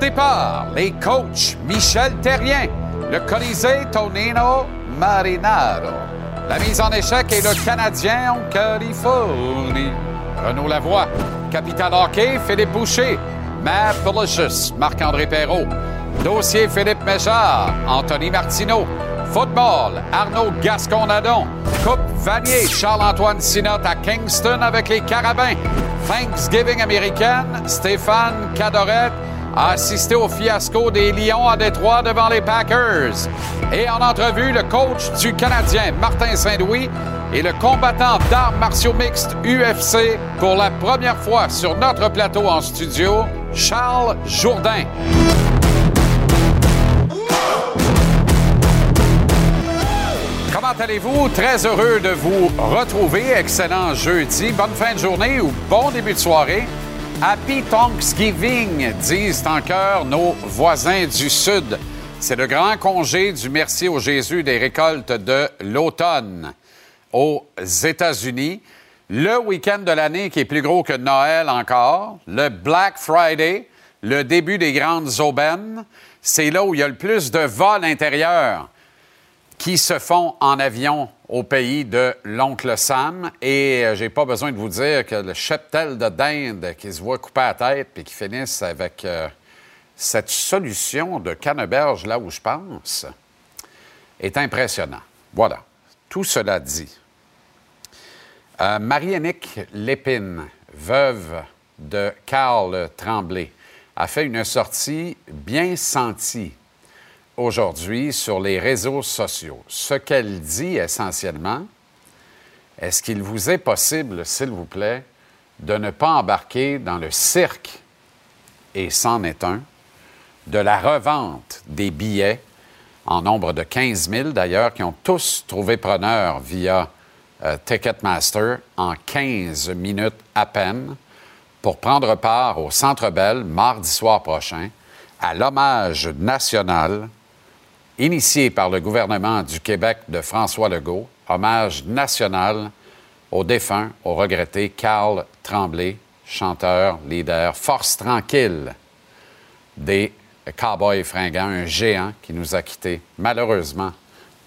Départ, les coachs Michel Terrien, le Colisée Tonino Marinaro. La mise en échec est le Canadien en Californie. Renaud Lavoie, Capital Hockey, Philippe Boucher, Matt Delicious, Marc-André Perrault. Dossier Philippe Méchard, Anthony Martineau. Football, Arnaud Gasconadon. Coupe Vanier, Charles-Antoine Sinotte à Kingston avec les Carabins. Thanksgiving américaine, Stéphane Cadorette a assisté au fiasco des Lions à Détroit devant les Packers. Et en entrevue, le coach du Canadien, Martin Saint-Louis, et le combattant d'arts martiaux mixtes UFC pour la première fois sur notre plateau en studio, Charles Jourdain. Comment allez-vous? Très heureux de vous retrouver. Excellent jeudi. Bonne fin de journée ou bon début de soirée. Happy Thanksgiving, disent en cœur nos voisins du Sud. C'est le grand congé du merci au Jésus des récoltes de l'automne aux États-Unis. Le week-end de l'année qui est plus gros que Noël encore, le Black Friday, le début des grandes aubaines. C'est là où il y a le plus de vols intérieurs qui se font en avion au pays de l'oncle Sam. Et euh, j'ai pas besoin de vous dire que le cheptel de dinde qui se voit couper la tête puis qui finissent avec euh, cette solution de canneberge là où je pense est impressionnant. Voilà. Tout cela dit. Euh, Marie-Annick Lépine, veuve de Carl Tremblay, a fait une sortie bien sentie aujourd'hui sur les réseaux sociaux. Ce qu'elle dit essentiellement, est-ce qu'il vous est possible, s'il vous plaît, de ne pas embarquer dans le cirque, et c'en est un, de la revente des billets, en nombre de 15 000 d'ailleurs, qui ont tous trouvé preneur via euh, Ticketmaster en 15 minutes à peine, pour prendre part au Centre Bell mardi soir prochain à l'hommage national initié par le gouvernement du Québec de François Legault, hommage national au défunt, au regretté Carl Tremblay, chanteur, leader, force tranquille des Cowboys fringants, un géant qui nous a quittés malheureusement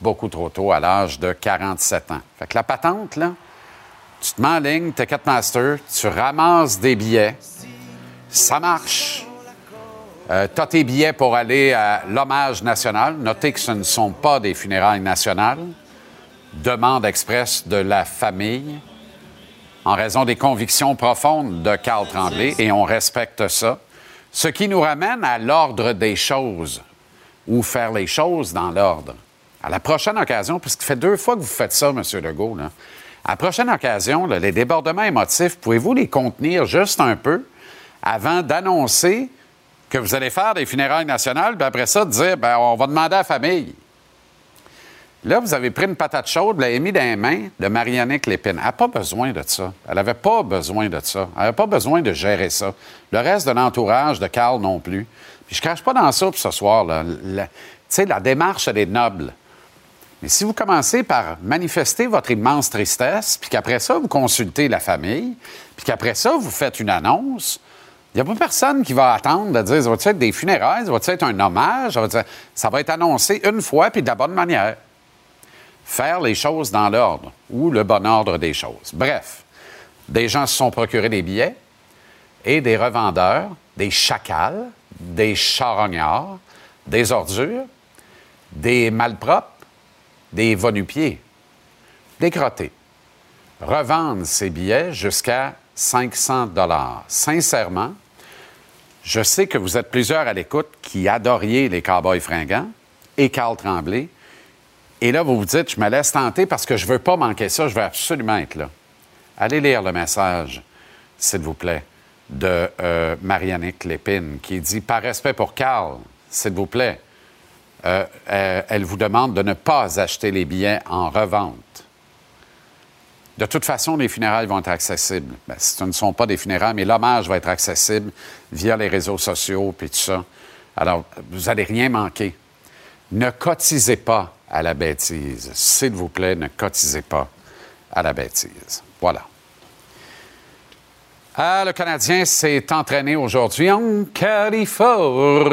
beaucoup trop tôt à l'âge de 47 ans. Fait que la patente, là, tu te mets en ligne, Ticketmaster, tu ramasses des billets, ça marche. Euh, tu as tes billets pour aller à l'hommage national. Notez que ce ne sont pas des funérailles nationales. Demande express de la famille en raison des convictions profondes de Carl Tremblay et on respecte ça. Ce qui nous ramène à l'ordre des choses ou faire les choses dans l'ordre. À la prochaine occasion, puisqu'il fait deux fois que vous faites ça, M. Legault, à la prochaine occasion, les débordements émotifs, pouvez-vous les contenir juste un peu avant d'annoncer que vous allez faire des funérailles nationales, puis après ça, dire, ben, on va demander à la famille. Là, vous avez pris une patate chaude, vous l'avez mis dans les mains de Marianne Lépine. Elle n'a pas besoin de ça. Elle n'avait pas besoin de ça. Elle n'avait pas besoin de gérer ça. Le reste de l'entourage de Carl non plus. Puis je ne crache pas dans ça pour ce soir. Là. Tu sais, la démarche, elle est noble. Mais si vous commencez par manifester votre immense tristesse, puis qu'après ça, vous consultez la famille, puis qu'après ça, vous faites une annonce, il n'y a pas personne qui va attendre de dire, ça va être des funérailles, ça va être un hommage, ça va, être annoncé une fois puis de la bonne manière. Faire les choses dans l'ordre ou le bon ordre des choses. Bref, des gens se sont procurés des billets et des revendeurs, des chacals, des charognards, des ordures, des malpropres, des va-nu-pieds, des crottés. Revendent ces billets jusqu'à 500 dollars. Sincèrement, je sais que vous êtes plusieurs à l'écoute qui adoriez les Cowboys fringants et Carl Tremblay. Et là, vous vous dites, je me laisse tenter parce que je ne veux pas manquer ça, je veux absolument être là. Allez lire le message, s'il vous plaît, de euh, Marianique Lépine qui dit Par respect pour Carl, s'il vous plaît, euh, euh, elle vous demande de ne pas acheter les billets en revente. De toute façon, les funérailles vont être accessibles. Ben, ce ne sont pas des funérailles, mais l'hommage va être accessible via les réseaux sociaux et tout ça. Alors, vous n'allez rien manquer. Ne cotisez pas à la bêtise. S'il vous plaît, ne cotisez pas à la bêtise. Voilà. Ah, le Canadien s'est entraîné aujourd'hui en Californie.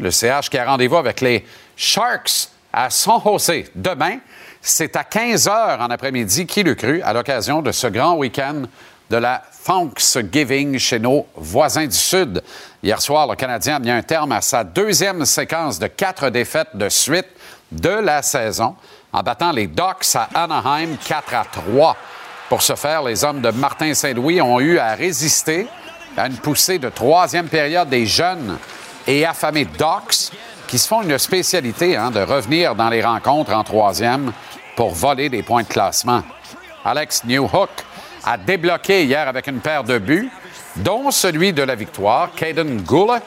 Le CH qui a rendez-vous avec les Sharks à San Jose demain. C'est à 15 h en après-midi, qui le cru, à l'occasion de ce grand week-end de la Thanksgiving chez nos voisins du Sud. Hier soir, le Canadien a mis un terme à sa deuxième séquence de quatre défaites de suite de la saison en battant les Ducks à Anaheim 4 à 3. Pour ce faire, les hommes de Martin Saint-Louis ont eu à résister à une poussée de troisième période des jeunes et affamés Ducks qui se font une spécialité hein, de revenir dans les rencontres en troisième pour voler des points de classement. Alex Newhook a débloqué hier avec une paire de buts, dont celui de la victoire. Caden Goulet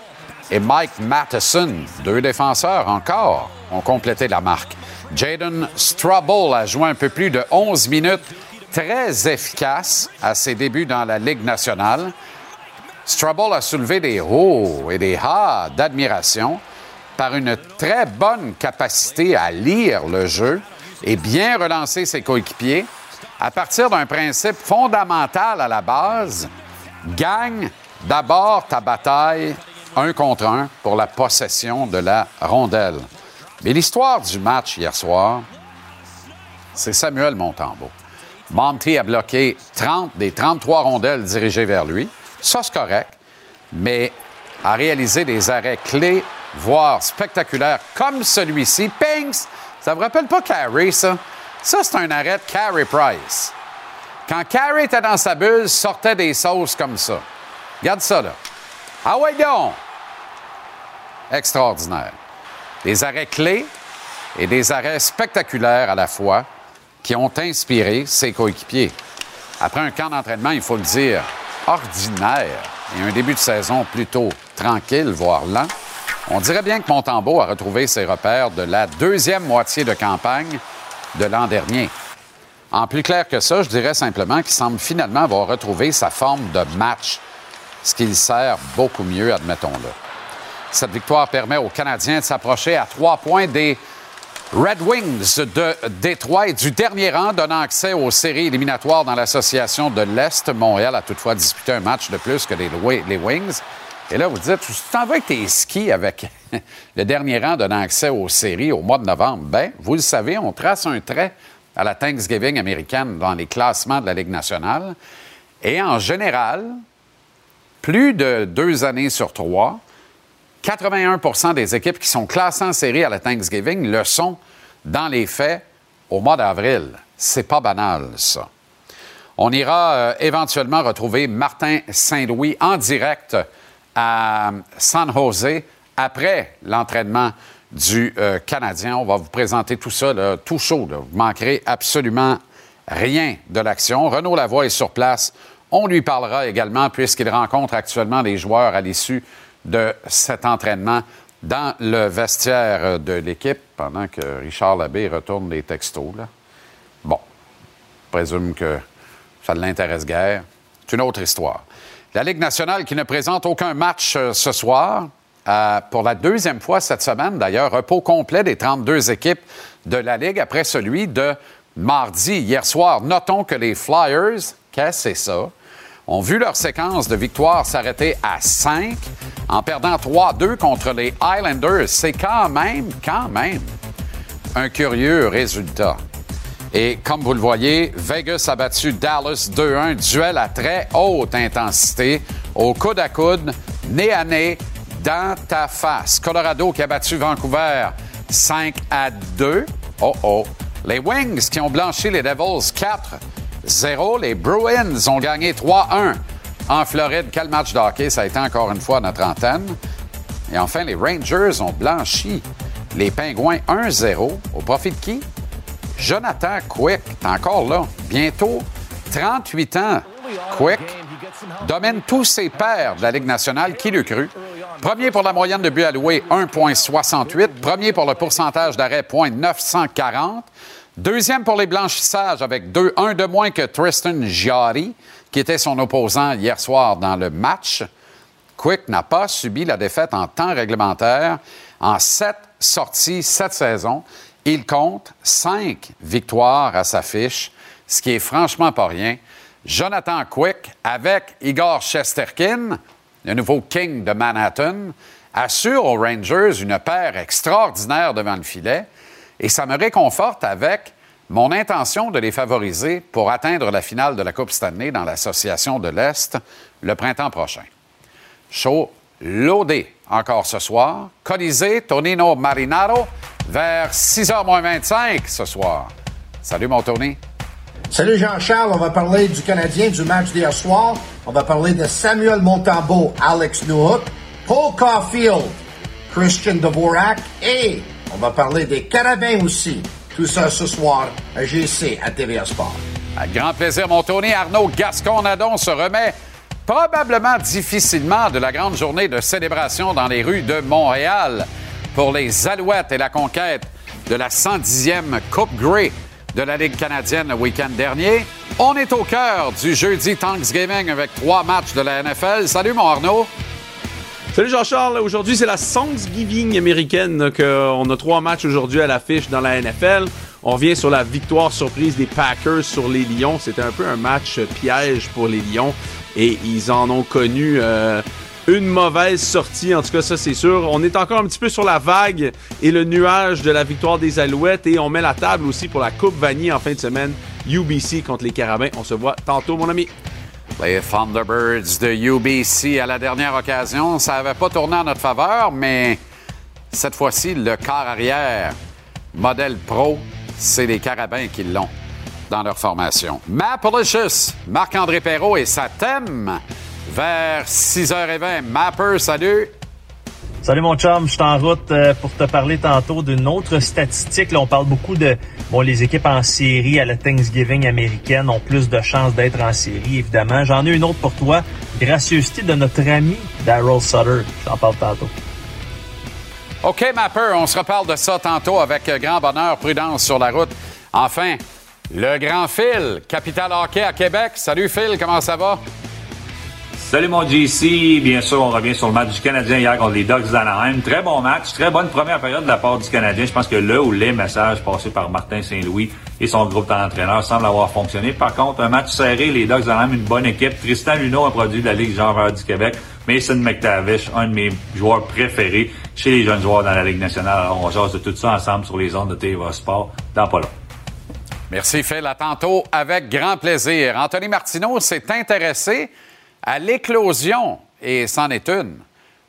et Mike Matheson, deux défenseurs encore, ont complété la marque. Jaden Strubble a joué un peu plus de 11 minutes, très efficace à ses débuts dans la Ligue nationale. Strubble a soulevé des hauts et des ha d'admiration par une très bonne capacité à lire le jeu et bien relancer ses coéquipiers à partir d'un principe fondamental à la base, gagne d'abord ta bataille un contre un pour la possession de la rondelle. Mais l'histoire du match hier soir, c'est Samuel Montembeau. Monty a bloqué 30 des 33 rondelles dirigées vers lui. Ça, c'est correct, mais a réalisé des arrêts clés, voire spectaculaires, comme celui-ci. Pings! Ça vous rappelle pas Carey, ça? Ça, c'est un arrêt de Carey Price. Quand Carey était dans sa bulle, sortait des sauces comme ça. Regarde ça, là. Ah ouais, donc! Extraordinaire. Des arrêts clés et des arrêts spectaculaires à la fois qui ont inspiré ses coéquipiers. Après un camp d'entraînement, il faut le dire, ordinaire et un début de saison plutôt tranquille, voire lent, on dirait bien que Montembeau a retrouvé ses repères de la deuxième moitié de campagne de l'an dernier. En plus clair que ça, je dirais simplement qu'il semble finalement avoir retrouvé sa forme de match, ce qui sert beaucoup mieux, admettons-le. Cette victoire permet aux Canadiens de s'approcher à trois points des Red Wings de Détroit et du dernier rang, donnant accès aux séries éliminatoires dans l'association de l'Est. Montréal a toutefois disputé un match de plus que les Wings. Et là, vous dites, tu t'en vas avec tes skis avec le dernier rang donnant accès aux séries au mois de novembre. Bien, vous le savez, on trace un trait à la Thanksgiving américaine dans les classements de la Ligue nationale. Et en général, plus de deux années sur trois, 81% des équipes qui sont classées en série à la Thanksgiving le sont dans les faits au mois d'avril. C'est pas banal, ça. On ira euh, éventuellement retrouver Martin Saint-Louis en direct à San Jose après l'entraînement du euh, Canadien. On va vous présenter tout ça, tout chaud. Vous ne manquerez absolument rien de l'action. Renaud Lavoie est sur place. On lui parlera également puisqu'il rencontre actuellement les joueurs à l'issue de cet entraînement dans le vestiaire de l'équipe pendant que Richard Labbé retourne les textos. Bon, je présume que ça ne l'intéresse guère. C'est une autre histoire. La Ligue nationale qui ne présente aucun match euh, ce soir. Euh, pour la deuxième fois cette semaine, d'ailleurs, repos complet des 32 équipes de la Ligue après celui de mardi, hier soir. Notons que les Flyers, qu'est-ce que ça? ont vu leur séquence de victoires s'arrêter à 5 en perdant 3-2 contre les Islanders. C'est quand même, quand même, un curieux résultat. Et comme vous le voyez, Vegas a battu Dallas 2-1, duel à très haute intensité, au coude à coude, nez à nez, dans ta face. Colorado qui a battu Vancouver 5 à 2. Oh oh. Les Wings qui ont blanchi les Devils 4-0. Les Bruins ont gagné 3-1 en Floride. Quel match d'hockey ça a été encore une fois notre antenne. Et enfin, les Rangers ont blanchi les Pingouins 1-0 au profit de qui? Jonathan Quick, encore là, bientôt 38 ans. Quick domine tous ses pairs de la Ligue nationale. Qui le cru? Premier pour la moyenne de buts alloués, 1,68. Premier pour le pourcentage d'arrêt, 0,940. Deuxième pour les blanchissages avec 2, 1 de moins que Tristan Giari, qui était son opposant hier soir dans le match. Quick n'a pas subi la défaite en temps réglementaire en sept sorties cette saison. Il compte cinq victoires à sa fiche, ce qui est franchement pas rien. Jonathan Quick avec Igor Shesterkin, le nouveau King de Manhattan, assure aux Rangers une paire extraordinaire devant le filet et ça me réconforte avec mon intention de les favoriser pour atteindre la finale de la Coupe Stanley dans l'Association de l'Est le printemps prochain. Show loadé encore ce soir. Colisée, Tonino Marinaro, vers 6h25 ce soir. Salut, mon Tony. Salut Jean-Charles, on va parler du Canadien du match d'hier soir. On va parler de Samuel Montambeau, Alex Newhook, Paul Caulfield, Christian Dvorak et on va parler des Carabins aussi. Tout ça ce soir à GC à TVA Sport. Avec grand plaisir, mon Tony. Arnaud Gascon-Nadon se remet probablement difficilement de la grande journée de célébration dans les rues de Montréal pour les Alouettes et la conquête de la 110e Coupe Grey de la Ligue canadienne le week-end dernier. On est au cœur du jeudi Thanksgiving avec trois matchs de la NFL. Salut mon Arnaud. Salut Jean-Charles, aujourd'hui c'est la Thanksgiving américaine qu'on a trois matchs aujourd'hui à l'affiche dans la NFL. On revient sur la victoire surprise des Packers sur les Lions. C'était un peu un match piège pour les Lions et ils en ont connu euh, une mauvaise sortie, en tout cas ça c'est sûr. On est encore un petit peu sur la vague et le nuage de la victoire des Alouettes et on met la table aussi pour la Coupe Vanille en fin de semaine. UBC contre les Carabins. On se voit tantôt mon ami. Les Thunderbirds de UBC à la dernière occasion, ça n'avait pas tourné en notre faveur, mais cette fois-ci, le quart arrière, modèle pro, c'est les Carabins qui l'ont dans leur formation. Mapalicious, Marc-André Perrault et sa thème vers 6h20. Mapper, salut! Salut mon chum, je suis en route euh, pour te parler tantôt d'une autre statistique. Là, on parle beaucoup de bon les équipes en série à la Thanksgiving américaine ont plus de chances d'être en série, évidemment. J'en ai une autre pour toi. Gracieuseté de notre ami Daryl Sutter. J'en parle tantôt. OK, Mapper, on se reparle de ça tantôt avec grand bonheur, prudence sur la route. Enfin, le grand Phil, Capital Hockey à Québec. Salut Phil, comment ça va? Salut mon JC, bien sûr on revient sur le match du Canadien hier contre les Ducks d'Anaheim. Très bon match, très bonne première période de la part du Canadien. Je pense que le ou les messages passés par Martin Saint-Louis et son groupe d'entraîneurs semblent avoir fonctionné. Par contre, un match serré, les Ducks d'Anaheim, une bonne équipe. Tristan Luneau, a produit de la Ligue Jean du Québec. Mason McTavish, un de mes joueurs préférés chez les jeunes joueurs dans la Ligue nationale. Alors on jase de tout ça ensemble sur les ondes de TVA Sport dans pas long. Merci Phil, à tantôt avec grand plaisir. Anthony Martineau s'est intéressé à l'éclosion, et c'en est une,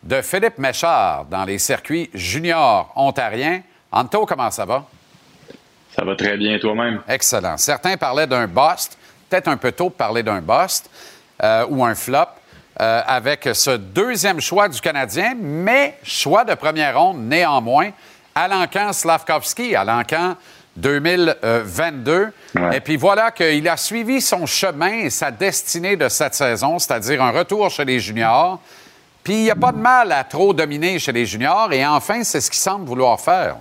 de Philippe Méchard dans les circuits juniors ontariens. Anto, comment ça va? Ça va très bien toi-même? Excellent. Certains parlaient d'un bust, peut-être un peu tôt de parler d'un bust euh, ou un flop. Euh, avec ce deuxième choix du Canadien, mais choix de première ronde néanmoins. Alancan Slavkovski, Alancan 2022. Et puis voilà qu'il a suivi son chemin et sa destinée de cette saison, c'est-à-dire un retour chez les juniors. Puis il n'y a pas de mal à trop dominer chez les juniors. Et enfin, c'est ce qu'il semble vouloir faire.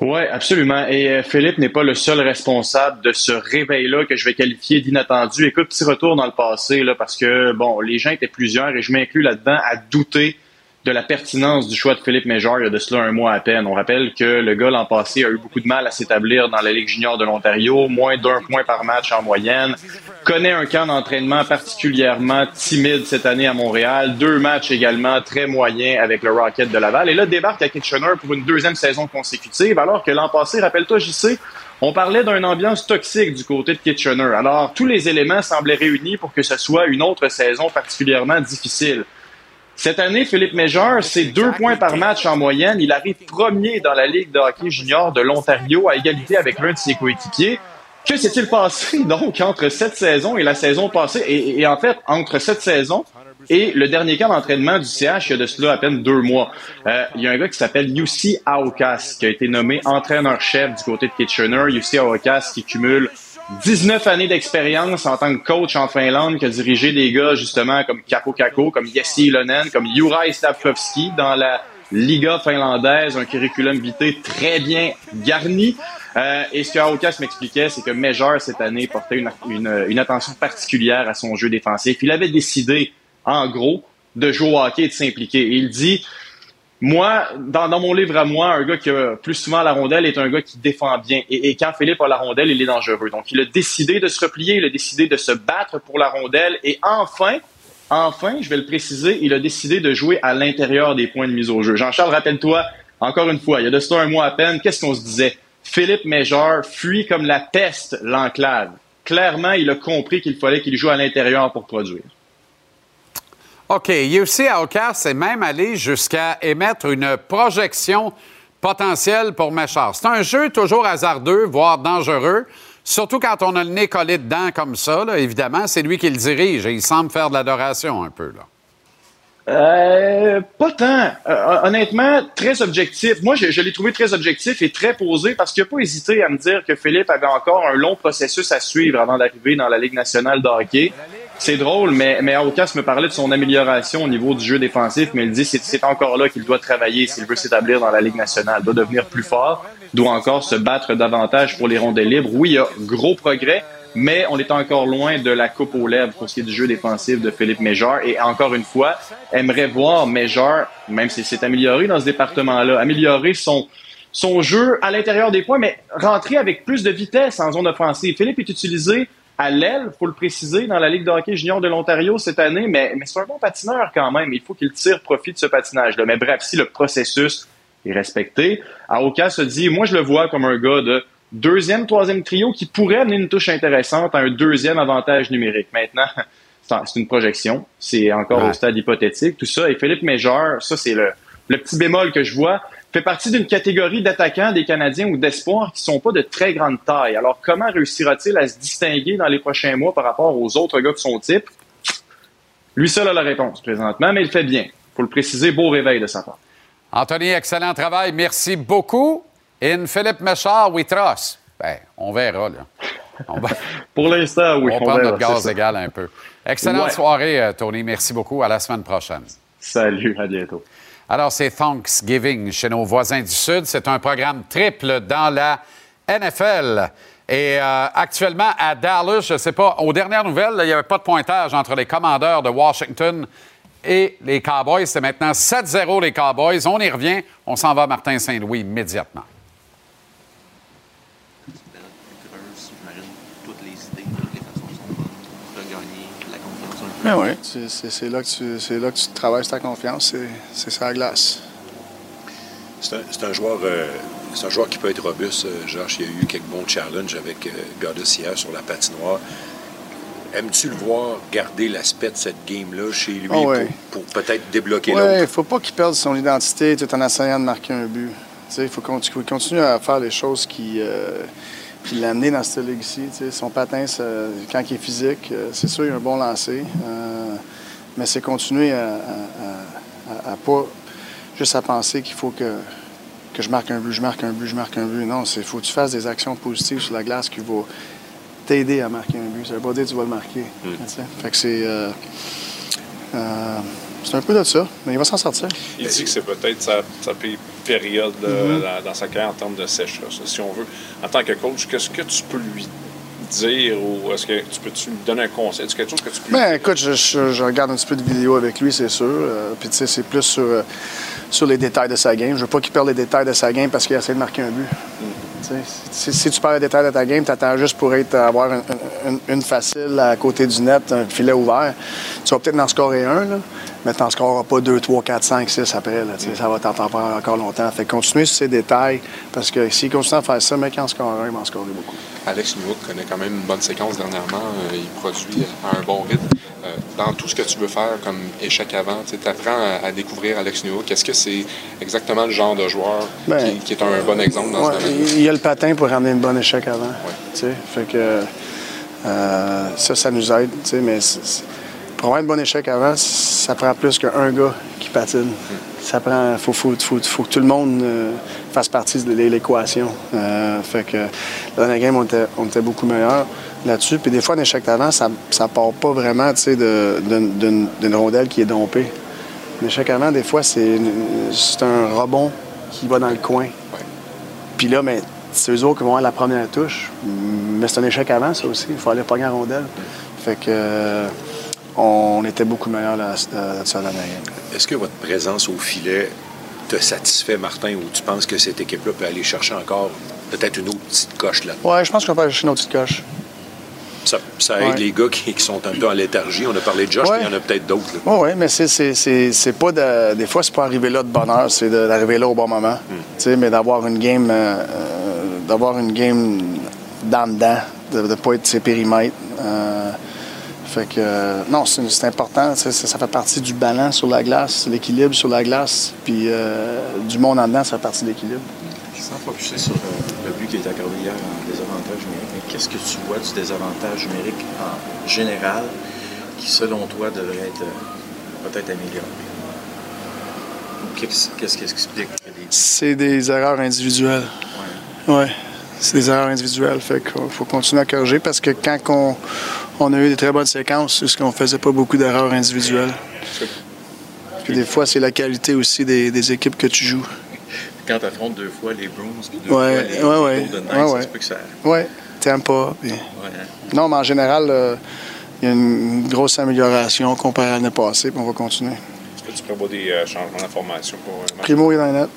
Oui, absolument. Et euh, Philippe n'est pas le seul responsable de ce réveil-là que je vais qualifier d'inattendu. Écoute, petit retour dans le passé, là, parce que, bon, les gens étaient plusieurs et je m'inclus là-dedans à douter de la pertinence du choix de Philippe Méjor il y a de cela un mois à peine. On rappelle que le gars l'an passé a eu beaucoup de mal à s'établir dans la Ligue junior de l'Ontario, moins d'un point par match en moyenne, connaît un camp d'entraînement particulièrement timide cette année à Montréal, deux matchs également très moyens avec le Rocket de Laval, et là débarque à Kitchener pour une deuxième saison consécutive, alors que l'an passé, rappelle-toi JC, on parlait d'une ambiance toxique du côté de Kitchener. Alors, tous les éléments semblaient réunis pour que ce soit une autre saison particulièrement difficile. Cette année, Philippe Méjeur, c'est deux points par match en moyenne. Il arrive premier dans la Ligue de hockey junior de l'Ontario à égalité avec l'un de ses coéquipiers. Que s'est-il passé donc entre cette saison et la saison passée? Et, en fait, entre cette saison et le dernier camp d'entraînement du CH, il y a de cela à peine deux mois. Euh, il y a un gars qui s'appelle Yussi Aokas, qui a été nommé entraîneur-chef du côté de Kitchener. Yussi Aokas qui cumule 19 années d'expérience en tant que coach en Finlande, qui a dirigé des gars justement comme Capo Kako, comme Jesse Ilonen, comme Juraj Stavkovski dans la Liga finlandaise, un curriculum vitae très bien garni. Euh, et ce que Aokas m'expliquait, c'est que Major cette année portait une, une, une, attention particulière à son jeu défensif. Il avait décidé, en gros, de jouer au hockey et de s'impliquer. il dit, Moi, dans, mon livre à moi, un gars qui a plus souvent la rondelle est un gars qui défend bien. Et, quand Philippe a la rondelle, il est dangereux. Donc, il a décidé de se replier, il a décidé de se battre pour la rondelle. Et enfin, enfin, je vais le préciser, il a décidé de jouer à l'intérieur des points de mise au jeu. Jean-Charles, rappelle-toi, encore une fois, il y a de cela un mois à peine, qu'est-ce qu'on se disait? Philippe Méjeur fuit comme la peste l'enclave. Clairement, il a compris qu'il fallait qu'il joue à l'intérieur pour produire. OK. UFC Outcast est même allé jusqu'à émettre une projection potentielle pour Méchard. C'est un jeu toujours hasardeux, voire dangereux. Surtout quand on a le nez collé dedans comme ça, évidemment, c'est lui qui le dirige et il semble faire de l'adoration un peu. Là. Euh, pas tant. Euh, honnêtement, très objectif. Moi, je, je l'ai trouvé très objectif et très posé parce qu'il n'a pas hésité à me dire que Philippe avait encore un long processus à suivre avant d'arriver dans la Ligue nationale de hockey. C'est drôle, mais, mais Aucas me parlait de son amélioration au niveau du jeu défensif, mais il dit que c'est encore là qu'il doit travailler s'il veut s'établir dans la Ligue nationale. Doit devenir plus fort, doit encore se battre davantage pour les rondelles libres. Oui, il y a gros progrès, mais on est encore loin de la coupe aux lèvres pour ce qui est du jeu défensif de Philippe Méjard. Et encore une fois, aimerait voir Méjard, même si c'est amélioré dans ce département-là, améliorer son, son jeu à l'intérieur des points, mais rentrer avec plus de vitesse en zone offensive. Philippe est utilisé à l'aile, faut le préciser, dans la Ligue de hockey junior de l'Ontario cette année, mais, mais c'est un bon patineur quand même. Il faut qu'il tire profit de ce patinage-là. Mais bref, si le processus est respecté, Aoka se dit, moi je le vois comme un gars de deuxième, troisième trio qui pourrait amener une touche intéressante à un deuxième avantage numérique. Maintenant, c'est une projection, c'est encore au stade hypothétique, tout ça. Et Philippe Méjeur, ça c'est le, le petit bémol que je vois fait partie d'une catégorie d'attaquants des Canadiens ou d'espoirs qui sont pas de très grande taille. Alors, comment réussira-t-il à se distinguer dans les prochains mois par rapport aux autres gars de son type? Lui seul a la réponse présentement, mais il fait bien. Faut le préciser, beau réveil de sa part. Anthony, excellent travail. Merci beaucoup. In Philippe Méchard, we trust. Ben, on verra, là. Pour l'instant, oui. On, on prend notre gaz égal un peu. Excellente soirée, euh, Tony. Merci beaucoup. À la semaine prochaine. Salut, à bientôt. Alors, c'est Thanksgiving chez nos voisins du Sud. C'est un programme triple dans la NFL. Et euh, actuellement, à Dallas, je ne sais pas, aux dernières nouvelles, il n'y avait pas de pointage entre les commandeurs de Washington et les Cowboys. C'est maintenant 7-0 les Cowboys. On y revient. On s'en va à Martin Saint-Louis immédiatement. Ben oui, c'est là, que tu, là que tu travailles ta confiance, c'est sa glace. C'est un, un, joueur, euh, un joueur qui peut être robuste. Euh, Georges, il y a eu quelques bons challenges avec euh, hier sur la patinoire. Aimes-tu le voir garder l'aspect de cette game-là chez lui ah pour, peut-être débloquer ouais, l'autre? il ne faut pas qu'il perde son identité tout en essayant de marquer un but. Il faut continuer à faire les choses qui, euh, puis l'amener dans cette ligue-ci. Son patin, quand il est physique, euh, c'est sûr, il a un bon lancer. Euh, mais c'est continuer à, à, pas juste à penser qu'il faut que, que je marque un but, je marque un but, je marque un but. Non, il faut que tu fasses des actions positives sur la glace qui vont t'aider à marquer un but. Ça veut pas dire que tu vas le marquer. Mm. Fait que c'est. Euh, c'est un peu de ça, mais il va s'en sortir. Il dit que c'est peut-être sa, période mm-hmm. dans, sa carrière en termes de sécheresse, si on veut. En tant que coach, qu'est-ce que tu peux lui dire ou est-ce que tu peux lui donner un conseil? Est-ce quelque chose que tu peux ben, écoute, je, regarde un petit peu de vidéos avec lui, c'est sûr. Euh, puis tu sais, c'est plus sur, euh, sur les détails de sa game. Je veux pas qu'il perde les détails de sa game parce qu'il essaie de marquer un but. Mm. Si, tu parles des détails de ta game, tu attends juste pour être, avoir une, facile à côté du net, un filet ouvert. Tu vas peut-être en scorer un, là, mais tu n'en scoreras pas 2, 3, 4, 5, 6 après. Là, Ça va t'en prendre encore longtemps. Fait continuer sur ces détails, parce que s'il continue à faire ça, mais quand en score un, il va en scorer beaucoup. Alex Newhook connaît quand même une bonne séquence dernièrement. Euh, il produit à un bon rythme. Euh, dans tout ce que tu veux faire comme échec avant, tu apprends à, découvrir Alex Newhook. Est-ce que c'est exactement le genre de joueur ben, qui, est un bon exemple dans ce domaine? Il y a le patin pour ramener une bonne échec avant. Fait que euh, ça, ça nous aide. Mais pour avoir un bon échec avant, ça prend plus qu'un gars qui patine. Ça prend. Faut, que tout le monde euh, fasse partie de l'équation. fait que dans la game, on était, beaucoup meilleur là-dessus. Puis des fois, un échec d'avant, ça ne part pas vraiment d'une rondelle qui est dompée. Un échec avant, des fois, c'est un rebond qui va dans le coin. Puis là, mais c'est eux autres qui vont avoir la première touche. Mais c'est un échec avant, ça aussi. Il faut aller pogner la rondelle. Fait que euh, on était beaucoup meilleur là, là, là Est-ce que votre présence au filet te satisfait, Martin, ou tu penses que cette équipe-là peut aller chercher encore peut-être une autre petite coche là Ouais, je pense qu'on peut aller chercher une autre petite coche. Ça, ça aide Ouais. les gars qui, qui sont un peu en léthargie. On a parlé de Josh, Ouais. mais il y en a peut-être d'autres. là. Oui, oui, mais c'est, pas de. Des fois, c'est pas arriver là de bonheur, c'est d'arriver là au bon moment. Tu sais, mais d'avoir une game. euh, euh, d'avoir une game dans dedans, de ne pas être ses périmètres. Euh, fait que. euh, non, c'est, important. Ça, ça fait partie du ballon sur la glace, l'équilibre sur la glace, puis euh, du monde en dedans, ça fait partie de l'équilibre. Sans focuser sur euh, le but qui a été accordé hier en désavantage numérique, mais qu'est-ce que tu vois du désavantage numérique en général qui, selon toi, devrait être peut-être amélioré? Qu'est-ce qui explique C'est des erreurs individuelles. Oui, c'est des erreurs individuelles. Fait qu'il faut continuer à corriger parce que quand on, on a eu des très bonnes séquences, c'est ce qu'on faisait pas beaucoup d'erreurs individuelles. Puis des fois, c'est la qualité aussi des, des équipes que tu joues. Quand tu affrontes deux fois les Bruins deux Ouais, fois les, ouais, ouais. Golden Knights, Ouais, ça ouais. se peut que ça... Oui, t'aimes pas. puis- Ouais, hein? Non, mais en général, euh, il y a une grosse amélioration comparée à l'année passée, puis on va continuer. Est-ce que tu prévois des euh, changements d'information pour match? Primo est dans net.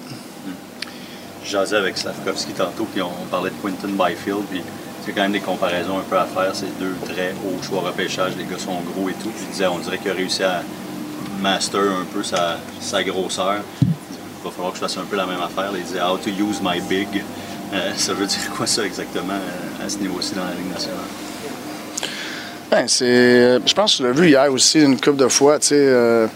Jasais avec Slavkovski tantôt, puis on parlait de Quinton Byfield, puis c'est quand même des comparaisons un peu à faire. C'est deux très hauts choix repêchage, les gars sont gros et tout. On dirait qu'il a réussi à master un peu sa, sa grosseur. Il va falloir que je fasse un peu la même affaire. Il disait, how to use my big. Euh, ça veut dire quoi ça exactement euh, à ce niveau-ci dans la Ligue nationale? Ben, c'est. euh, Je pense que tu l'as vu hier aussi une couple de fois, tu sais, euh,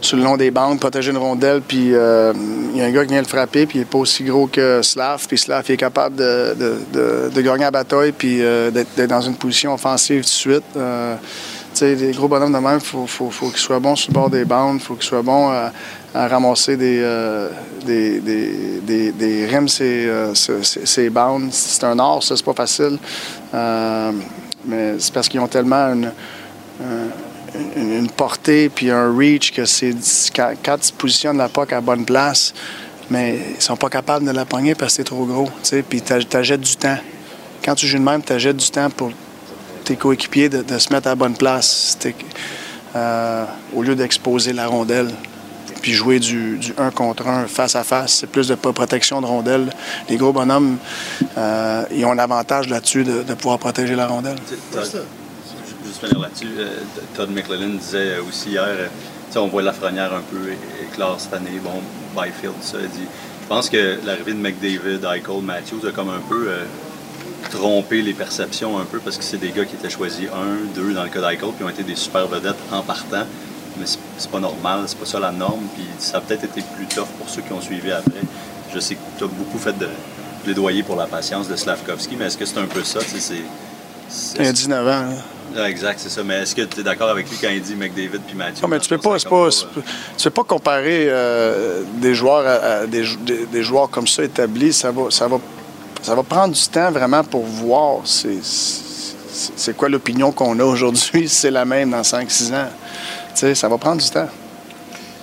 sur le long des bandes, protéger une rondelle, puis euh, il y a un gars qui vient le frapper, puis il n'est pas aussi gros que Slav, puis Slav est capable de, de- de- de gagner la bataille, puis euh, d'être dans une position offensive tout de suite. Euh, tu sais, les gros bonhommes de même, il faut, faut, faut qu'ils soient bons sur le bord des bandes, il faut qu'ils soient bons à, à ramasser des, des, des, des, des euh, ces, ces- ces bandes. C'est un art, ça, c'est pas facile. Mais c'est parce qu'ils ont tellement une, un- une, portée puis un reach que c'est quand, quand tu positionnes la POC à la bonne place, mais ils sont pas capables de la pogner parce que c'est trop gros. Puis tu jettes du temps. Quand tu joues de même, tu jettes du temps pour tes coéquipiers de, se mettre à la bonne place. Euh, au lieu d'exposer la rondelle puis jouer du, du 1 contre 1 face à face. C'est plus de protection de rondelle. Les gros bonhommes, euh, ils ont l'avantage là-dessus de, pouvoir protéger la rondelle. Juste finir là-dessus, euh, Todd McLellan disait aussi hier, euh, tu sais, on voit Lafrenière un peu éclore cette année, bon, Byfield, ça, il dit. Je pense que l'arrivée de McDavid, Eichel, Matthews a comme un peu euh, trompé les perceptions un peu parce que c'est des gars qui étaient choisis un, deux dans le cas d'Eichel, puis ont été des super vedettes en partant. Mais c'est- pas normal, c'est pas ça la norme, puis ça a peut-être été plus tough pour ceux qui ont suivi après. Je sais que tu as beaucoup fait de plaidoyer pour la patience de Slavkovski, mais est-ce que c'est un peu ça? Il a 19 ans. là. ah, exact, c'est ça. Mais est-ce que tu es d'accord avec lui quand il dit McDavid puis Matthews? Non, mais tu peux pas, c'est pas, c'est pas- tu peux pas comparer euh, des joueurs à, à des, des- des joueurs comme ça établis. Ça va, ça va, ça va prendre du temps vraiment pour voir c'est, quoi l'opinion qu'on a aujourd'hui, si c'est la même dans 5-6 ans. Sais, ça va prendre du temps.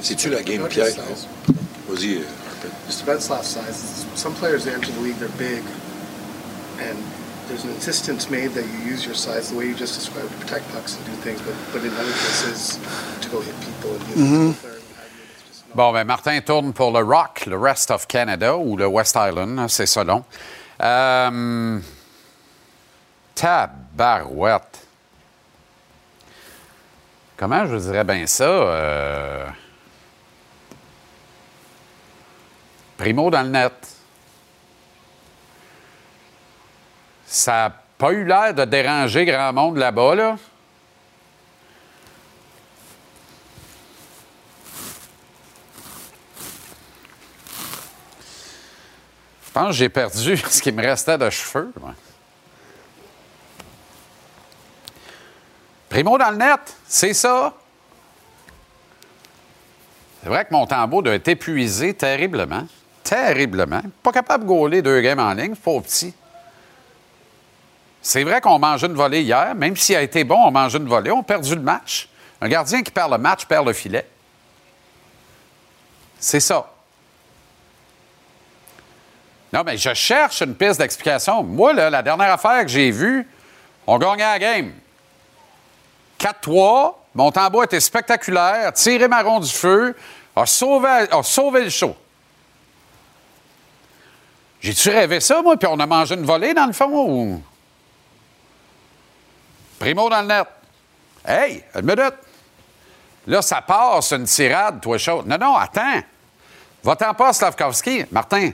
C'est-tu la game, Pierre? Vas-y. Just about Slav size. Some players enter the league, they're big, and there's an insistence made that you use your size the way you just described to protect pucks and do things, but, but in other cases, to go hit people and you. It's just Bon, ben Martin tourne pour le Rock, le Rest of Canada, ou le West Island, hein, c'est ça long. Euh, tabarouette. Comment je dirais bien ça? euh, Primo dans le net. Ça n'a pas eu l'air de déranger grand monde là-bas, là. Je pense que j'ai perdu ce qui me restait de cheveux. moi. Primo dans le net, c'est ça. C'est vrai que mon tambour doit être épuisé terriblement. Terriblement. Pas capable de gauler deux games en ligne, pauvre petit. C'est vrai qu'on mange une volée hier. Même s'il a été bon, on mange une volée. On a perdu le match. Un gardien qui perd le match perd le filet. C'est ça. Non, mais je cherche une piste d'explication. Moi, là, la dernière affaire que j'ai vue, on gagnait la game. 4-3, Montembeau était spectaculaire, tiré marron du feu, a sauvé, a sauvé le show. J'ai-tu rêvé ça, moi, puis on a mangé une volée dans le fond? Ou... Primo dans le net. Hey, une minute. Là, ça passe une tirade, toi, chaud. Non, non, attends. Va-t'en pas, Slavkovski. Martin,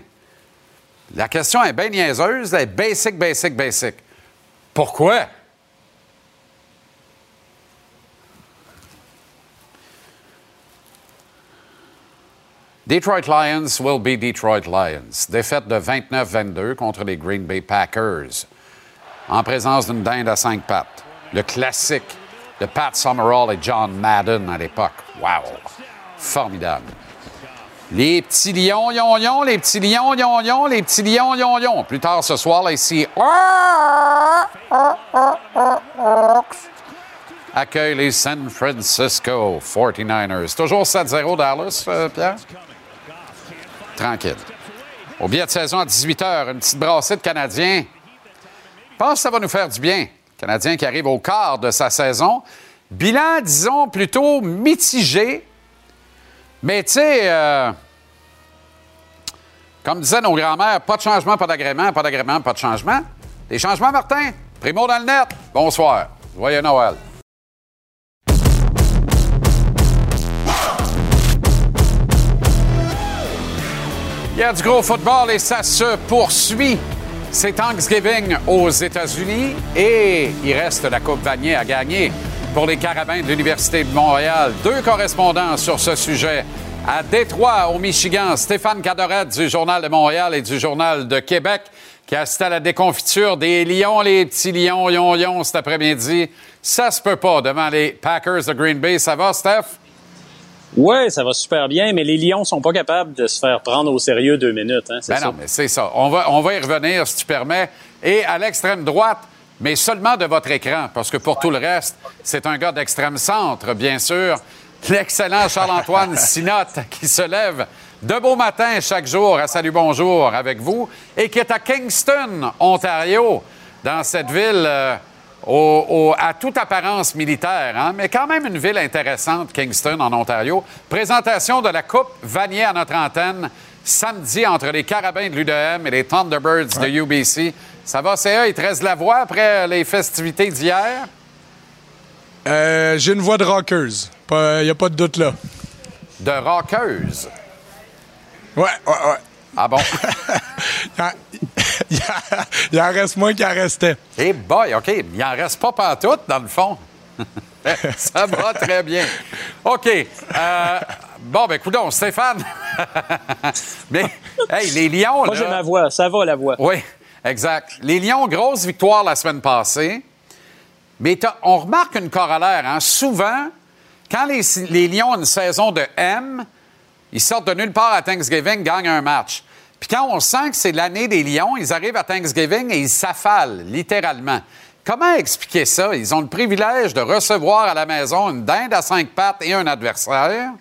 la question est bien niaiseuse, elle est basic, basic, basic. Pourquoi? Detroit Lions will be Detroit Lions. Défaite de 29-22 contre les Green Bay Packers. En présence d'une dinde à cinq pattes. Le classique de Pat Summerall et John Madden à l'époque. Wow! Formidable. Les petits lions, yon, yon, les petits lions, yon, yon, les petits lions, yon, yon. Plus tard ce soir, là, ici, accueille les San Francisco 49ers. Toujours 7-0 Dallas, euh, Pierre? Tranquille. Au billet de saison à 18 h, une petite brassée de Canadiens. Je pense que ça va nous faire du bien. Canadien qui arrive au quart de sa saison. Bilan, disons, plutôt mitigé. Mais tu sais, euh, comme disaient nos grands-mères, pas de changement, pas d'agrément, pas d'agrément, pas de changement. Des changements, Martin? Primo dans le net. Bonsoir. Joyeux Noël. Il y a du gros football et ça se poursuit. C'est Thanksgiving aux États-Unis et il reste la Coupe Vanier à gagner pour les Carabins de l'Université de Montréal. Deux correspondants sur ce sujet. À Détroit, au Michigan, Stéphane Cadoret du Journal de Montréal et du Journal de Québec qui assiste à la déconfiture des Lions, les petits Lions, Lions, Lions cet après-midi. Ça se peut pas devant les Packers de Green Bay. Ça va, Steph? Oui, ça va super bien, mais les Lions sont pas capables de se faire prendre au sérieux deux minutes. Hein, ben non, mais c'est ça. On va, on va y revenir, si tu permets. Et à l'extrême droite, mais seulement de votre écran, parce que pour tout le reste, c'est un gars d'extrême centre, bien sûr. L'excellent Charles-Antoine Sinotte qui se lève de beau matin chaque jour à Salut Bonjour avec vous et qui est à Kingston, Ontario, dans cette ville... Euh, à toute apparence militaire, hein, mais quand même une ville intéressante, Kingston, en Ontario. Présentation de la Coupe Vanier à notre antenne samedi entre les Carabins de l'UDM et les Thunderbirds de UBC. Ça va, CA? Il te reste la voix après les festivités d'hier? Euh, J'ai une voix de rockeuse. Il n'y a pas de doute là. De rockeuse? Ouais, ouais, ouais. Ah bon? il, en reste moins qu'il en restait. Eh boy, OK. Il en reste pas partout, dans le fond. Ça va très bien. OK. Euh, bon, ben, écoute Stéphane. Mais, hey, les Lions. Moi, j'ai ma voix. Ça va, la voix. Oui, exact. Les Lions, grosse victoire la semaine passée. Mais on remarque une corollaire. Hein? Souvent, quand les, les Lions ont une saison de M, ils sortent de nulle part à Thanksgiving, gagnent un match. Puis quand on sent que c'est l'année des Lions, ils arrivent à Thanksgiving et ils s'affalent, littéralement. Comment expliquer ça? Ils ont le privilège de recevoir à la maison une dinde à cinq pattes et un adversaire,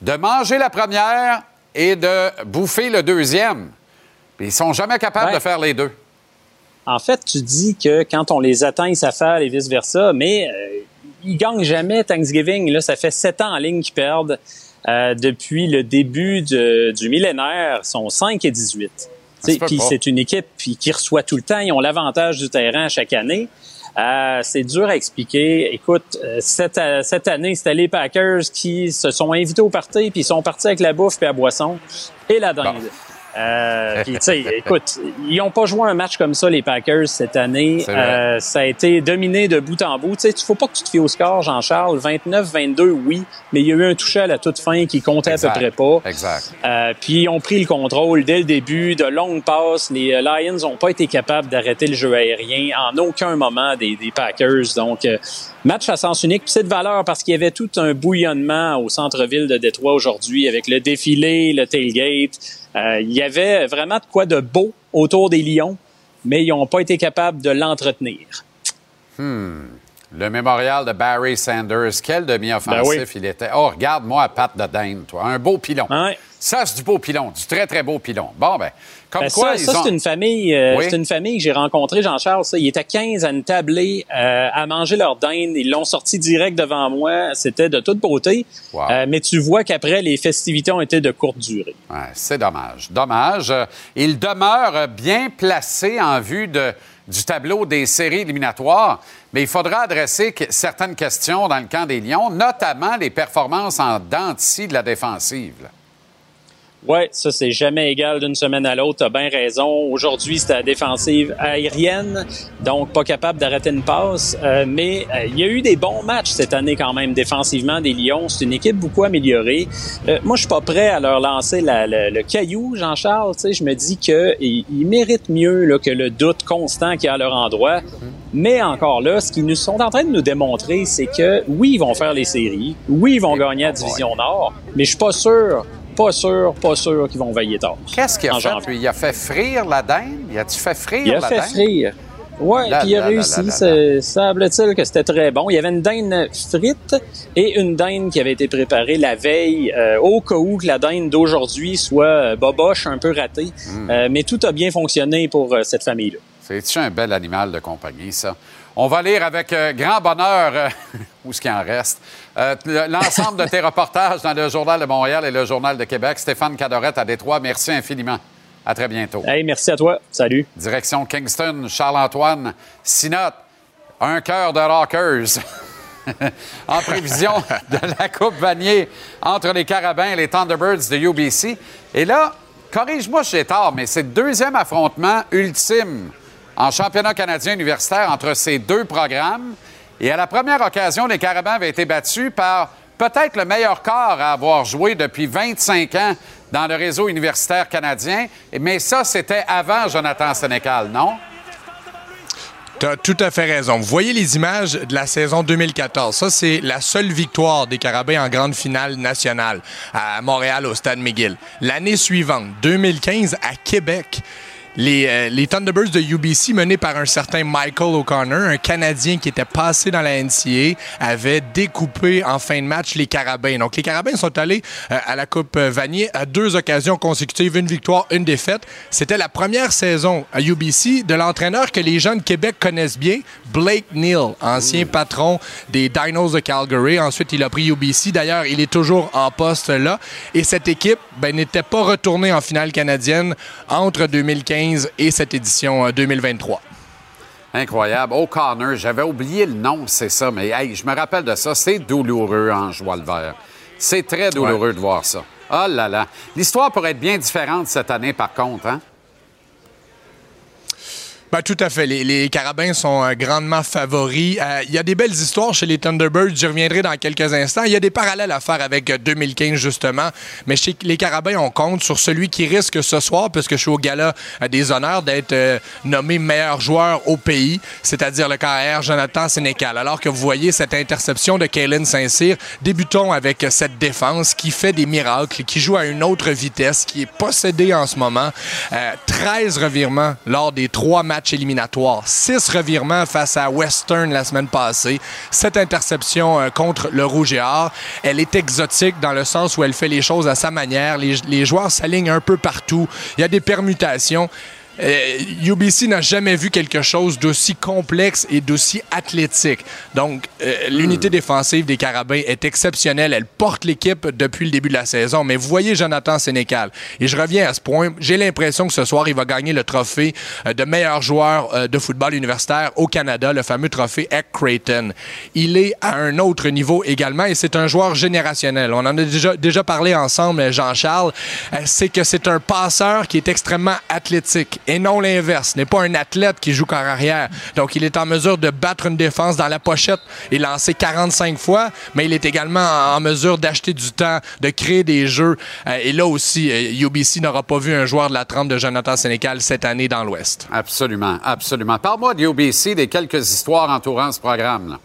de manger la première et de bouffer le deuxième. Puis ils sont jamais capables de faire les deux. En fait, tu dis que quand on les atteint, ils s'affalent et vice-versa, mais euh, ils gagnent jamais Thanksgiving. Là, ça fait sept ans en ligne qu'ils perdent. Euh, depuis le début du millénaire, sont 5 et 18. Puis c'est une équipe qui reçoit tout le temps. Ils ont l'avantage du terrain chaque année. Euh, c'est dur à expliquer. Écoute, euh, cette, cette année, c'était les Packers qui se sont invités au party, puis ils sont partis avec la bouffe et la boisson et la dinde. Euh, tu sais, écoute, ils n'ont pas joué un match comme ça, les Packers, cette année. Euh, ça a été dominé de bout en bout. Tu sais, il faut pas que tu te fies au score, Jean-Charles. 29-22, oui, mais il y a eu un toucher à la toute fin qui comptait à peu près pas. Exact. Euh, puis ils ont pris le contrôle dès le début, de longues passes. Les euh, Lions n'ont pas été capables d'arrêter le jeu aérien en aucun moment des, des Packers. Donc, euh, match à sens unique. Puis c'est de valeur parce qu'il y avait tout un bouillonnement au centre-ville de Détroit aujourd'hui avec le défilé, le tailgate. Euh, il y avait vraiment de quoi de beau autour des Lions, mais ils n'ont pas été capables de l'entretenir. Hmm. Le mémorial de Barry Sanders, quel demi-offensif ben il était. Oh, regarde-moi Pat de Dane, toi. Un beau pilon. Ça, c'est du beau pilon, du très, très beau pilon. Bon, ben, comme Ben, quoi, ça, ils ça, ont... c'est une famille, euh, Oui. c'est une famille que j'ai rencontrée, Jean-Charles. ça. Ils étaient 15 à une tablée euh, à manger leur dinde. Ils l'ont sorti direct devant moi. C'était de toute beauté. Euh, mais tu vois qu'après, les festivités ont été de courte durée. Ouais, c'est dommage. Dommage. Il demeure bien placé en vue de, du tableau des séries éliminatoires, mais il faudra adresser certaines questions dans le camp des Lions, notamment les performances en dents de la défensive. Ouais, ça, c'est jamais égal d'une semaine à l'autre. T'as bien raison. Aujourd'hui, c'était la défensive aérienne, donc pas capable d'arrêter une passe. Euh, mais euh, il y a eu des bons matchs cette année quand même défensivement des Lions. C'est une équipe beaucoup améliorée. Euh, moi, je suis pas prêt à leur lancer la- le, le caillou, Jean-Charles. Tu sais, je me dis qu'ils ils méritent mieux là, que le doute constant qu'il y a à leur endroit. Mais encore là, ce qu'ils nous sont en train de nous démontrer, c'est que oui, ils vont faire les séries. Oui, ils vont gagner la division Nord. Mais je suis pas sûr pas sûr, pas sûr qu'ils vont veiller tard. Qu'est-ce qu'il a En fait, janvier. Il a fait frire la dinde? Il a-tu fait frire Il a la fait dinde? frire. Là, puis il a là, réussi. Semble-t-il que c'était très bon. Il y avait une dinde frite et une dinde qui avait été préparée la veille euh, au cas où que la dinde d'aujourd'hui soit euh, boboche, un peu ratée. Hmm. Euh, mais tout a bien fonctionné pour euh, cette famille-là. C'est-tu un bel animal de compagnie, ça? On va lire avec grand bonheur, où ce qu'il en reste, euh, le- l'ensemble de tes reportages dans le Journal de Montréal et le Journal de Québec. Stéphane Cadorette à Détroit, merci infiniment. À très bientôt. Hey, merci à toi. Salut. Direction Kingston, Charles-Antoine, Sinotte, un cœur de Rockers. en prévision de la Coupe Vanier entre les Carabins et les Thunderbirds de UBC. Et là, corrige-moi si j'ai tort, mais c'est le deuxième affrontement ultime en championnat canadien universitaire entre ces deux programmes. Et à la première occasion, les Carabins avaient été battus par peut-être le meilleur corps à avoir joué depuis 25 ans dans le réseau universitaire canadien. Mais ça, c'était avant Jonathan Sénécal, non? Tu as tout à fait raison. Vous voyez les images de la saison 2014. Ça, c'est la seule victoire des Carabins en grande finale nationale à Montréal au Stade McGill. L'année suivante, 2015, à Québec, les, euh, les Thunderbirds de UBC, menés par un certain Michael O'Connor, un Canadien qui était passé dans la NCA, avaient découpé en fin de match les Carabins. Donc, les Carabins sont allés euh, à la Coupe Vanier à deux occasions consécutives, une victoire, une défaite. C'était la première saison à UBC de l'entraîneur que les gens de Québec connaissent bien, Blake Neal, ancien patron des Dinos de Calgary. Ensuite, il a pris UBC. D'ailleurs, il est toujours en poste là. Et cette équipe ben, n'était pas retournée en finale canadienne entre 2015 et cette édition euh, 2023. Incroyable. O'Connor, j'avais oublié le nom, c'est ça, mais hey, je me rappelle de ça. C'est douloureux en joie le vert. C'est très douloureux de voir ça. Oh là là. L'histoire pourrait être bien différente cette année, par contre, hein? Ben, tout à fait. Les, Carabins sont euh, grandement favoris. Euh, Il y a des belles histoires chez les Thunderbirds. J'y reviendrai dans quelques instants. Il y a des parallèles à faire avec euh, 2015, justement. Mais chez les Carabins, on compte sur celui qui risque ce soir, puisque je suis au gala euh, des honneurs, d'être euh, nommé meilleur joueur au pays, c'est-à-dire le carrière Jonathan Sénécal. Alors que vous voyez cette interception de Kalen Saint-Cyr, débutons avec euh, cette défense qui fait des miracles, qui joue à une autre vitesse, qui est possédée en ce moment. Euh, 13 revirements lors des trois matchs éliminatoires. 6 revirements face à Western la semaine passée. Cette interception euh, contre le Rouge et Or, elle est exotique dans le sens où elle fait les choses à sa manière. Les joueurs s'alignent un peu partout. Il y a des permutations. Euh, UBC n'a jamais vu quelque chose d'aussi complexe et d'aussi athlétique. Donc, euh, l'unité défensive des Carabins est exceptionnelle. Elle porte l'équipe depuis le début de la saison. Mais vous voyez Jonathan Sénécal. Et je reviens à ce point. J'ai l'impression que ce soir, il va gagner le trophée euh, de meilleur joueur euh, de football universitaire au Canada, le fameux trophée Eck Creighton. Il est à un autre niveau également et c'est un joueur générationnel. On en a déjà, déjà parlé ensemble, Jean-Charles. C'est que c'est un passeur qui est extrêmement athlétique et non l'inverse. Ce n'est pas un athlète qui joue qu'en arrière. Donc, il est en mesure de battre une défense dans la pochette et lancer 45 fois, mais il est également en mesure d'acheter du temps, de créer des jeux. Euh, et là aussi, euh, UBC n'aura pas vu un joueur de la trempe de Jonathan Sénécal cette année dans l'Ouest. Absolument, absolument. Parle-moi de UBC, des quelques histoires entourant ce programme. Là.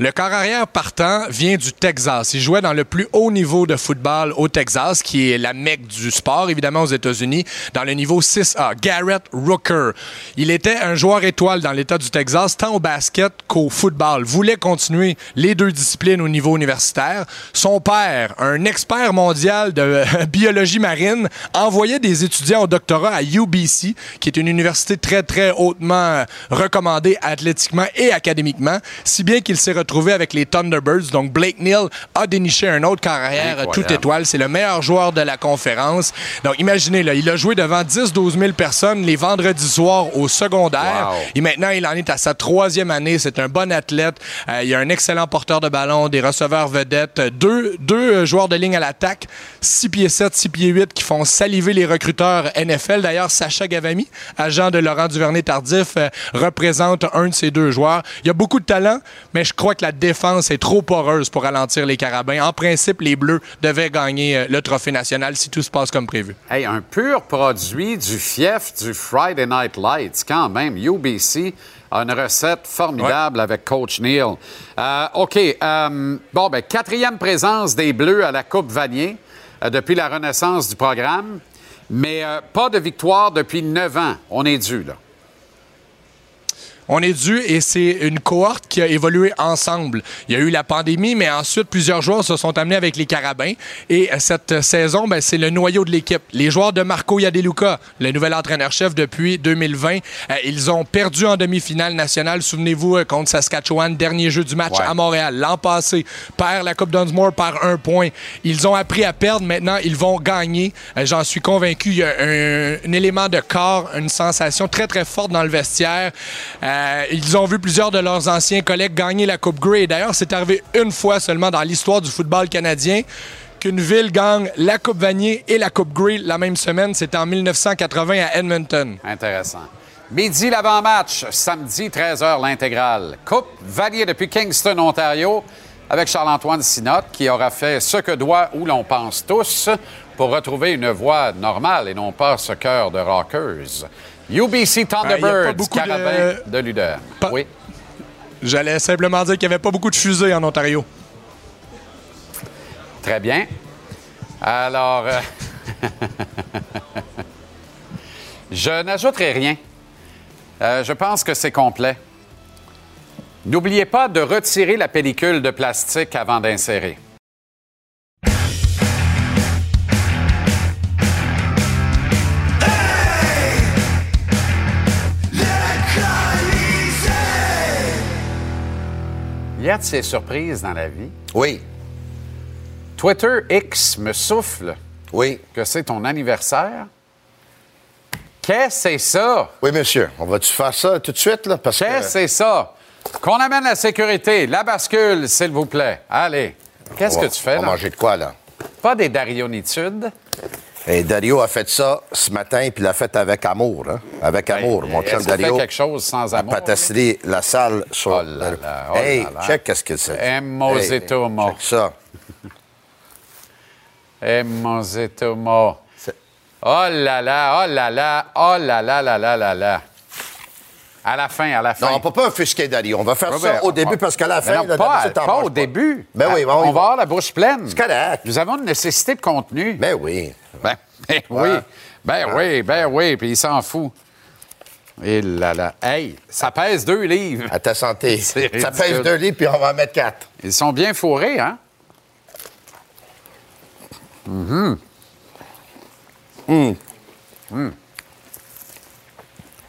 Le corps arrière partant vient du Texas. Il jouait dans le plus haut niveau de football au Texas, qui est la mecque du sport, évidemment, aux États-Unis, dans le niveau 6A. Garrett Rooker. Il était un joueur étoile dans l'État du Texas, tant au basket qu'au football. Voulait continuer les deux disciplines au niveau universitaire. Son père, un expert mondial de biologie marine, envoyait des étudiants au doctorat à UBC, qui est une université très, très hautement recommandée athlétiquement et académiquement, si bien qu'il s'est retrouvé avec les Thunderbirds. Donc, Blake Neal a déniché un autre carrière Incroyable. tout étoile. C'est le meilleur joueur de la conférence. Donc, imaginez, là, il a joué devant 10-12 000 personnes les vendredis soirs au secondaire. Wow. Et maintenant, il en est à sa troisième année. C'est un bon athlète. Euh, il a un excellent porteur de ballon, des receveurs vedettes, euh, deux, deux euh, joueurs de ligne à l'attaque, 6 pieds 7, 6 pieds 8, qui font saliver les recruteurs NFL. D'ailleurs, Sacha Gavami, agent de Laurent Duvernay-Tardif, euh, représente un de ces deux joueurs. Il y a beaucoup de talent, mais je crois que la défense est trop poreuse pour ralentir les Carabins. En principe, les Bleus devaient gagner euh, le trophée national si tout se passe comme prévu. Hey, un pur produit du fief du Friday Night Lights, quand même. UBC a une recette formidable avec Coach Neal. Euh, OK. euh, bon, ben, quatrième présence des Bleus à la Coupe Vanier euh, depuis la renaissance du programme, mais pas de victoire depuis neuf ans. On est dû, là. On est dû et c'est une cohorte qui a évolué ensemble. Il y a eu la pandémie, mais ensuite, plusieurs joueurs se sont amenés avec les Carabins. Et euh, cette saison, ben, c'est le noyau de l'équipe. Les joueurs de Marco Yadeluca, le nouvel entraîneur-chef depuis 2020, euh, ils ont perdu en demi-finale nationale, souvenez-vous, euh, contre Saskatchewan, dernier jeu du match Ouais. à Montréal. L'an passé, perd la Coupe Dunsmore par un point. Ils ont appris à perdre. Maintenant, ils vont gagner. Euh, J'en suis convaincu. Il y a un, un élément de corps, une sensation très, très forte dans le vestiaire. Euh, ils ont vu plusieurs de leurs anciens collègues gagner la Coupe Grey. D'ailleurs, c'est arrivé une fois seulement dans l'histoire du football canadien qu'une ville gagne la Coupe Vanier et la Coupe Grey la même semaine. C'était en 1980 à Edmonton. Intéressant. Midi, l'avant-match. Samedi, 13h, l'intégrale. Coupe Vanier depuis Kingston, Ontario, avec Charles-Antoine Sinotte, qui aura fait ce que doit ou l'on pense tous pour retrouver une voix normale et non pas ce cœur de rockers. UBC Ben, Thunderbirds, de- Carabin de, l'UDM. Oui. J'allais simplement dire qu'il n'y avait pas beaucoup de fusées en Ontario. Très bien. Alors, euh, je n'ajouterai rien. Euh, je pense que c'est complet. N'oubliez pas de retirer la pellicule de plastique avant d'insérer. Y a de ces surprises dans la vie? Oui. Twitter X me souffle. Oui. Que c'est ton anniversaire. Qu'est-ce que c'est ça? Oui, monsieur. On va-tu faire ça tout de suite, là? Parce Qu'est-ce que c'est ça? Qu'on amène la sécurité, la bascule, s'il vous plaît. Allez. Qu'est-ce On que tu fais, On va là? manger de quoi, là? Pas des darionitudes. Et Dario a fait ça ce matin, puis il l'a fait avec amour, hein? Avec amour, mon chum qu'il fait Dario. quelque chose sans amour? Pâtisserie La Salle sur. Oh là là, oh hey, là check qu'est-ce que c'est. Hey, check ça. Oh là là, oh là là, oh là là là là là là. À la fin, à la fin. Non, on peut pas offusquer Dario. On va faire ça ben, au début on- parce qu'à la Mais fin, non, là, pas, pas au début. Ben oui, ben on oui, va avoir la bouche pleine. C'est correct. Nous avons une nécessité de contenu. Ben oui. Ben, ben oui. Ouais. Ben oui, ben oui, puis il s'en fout. Et là là. Hey, ça pèse deux livres. À ta santé. Ça pèse deux livres, puis on va en mettre quatre. Ils sont bien fourrés, hein?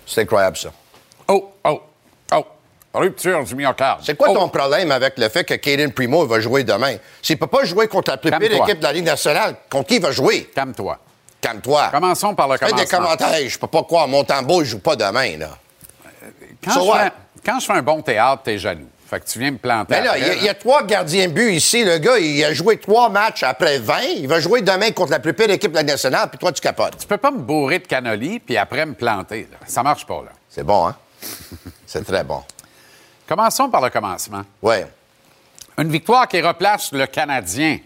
C'est incroyable, ça. Oh, oh. Rupture du myocarde. C'est quoi Oh. ton problème avec le fait que Caden Primo va jouer demain? S'il peut pas jouer contre la plus pire équipe de la Ligue nationale, contre qui il va jouer? Calme-toi. Calme-toi. Commençons par le Fais des commentaires. Je peux pas croire. Montembeau, il joue pas demain, là. Quand, So je what? fais, quand je fais un bon théâtre, t'es jaloux. Fait que tu viens me planter. Mais là, il y, a- y trois gardiens but ici. Le gars, il a joué trois matchs après 20. Il va jouer demain contre la plus pire équipe de la Ligue nationale, puis toi, tu capotes. Tu peux pas me bourrer de cannoli puis après me planter. Là. Ça marche pas, là. C'est bon, hein? C'est très bon. Commençons par le commencement. Ouais. Une victoire qui replace le Canadien.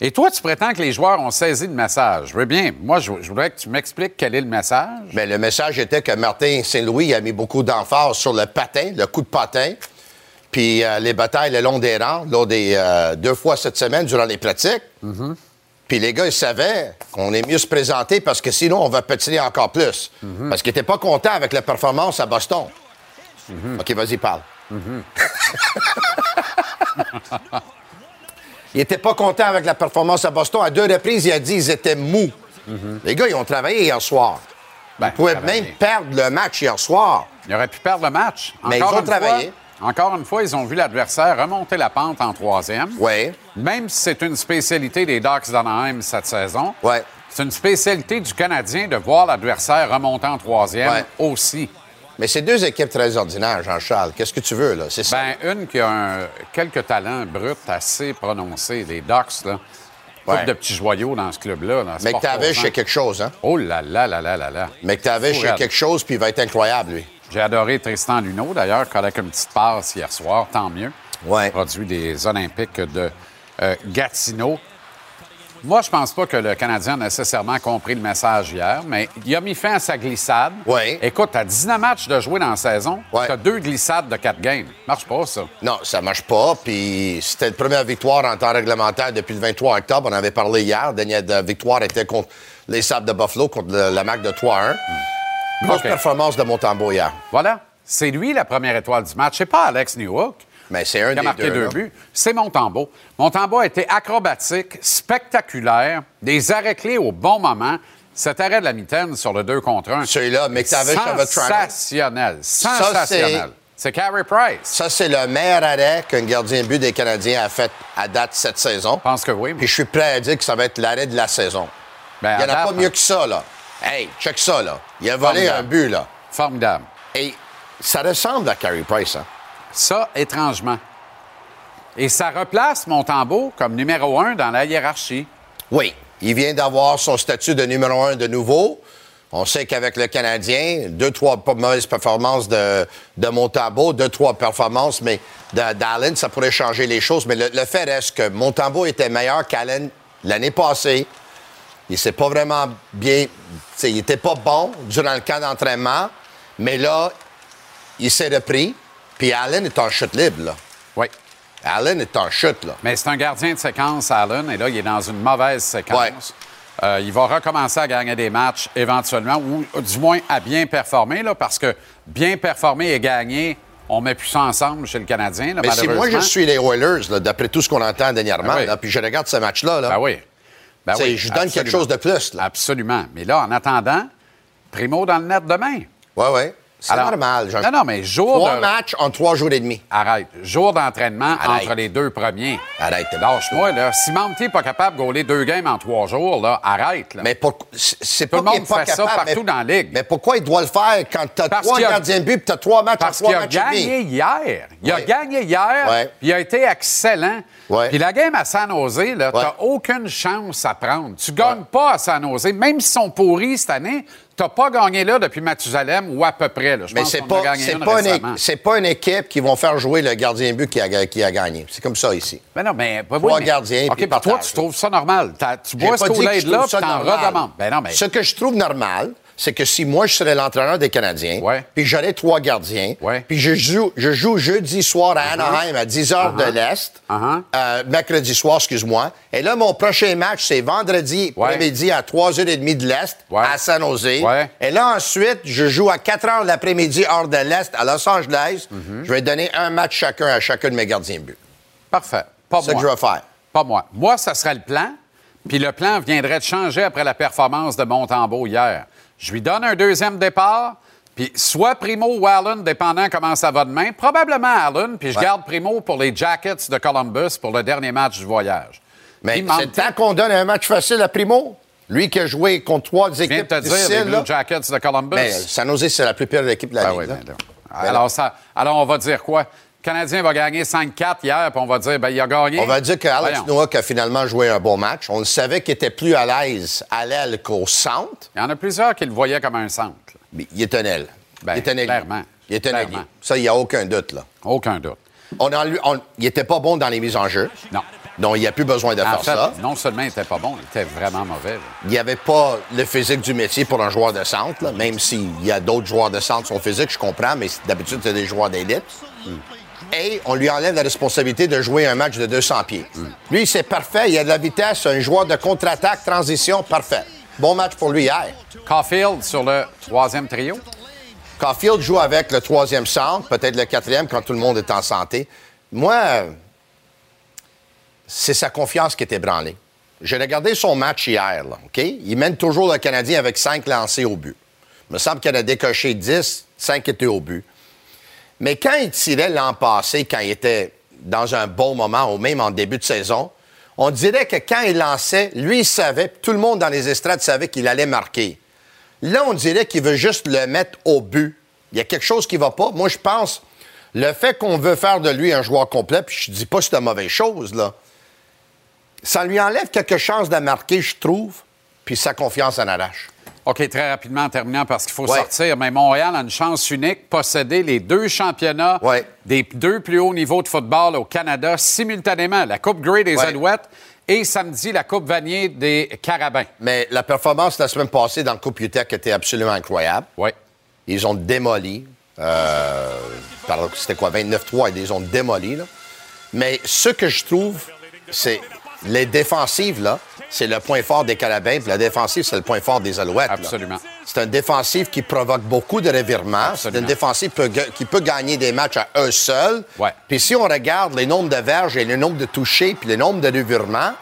Et toi, tu prétends que les joueurs ont saisi le message. Je veux bien. Moi, je, je voudrais que tu m'expliques quel est le message. Mais le message était que Martin Saint-Louis a mis beaucoup d'emphase sur le patin, le coup de patin. puis euh, les batailles le long des rangs, lors des, euh, deux fois cette semaine durant les pratiques. Puis les gars, ils savaient qu'on est mieux se présenter parce que sinon, on va patiner encore plus. Parce qu'ils n'étaient pas contents avec la performance à Boston. OK, vas-y, parle. Il n'était pas content avec la performance à Boston. À deux reprises, il a dit qu'ils étaient mous. Les gars, ils ont travaillé hier soir. Ben, ils pouvaient même perdre le match hier soir. Ils auraient pu perdre le match. Mais Encore ils ont travaillé. fois- encore une fois, ils ont vu l'adversaire remonter la pente en troisième. Oui. Même si c'est une spécialité des Ducks d'Anaheim cette saison, Ouais. c'est une spécialité du Canadien de voir l'adversaire remonter en troisième Ouais. aussi. Mais c'est deux équipes très ordinaires, Jean-Charles. Qu'est-ce que tu veux, là? C'est ça. Ben, une qui a un- quelques talents bruts assez prononcés, les Ducks, là. Ouais. de petits joyaux dans ce club-là. ce McTavish, sport c'est quelque chose, hein? Oh là là là là là là. McTavish, Fou c'est raide. quelque chose, puis il va être incroyable, lui. J'ai adoré Tristan Luneau, d'ailleurs, avec une petite passe hier soir, tant mieux. Ouais. Produit des Olympiques de euh, Gatineau. Moi, je pense pas que le Canadien a nécessairement compris le message hier, mais il a mis fin à sa glissade. Ouais. Écoute, t'as 19 matchs de jouer dans la saison, Ouais. t'as deux glissades de quatre games. Marche pas, ça. Non, ça marche pas. Puis c'était la première victoire en temps réglementaire depuis le 23 octobre. On avait parlé hier. La dernière victoire était contre les Sables de Buffalo, contre le- la marque de 3-1. Grosse performance de Montembeau hier. Voilà. C'est lui la première étoile du match. C'est pas Alex Newhook. Mais c'est un qui a des marqué deux. buts. C'est Montembeau. Montembeau a été acrobatique, spectaculaire, des arrêts clés au bon moment. Cet arrêt de la mitaine sur le 2 contre 1. Celui-là, McTavish Toronto. Sensationnel. Sensationnel. C'est Carey Price. Ça, c'est le meilleur arrêt qu'un gardien de but des Canadiens a fait à date cette saison. Je pense que oui. Puis je suis prêt à dire que ça va être l'arrêt de la saison. Ben, Il n'y en a pas mieux que ça, là. Hey, check ça, là. Il a volé Formidable. un but, là. Formidable. Et ça ressemble à Carey Price, hein? Ça, étrangement. Et ça replace Montembeau comme numéro un dans la hiérarchie. Oui. Il vient d'avoir son statut de numéro un de nouveau. On sait qu'avec le Canadien, deux, trois mauvaises performances de, de Montembeau, deux, trois performances, mais d'Allen, ça pourrait changer les choses. Mais le, fait reste que Montembeau était meilleur qu'Allen l'année passée. Il s'est pas vraiment bien. Il était pas bon durant le camp d'entraînement, mais là, il s'est repris. Puis Allen est en chute libre, là. Oui. Allen est en chute, là. Mais c'est un gardien de séquence, Allen, et là, il est dans une mauvaise séquence. Ouais. Euh, il va recommencer à gagner des matchs éventuellement, ou du moins à bien performer, là, parce que bien performer et gagner, on met plus ça ensemble chez le Canadien, là, Mais si moi, je suis les Oilers, d'après tout ce qu'on entend dernièrement, Ben oui. là, puis je regarde ce match-là, là, Ben oui. Ben oui, je donne quelque chose de plus. Là. Absolument. Mais là, en attendant, Primo dans le net demain. Ouais, ouais. C'est normal. Jean- Non, non, mais jour Trois de- matchs en trois jours et demi. Arrête. Jour d'entraînement entre les deux premiers. Arrête. Lâche-moi, là. Si Monty n'est pas capable de gauler deux games en trois jours, là, arrête, là. Mais pour- c'est Tout pas le qu'il monde pas fait ça capable, partout mais, dans la Ligue. mais pourquoi il doit le faire quand t'as Parce trois qu'il a- gardiens de but puis t'as trois matchs Parce en qu'il trois a matchs et gagné demi? hier. Il a gagné hier. Puis il a été excellent. Puis la game à San Jose, là, t'as aucune chance à prendre. Tu gagnes pas à San Jose. Même s'ils sont pourris cette année, t'as pas gagné là depuis Mathusalem ou à peu près. Là. Je Mais pense qu'on a pas, gagné c'est une pas, une, récemment. c'est pas une équipe qui vont faire jouer le gardien de but qui a, qui a gagné. C'est comme ça ici. Ben non, mais... ben oui, Trois mais- OK, puis puis toi, partage. tu trouves ça normal. T'as- Tu J'ai bois ce pas dit que je trouve puis ça t'en normal. redemandes. Ben non, mais... Ce que je trouve normal, c'est que si moi, je serais l'entraîneur des Canadiens, Ouais. puis j'aurais trois gardiens, Ouais. puis je joue, je joue jeudi soir à Anaheim à 10 h de l'Est, Uh-huh. euh, mercredi soir, excuse-moi, et là, mon prochain match, c'est vendredi Ouais. après-midi à 3h30 de l'Est, à San Jose. Et là, ensuite, je joue à 4 h l'après-midi, heure de l'Est, à Los Angeles. Mm-hmm. Je vais donner un match chacun à chacun de mes gardiens de but. Parfait. Pas C'est ça moi. que je vais faire. Pas moi. Moi, ça serait le plan. Puis le plan viendrait de changer après la performance de Montembeau hier. Je lui donne un deuxième départ, puis soit Primo ou Allen, dépendant comment ça va demain. Probablement Allen, puis je Ouais. garde Primo pour les Jackets de Columbus pour le dernier match du voyage. Mais c'est temps qu'on donne un match facile à Primo. Lui qui a joué contre trois je viens de équipes te dire, les. Blue. Jackets de Columbus. Ben, San Jose, c'est la plus pire équipe de la Ben Ligue. oui, là. ben. Ben alors, ça, alors, on va dire quoi? Le Canadien va gagner 5-4 hier, puis on va dire, ben, il a gagné. On va dire que Alex Voyons. Nowak a finalement joué un bon match. On le savait qu'il était plus à l'aise à l'aile qu'au centre, Il y en a plusieurs qui le voyaient comme un centre. mais il est un aile. Ben, il est un ailier. clairement. Il est un. Clairement. Ça, il n'y a aucun doute. Là. Aucun doute. On on- il n'était pas bon dans les mises en jeu. Non. Donc, il n'y a plus besoin de En faire fait, ça. non seulement il était pas bon, il était vraiment mauvais. là. Il n'y avait pas le physique du métier pour un joueur de centre, là, même s'il y a d'autres joueurs de centre qui sont physiques, je comprends, mais d'habitude, c'est des joueurs d'élite. Et on lui enlève la responsabilité de jouer un match de 200 pieds. Lui, c'est parfait. Il a de la vitesse, un joueur de contre-attaque, transition, parfait. Bon match pour lui hier. Caulfield sur le troisième trio. Caulfield joue avec le troisième centre, peut-être le quatrième quand tout le monde est en santé. Moi, c'est sa confiance qui est ébranlée. J'ai regardé son match hier, là, OK? Il mène toujours le Canadien avec cinq lancés au but. Il me semble qu'il en a décoché 10, 5 étaient au but. Mais quand il tirait l'an passé, quand il était dans un bon moment, ou même en début de saison, on dirait que quand il lançait, lui, il savait, tout le monde dans les estrades savait qu'il allait marquer. Là, on dirait qu'il veut juste le mettre au but. Il y a quelque chose qui va pas. Moi, je pense, le fait qu'on veut faire de lui un joueur complet, puis je dis pas que c'est une mauvaise chose, là, ça lui enlève quelques chances de marquer, je trouve, puis sa confiance en arrache. OK, très rapidement en terminant parce qu'il faut Ouais. sortir. Mais Montréal a une chance unique, posséder les deux championnats des deux plus hauts niveaux de football au Canada simultanément. La Coupe Grey des Ouais. Alouettes et samedi la Coupe Vanier des Carabins. Mais la performance la semaine passée dans le Coupe UTEC était absolument incroyable. Oui. Ils ont démoli. euh, C'était quoi, 29-3, ils les ont démolis. là. Mais ce que je trouve, c'est les défensives, là, c'est le point fort des Carabins, puis la défensive, c'est le point fort des Alouettes. Absolument. C'est un défensif qui provoque beaucoup de revirements. C'est une défensive qui peut gagner des matchs à eux seuls. Puis si on regarde les nombres de verges et le nombre de touchés puis le nombre de revirements,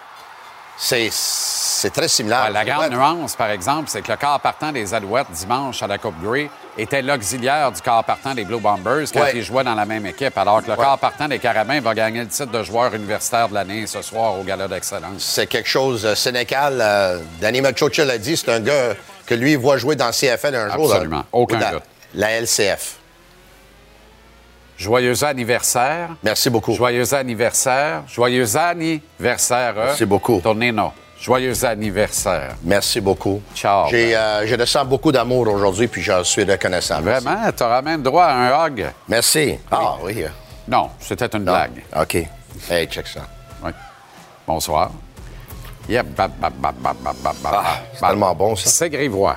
c'est c'est très similaire. La grande nuance, par exemple, c'est que le quart partant des Alouettes dimanche à la Coupe Grey était l'auxiliaire du quart partant des Blue Bombers quand Ouais. ils jouaient dans la même équipe, alors que le Ouais. quart partant des Carabins va gagner le titre de joueur universitaire de l'année ce soir au Gala d'Excellence. C'est quelque chose. euh, Sénécal, euh, Danny Machocha l'a dit, c'est un gars que lui il voit jouer dans CFL un jour. Absolument. Aucun dans doute. La LCF. Joyeux anniversaire. Merci beaucoup. Joyeux anniversaire. Joyeux anniversaire. Merci beaucoup. Tonino. Joyeux anniversaire. Merci beaucoup. Ciao. J'ai, euh, je ressens beaucoup d'amour aujourd'hui, puis j'en suis reconnaissant. Vraiment? Tu auras même droit à un hug? Merci. Ah oui. Non, c'était une blague. OK. Hey, check ça. Oui. Bonsoir. Ah, c'est tellement bon, ça. C'est grivois.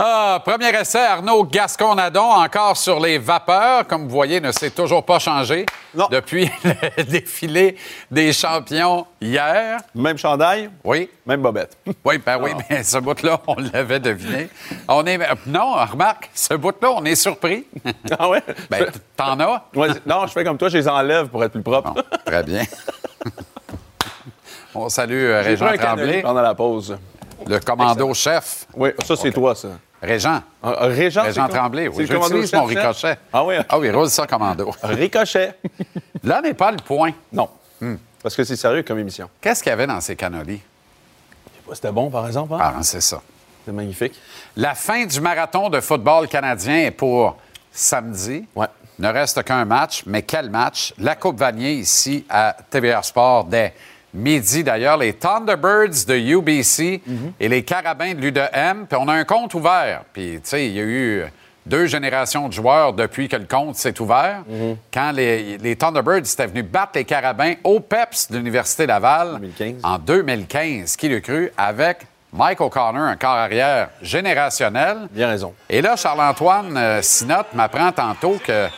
Ah, premier essai, Arnaud Gascon-Nadon, encore sur les vapeurs. Comme vous voyez, ne s'est toujours pas changé depuis le défilé des champions hier. Même chandail? Oui. Même bobette. Oui, ben oui, mais ce bout-là, on l'avait deviné. On est... Non, remarque, ce bout-là, on est surpris. Ah ouais? Ben, t'en as? Ouais, non, je fais comme toi, je les enlève pour être plus propre. Très bien. on salue Régent Tremblay, pendant la pause. le commando-chef. Oui, ça, c'est toi, ça. Régent. Ah, ah, Régent, Régent? Tremblay, oui. J'utilise mon ricochet. Ah oui? Ah oui, roule ça, commando. Ricochet. Là n'est pas le point. Non. Parce que c'est sérieux comme émission. Qu'est-ce qu'il y avait dans ces cannolis? C'était bon, par exemple. Hein? Ah, c'est ça. C'est magnifique. La fin du marathon de football canadien est pour samedi. Il ne reste qu'un match, mais quel match? La Coupe Vanier ici à TVA Sport dès midi. D'ailleurs, les Thunderbirds de UBC et les Carabins de l'UDM. Puis on a un compte ouvert. Puis, tu sais, il y a eu deux générations de joueurs depuis que le compte s'est ouvert. Quand les, les Thunderbirds étaient venus battre les Carabins au PEPS de l'Université Laval en 2015, qui le cru, avec Mike O'Connor, un corps arrière générationnel. Bien raison. Et là, Charles-Antoine euh, Sinotte m'apprend tantôt que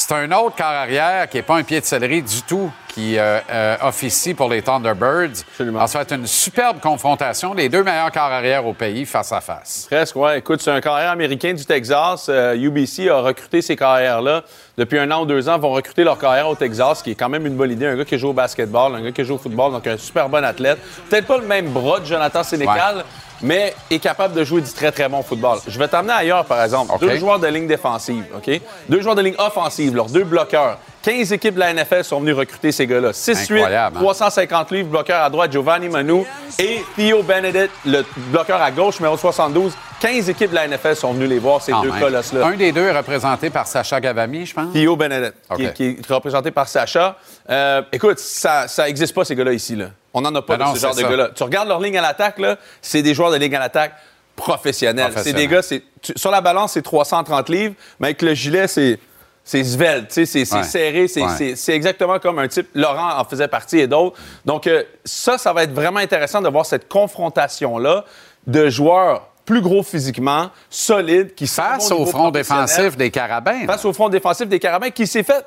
c'est un autre corps arrière qui n'est pas un pied de céleri du tout qui euh, euh, officie pour les Thunderbirds. Alors, ça va être une superbe confrontation, les deux meilleurs corps arrière au pays face à face. Presque, ouais. Écoute, c'est un carrière américain du Texas. Euh, UBC a recruté ces carrières-là. Depuis un an ou deux ans, ils vont recruter leur carrière au Texas, ce qui est quand même une bonne idée. Un gars qui joue au basketball, un gars qui joue au football, donc un super bon athlète. Peut-être pas le même bras de Jonathan Sénécal, mais est capable de jouer du très, très bon football. Je vais t'amener ailleurs, par exemple. Deux joueurs de ligne défensive, OK? Deux joueurs de ligne offensive, leurs deux bloqueurs. 15 équipes de la NFL sont venues recruter ces gars-là. 6-8, Incroyable, hein? 350 livres, bloqueur à droite, Giovanni Manu et Theo Benedict, le bloqueur à gauche, numéro 72. 15 équipes de la NFL sont venues les voir, ces deux colosses-là. Un des deux est représenté par Sacha Gavami, je pense. Theo Benedict, qui, OK. qui est représenté par Sacha. Euh, écoute, ça n'existe pas, ces gars-là, ici. Là. On n'en a pas Ben de non, ce genre de gars-là. Tu regardes leur ligne à l'attaque, là, c'est des joueurs de ligne à l'attaque professionnels. C'est des gars, c'est, sur la balance, c'est 330 livres, mais avec le gilet, c'est, c'est svelte, c'est, Ouais. serré, c'est, Ouais. c'est- c'est exactement comme un type. Laurent en faisait partie et d'autres. Donc, euh, ça, ça va être vraiment intéressant de voir cette confrontation-là de joueurs plus gros physiquement, solides, qui sont Face au front défensif des Carabins. Face au front défensif des Carabins, qui s'est fait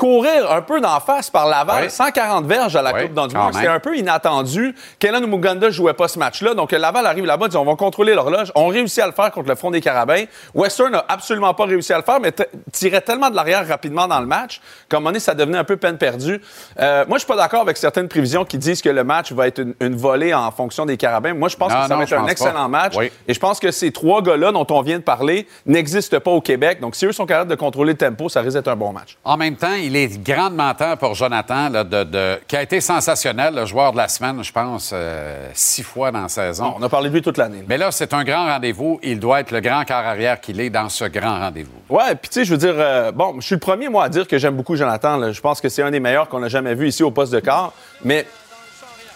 courir un peu d'en face par Laval, Oui. 140 verges à la Oui, Coupe dans du quand monde. C'était même. un peu inattendu. Kellen Muganda ne jouait pas ce match-là. Donc, Laval arrive là-bas, dit on va contrôler l'horloge. On réussit à le faire contre le front des Carabins. Western n'a absolument pas réussi à le faire, mais tirait tellement de l'arrière rapidement dans le match qu'à un moment donné, ça devenait un peu peine perdue. Euh, moi, je suis pas d'accord avec certaines prévisions qui disent que le match va être une, une volée en fonction des Carabins. Moi, je pense Non, que ça non, va être un excellent pas. match. Oui. Et je pense que ces trois gars-là dont on vient de parler n'existent pas au Québec. Donc, si eux sont capables de contrôler le tempo, ça risque d'être un bon match. En même temps, il est grandement temps pour Jonathan, là, de, de- qui a été sensationnel, le joueur de la semaine, je pense, euh, six fois dans la saison. On a parlé de lui toute l'année. Mais là, c'est un grand rendez-vous. Il doit être le grand quart arrière qu'il est dans ce grand rendez-vous. Ouais, puis tu sais, je veux dire, euh, bon, je suis le premier, moi, à dire que j'aime beaucoup Jonathan. là. Je pense que c'est un des meilleurs qu'on a jamais vu ici au poste de quart. Mais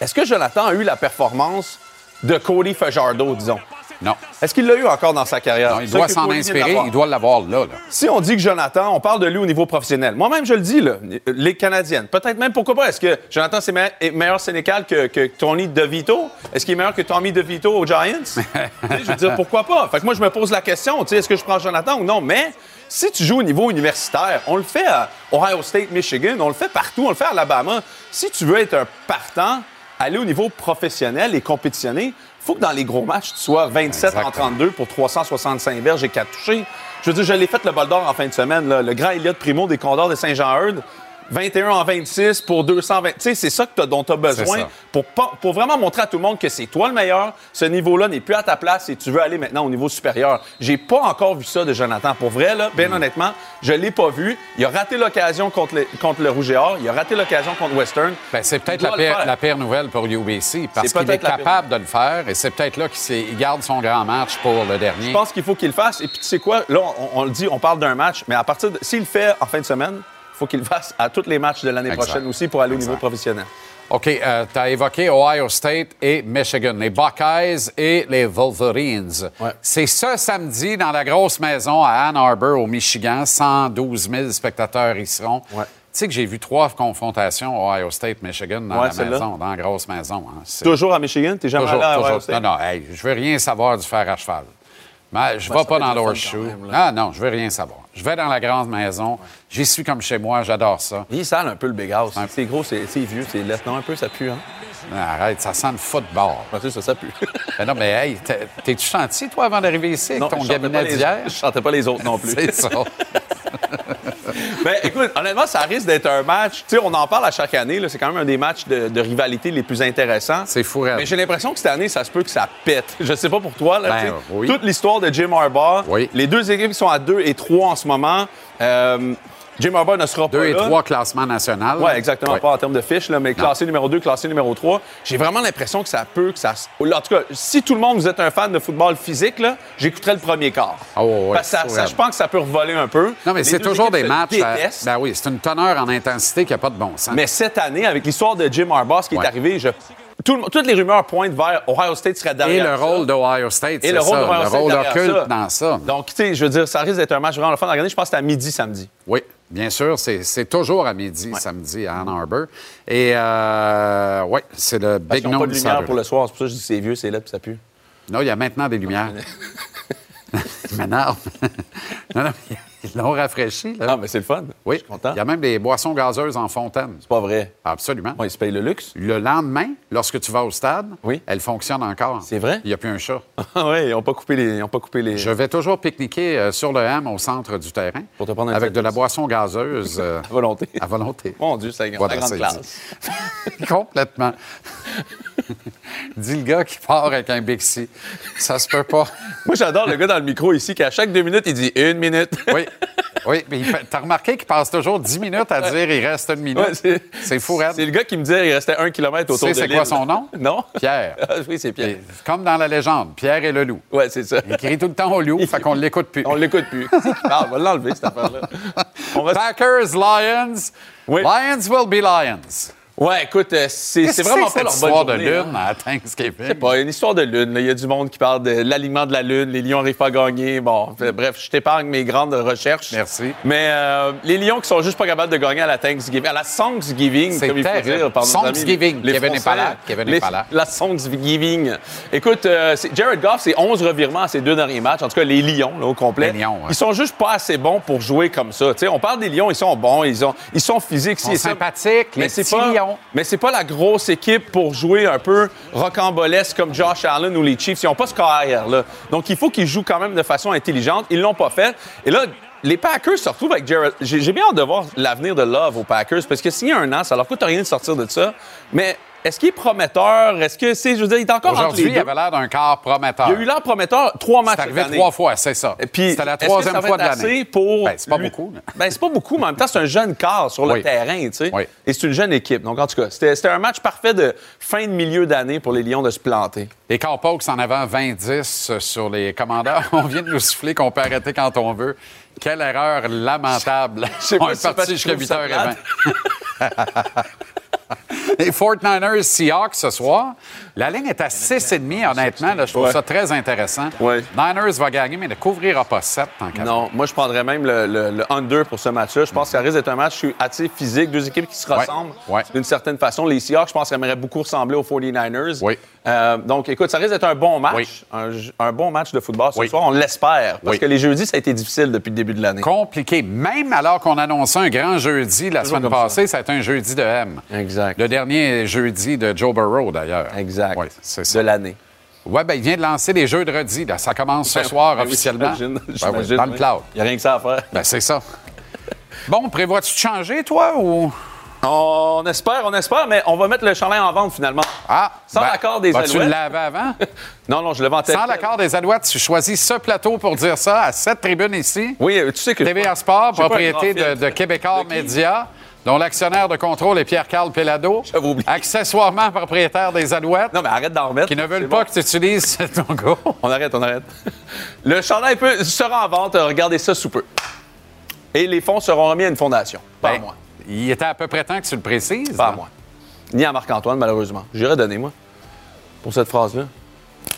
est-ce que Jonathan a eu la performance de Cody Fajardo, disons? Non. Est-ce qu'il l'a eu encore dans sa carrière? Non, il doit s'en inspirer. Il doit l'avoir là, là. Si on dit que Jonathan, on parle de lui au niveau professionnel. Moi-même, je le dis, là, les Canadiennes. Peut-être même, pourquoi pas? Est-ce que Jonathan, c'est me- est meilleur Sénécal que, que Tony DeVito? Est-ce qu'il est meilleur que Tommy DeVito aux Giants? Je veux dire, pourquoi pas? Fait que moi, je me pose la question, tu sais, est-ce que je prends Jonathan ou non? Mais si tu joues au niveau universitaire, on le fait à Ohio State, Michigan, on le fait partout, on le fait à Alabama. Si tu veux être un partant, aller au niveau professionnel et compétitionner, faut que dans les gros matchs, tu sois 27 en 32 pour 365 verges et 4 touchés. Je veux dire, je l'ai fait le bol d'or en fin de semaine. là. Le grand Elliott Primo des Condors de Saint-Jean-Eudes, 21 en 26 pour 220. Tu sais, c'est ça que t'as- dont tu as besoin pour, pour vraiment montrer à tout le monde que c'est toi le meilleur. Ce niveau-là n'est plus à ta place et tu veux aller maintenant au niveau supérieur. J'ai pas encore vu ça de Jonathan. Pour vrai, là, Mm. bien honnêtement, je l'ai pas vu. Il a raté l'occasion contre, le- contre le Rouge et Or. Il a raté l'occasion contre Western. Ben, c'est peut-être la pire, faire. la pire nouvelle pour UBC parce qu'il est capable de le faire et c'est peut-être là qu'il garde son grand match pour le dernier. Je pense qu'il faut qu'il le fasse. Et puis, tu sais quoi? Là, on, on le dit, on parle d'un match, mais à partir de. S'il le fait en fin de semaine, faut qu'il le fasse à tous les matchs de l'année prochaine aussi pour aller au niveau professionnel. OK, tu as évoqué Ohio State et Michigan, les Buckeyes et les Wolverines. C'est ce samedi dans la grosse maison à Ann Arbor, au Michigan. 112 000 spectateurs y seront. Tu sais que j'ai vu trois confrontations Ohio State-Michigan dans Ouais, la maison, dans la grosse maison. hein. Toujours à Michigan? T'es jamais Toujours, allé à Ohio toujours. State? Non, non, hey, je veux rien savoir du fer à cheval. Mais je Ben, vais pas dans l'horseshoe. Ah non, je veux rien savoir. Je vais dans la grande maison. J'y suis comme chez moi, j'adore ça. Il sale un peu le Big House. C'est gros, c'est c'est vieux, c'est laid. Non, un peu, ça pue, hein? Arrête, ça sent le football. ça, ça pue. Ben non, mais hey, t'es- t'es-tu senti, toi, avant d'arriver ici, avec Non, ton les- d'hier? Je chantais pas les autres non plus. C'est ça. Ben, écoute, honnêtement, ça risque d'être un match. Tu sais, on en parle à chaque année. C'est quand même un des matchs de, de rivalité les plus intéressants. C'est fou. Mais j'ai l'impression que cette année, ça se peut que ça pète. Je sais pas pour toi. Là, Ben, oui. Toute l'histoire de Jim Harbaugh. Les deux équipes qui sont à 2 et 3 en ce moment. Euh, Jim Harbaugh ne sera pas Deux et là. trois classements nationaux. Oui, exactement. Ouais. Pas en termes de fiches, là, mais classé numéro 2, classé numéro 3. J'ai vraiment l'impression que ça peut, que ça. En tout cas, si tout le monde, vous êtes un fan de football physique, là, j'écouterais le premier quart. Oh, ouais, Parce ça- je pense que ça peut revoler un peu. Non, mais c'est toujours des matchs. à-. Ben oui, c'est une teneur en intensité qui n'a pas de bon sens. Mais cette année, avec l'histoire de Jim Harbaugh, ce qui Ouais. est arrivé, je- tout le- toutes les rumeurs pointent vers Ohio State serait Et derrière le ça. rôle d'Ohio State, Et le rôle ça. Le State rôle occulte ça. dans ça. Donc, tu sais, je veux dire, ça risque d'être un match vraiment le fun à regarder. Je pense que c'est à midi samedi. Oui, bien sûr. C'est toujours à midi, samedi, à Ann Arbor. Et, euh, oui, c'est le Parce Big n'ont pas de lumière Saturday. pour le soir. C'est pour ça que je dis que c'est vieux, c'est là, puis ça pue. Non, il y a maintenant des lumières. Il m'énerve. non, non, ils l'ont rafraîchi. Là. Ah, mais c'est le fun. Oui. Il y a même des boissons gazeuses en fontaine. C'est pas vrai. Absolument. ils se payent le luxe. Le lendemain, lorsque tu vas au stade, Oui. elle fonctionne encore. C'est vrai? Il n'y a plus un chat. Ah oui, ils n'ont pas coupé les. Ils ont pas coupé les... Je vais toujours pique-niquer euh, sur le ham au centre du terrain. Pour te prendre un Avec de la boisson gazeuse. euh, À volonté. à volonté. Mon Dieu, c'est la Voilà, grande classe. Complètement. Dis le gars qui part avec un Bixi. Ça se peut pas. Moi, j'adore le gars dans le micro ici qui, à chaque deux minutes, il dit une minute. Oui. Oui, mais il t'as remarqué qu'il passe toujours 10 minutes à dire il reste une minute? Ouais, c'est- fou. C'est le gars qui me disait qu'il restait un kilomètre Tu autour sais de c'est quoi son nom? Non? Pierre. Ah, oui, c'est Pierre. Et Comme dans la légende, Pierre et le loup. Ouais, c'est ça. Il crie tout le temps au loup, fait qu'on l'écoute plus. On l'écoute plus. Ah, on va l'enlever, cette affaire-là. Packers, Lions. Oui. Lions will be Lions. Ouais, écoute, euh, c'est vraiment pas leur bonne histoire de lune hein. à Thanksgiving? C'est pas une histoire de lune. là. Il y a du monde qui parle de l'alignement de la lune. Les lions n'arrivent pas à gagner. Bon, bref, je t'épargne mes grandes recherches. Merci. Mais euh, les lions qui sont juste pas capables de gagner à la Thanksgiving, à la Thanksgiving, comme il faut dire par Thanksgiving. les Kevin n'est Français. pas là. Kevin Les- pas là. La Thanksgiving. Écoute, euh, Jared Goff, c'est 11 revirements à ses deux derniers matchs. En tout cas, les lions, là, au complet. Les Lions, ouais. Ils sont juste pas assez bons pour jouer comme ça. Tu sais, on parle des lions, ils sont bons, ils, ont, ils sont physiques. Ils sont sympathiques, les Mais c'est petits pas, lions. Mais c'est pas la grosse équipe pour jouer un peu rocambolesque comme Josh Allen ou les Chiefs. Ils n'ont pas ce carrière là. Donc il faut qu'ils jouent quand même de façon intelligente. Ils l'ont pas fait. Et là, les Packers se retrouvent avec Jared. J'ai j'ai bien hâte de voir l'avenir de Love aux Packers parce que s'il y a un an, ça leur coûte rien de sortir de ça. Mais est-ce qu'il est prometteur? Est-ce que c'est, je veux dire, il est encore Aujourd'hui, il avait l'air d'un corps prometteur. Il a eu l'air prometteur trois matchs C'est arrivé cette année. trois fois, c'est ça. Et puis, C'était la troisième fois de l'année. pour. Ben, c'est pas lui- beaucoup. Ben, c'est pas beaucoup, mais en même temps, c'est un jeune quart sur le Oui. terrain, tu sais. Oui. Et c'est une jeune équipe. Donc, en tout cas, c'était c'était un match parfait de fin de milieu d'année pour les Lions de se planter. Les Cowpokes en avant 20-10 sur les commandeurs. On vient de nous souffler qu'on peut arrêter quand on veut. Quelle erreur lamentable. Je sais on pas est parti jusqu'à je trouve ça 8h20. Les 49ers Seahawks ce soir. La ligne est à 6,5 honnêtement. Là, je trouve Ouais. ça très intéressant. Ouais. Niners va gagner, mais ne couvrira pas 7 en cas. Non, moi, je prendrais même le, le- le under pour ce match-là. Je pense que ça risque d'être un match assez physique, deux équipes qui se Ouais. ressemblent Ouais. d'une certaine façon. Les Seahawks, je pense qu'ils aimeraient beaucoup ressembler aux 49ers. Oui. Euh, donc, écoute, ça risque d'être un bon match. Oui. Un, un bon match de football ce Oui. soir. On l'espère. Parce Oui. que les jeudis, ça a été difficile depuis le début de l'année. Compliqué. Même alors qu'on annonçait un grand jeudi la Toujours semaine passée, ça a été un jeudi de M. Exact. Le dernier jeudi de Joe Burrow, d'ailleurs. Exact. Oui, c'est De ça. l'année. Oui, ben, il vient de lancer les jeux de redis. Là. Ça commence ce Ben, soir ben oui, officiellement. j'imagine, Ben oui, j'imagine, dans le cloud. Il n'y a rien que ça à faire. Ben, c'est ça. Bon, prévois-tu de changer, toi, ou... On espère, on espère, mais on va mettre le chandail en vente finalement. Ah! Sans ben, l'accord des vas-tu Alouettes. le laver avant? Non, non, je le tel Sans l'accord des Alouettes, tu choisis ce plateau pour dire ça à cette tribune ici. Oui, euh, tu sais que. TVA Sport, propriété de, de Québécois De qui? Dont l'actionnaire de contrôle est Pierre-Carl Pellado. Accessoirement propriétaire des Alouettes. Non, mais arrête d'en remettre. Qui ne veulent pas bon. que tu utilises ton logo. On arrête, on arrête. Le chandail peut, sera en vente. Regardez ça sous peu. Et les fonds seront remis à une fondation. Pas à Ben, moi. Il était à peu près temps que tu le précises. Pas à là. moi. Ni à Marc-Antoine, malheureusement. J'irai donner, moi. Pour cette phrase-là.